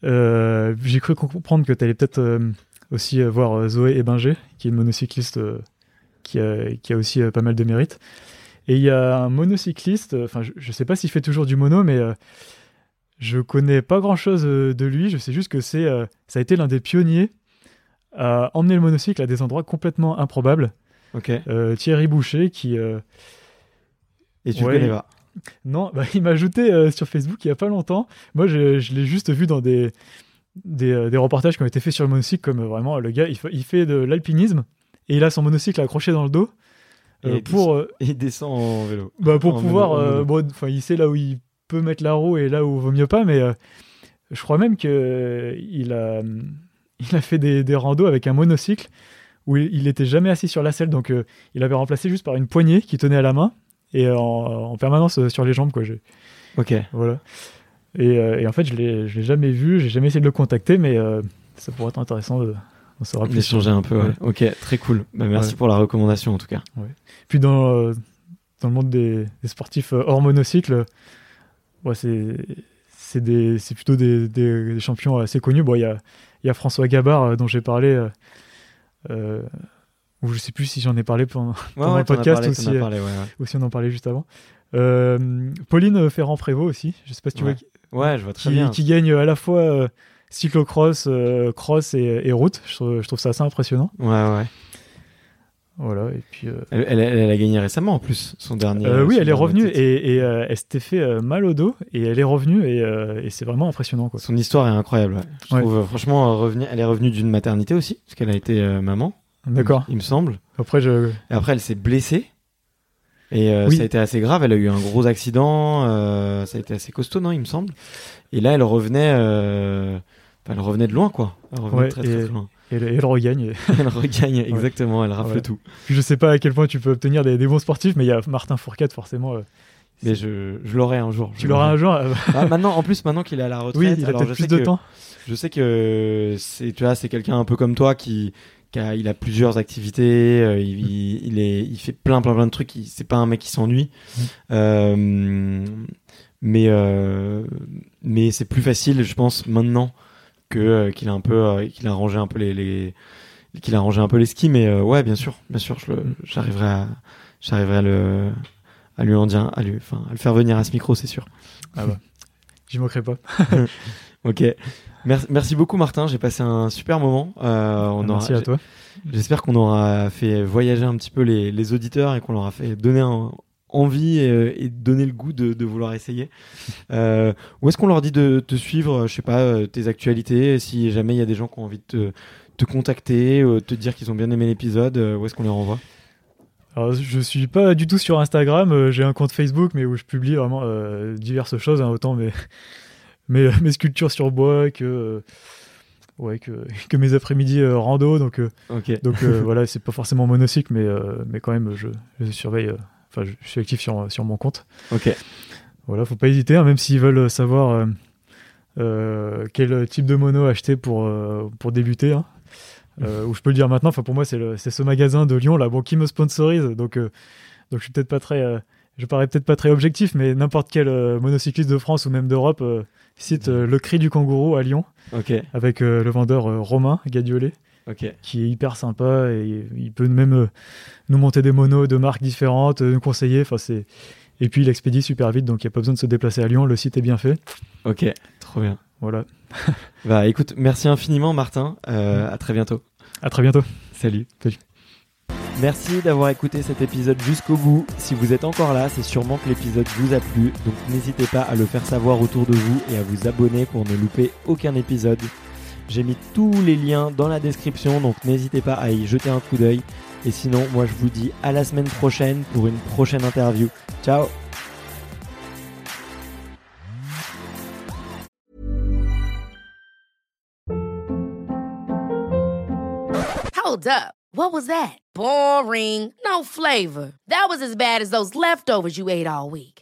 J'ai cru comprendre que tu allais peut-être aussi voir Zoé Ebinger, qui est une monocycliste qui, a, qui a aussi pas mal de mérite. Et il y a un monocycliste, enfin, je, je sais pas s'il fait toujours du mono, mais je connais pas grand chose de lui. Je sais juste que c'est, euh, ça a été l'un des pionniers à emmener le monocycle à des endroits complètement improbables. Ok. Euh, Thierry Boucher qui euh, Et tu Ouais. le connais pas. non bah, [laughs] il m'a ajouté euh, sur Facebook il y a pas longtemps moi je, je l'ai juste vu dans des des, euh, des reportages qui ont été faits sur le monocycle comme euh, vraiment le gars il, fait- il fait de l'alpinisme et il a son monocycle accroché dans le dos euh, Et pour euh, [laughs] il descend en vélo. bah, pour en pouvoir euh, bon, il sait là où il peut mettre la roue et là où vaut mieux pas mais euh, je crois même que euh, il a [laughs] il a fait des, des randos avec un monocycle où il, il était jamais assis sur la selle donc euh, il avait remplacé juste par une poignée qui tenait à la main et en, en permanence sur les jambes quoi j'ai Ok. Voilà. Et, et en fait, je l'ai je l'ai jamais vu, j'ai jamais essayé de le contacter, mais ça pourrait être intéressant de, d'en savoir plus. D'échanger un peu, ouais. Ok, très cool. Bah, merci Ouais. pour la recommandation en tout cas. Puis dans, euh, dans le monde des, des sportifs hors monocycle, ouais, c'est plutôt des, des- des champions assez connus. Bon, il y a, y a François Gabard euh, dont j'ai parlé, euh, euh, ou je sais plus si j'en ai parlé pendant, Pendant le podcast parlé, euh, parlé, ou si on en parlait juste avant. Pauline Ferrand-Prévôt aussi, je sais pas si tu vois, Ouais, je vois très qui, bien. qui gagne à la fois cyclocross, cross et, et route. Je trouve, je trouve ça assez impressionnant. Ouais, ouais. Voilà, et puis. euh, Elle, elle- elle a gagné récemment en plus, son dernier. Euh, oui, son elle est revenue et, et, euh, elle s'était fait mal au dos et elle est revenue et, et c'est vraiment impressionnant quoi. Son histoire est incroyable. ouais. Je Ouais. trouve, franchement, elle est revenue d'une maternité aussi, parce qu'elle a été maman. D'accord. Il me semble. Après je Et après, elle s'est blessée. Et Oui. ça a été assez grave. Elle a eu un gros accident. ça a été assez costaud, non, il me semble. Et là, elle revenait. elle revenait de loin, quoi. Elle revenait Ouais, très, très, et- très loin. Et elle, regagne. [laughs] Elle regagne, exactement. Elle rafle tout. Puis je sais pas à quel point tu peux obtenir des, des bons sportifs, mais il y a Martin Fourcade forcément. euh, Mais je, je l'aurai un jour. tu l'auras un jour. euh, [laughs] Ah, maintenant, en plus, maintenant qu'il est à la retraite, oui, il a alors je peut-être sais plus de que- temps. Je sais que c'est, tu vois, c'est quelqu'un un peu comme toi qui, qui a, il a plusieurs activités, euh, il, il, il est, il fait plein, plein, plein de trucs. il- C'est pas un mec qui s'ennuie. Mm. Euh, mais, euh, mais c'est plus facile, je pense, maintenant que euh, qu'il a un peu, euh, qu'il a rangé un peu les, les qu'il a rangé un peu les skis. Mais euh, ouais, bien sûr, bien sûr, j'arriverai à, j'arriverai à le, à lui en dire, à lui, enfin, à le faire venir à ce micro, c'est sûr. Ah bah, [laughs] j'y manquerai pas. [laughs] Ok. Merci, merci beaucoup Martin, j'ai passé un super moment. Euh, on Merci aura, à toi. J'espère qu'on aura fait voyager un petit peu les, les auditeurs et qu'on leur a fait donner un- envie et, et donner le goût de, de vouloir essayer. Euh, où est-ce qu'on leur dit de te suivre, je sais pas, euh, tes actualités, si jamais il y a des gens qui ont envie de te, te contacter, euh, te dire qu'ils ont bien aimé l'épisode, euh, où est-ce qu'on les renvoie? Alors, je suis pas du tout sur Instagram. euh, J'ai un compte Facebook, mais où je publie vraiment euh, diverses choses, hein, autant mes, [laughs] mes, mes sculptures sur bois que euh, ouais que, [laughs] que mes après-midi euh, rando. Donc euh, Ok. donc euh, [laughs] voilà, c'est pas forcément monocycle, mais euh, mais quand même, je, je surveille. Enfin, je, je suis actif sur sur mon compte. Ok. Voilà, faut pas hésiter, hein, même s'ils veulent savoir euh, euh, quel type de mono acheter pour, euh, pour débuter. Hein. Euh, ou je peux le dire maintenant, enfin pour moi c'est ce magasin de Lyon là, bon qui me sponsorise, donc euh, donc je suis peut-être pas très, euh, je parais peut-être pas très objectif, mais n'importe quel monocycliste de France ou même d'Europe cite le cri du kangourou à Lyon Ok. avec le vendeur Romain Gadiolet Qui est hyper sympa et il peut même euh, nous monter des monos de marques différentes, euh, nous conseiller. Enfin, c'est et puis il expédie super vite, donc il n'y a pas besoin de se déplacer à Lyon. Le site est bien fait. Ok. Trop bien. Voilà. [laughs] Bah écoute, merci infiniment Martin. Euh, à très bientôt. À très bientôt. Salut. Salut. Merci d'avoir écouté cet épisode jusqu'au bout. Si vous êtes encore là, c'est sûrement que l'épisode vous a plu. Donc n'hésitez pas à le faire savoir autour de vous et à vous abonner pour ne louper aucun épisode. J'ai mis tous les liens dans la description, donc n'hésitez pas à y jeter un coup d'œil. Et sinon, moi je vous dis à la semaine prochaine pour une prochaine interview. Ciao Hold up. What was that? Boring. No flavor. That was as bad as those leftovers you ate all week.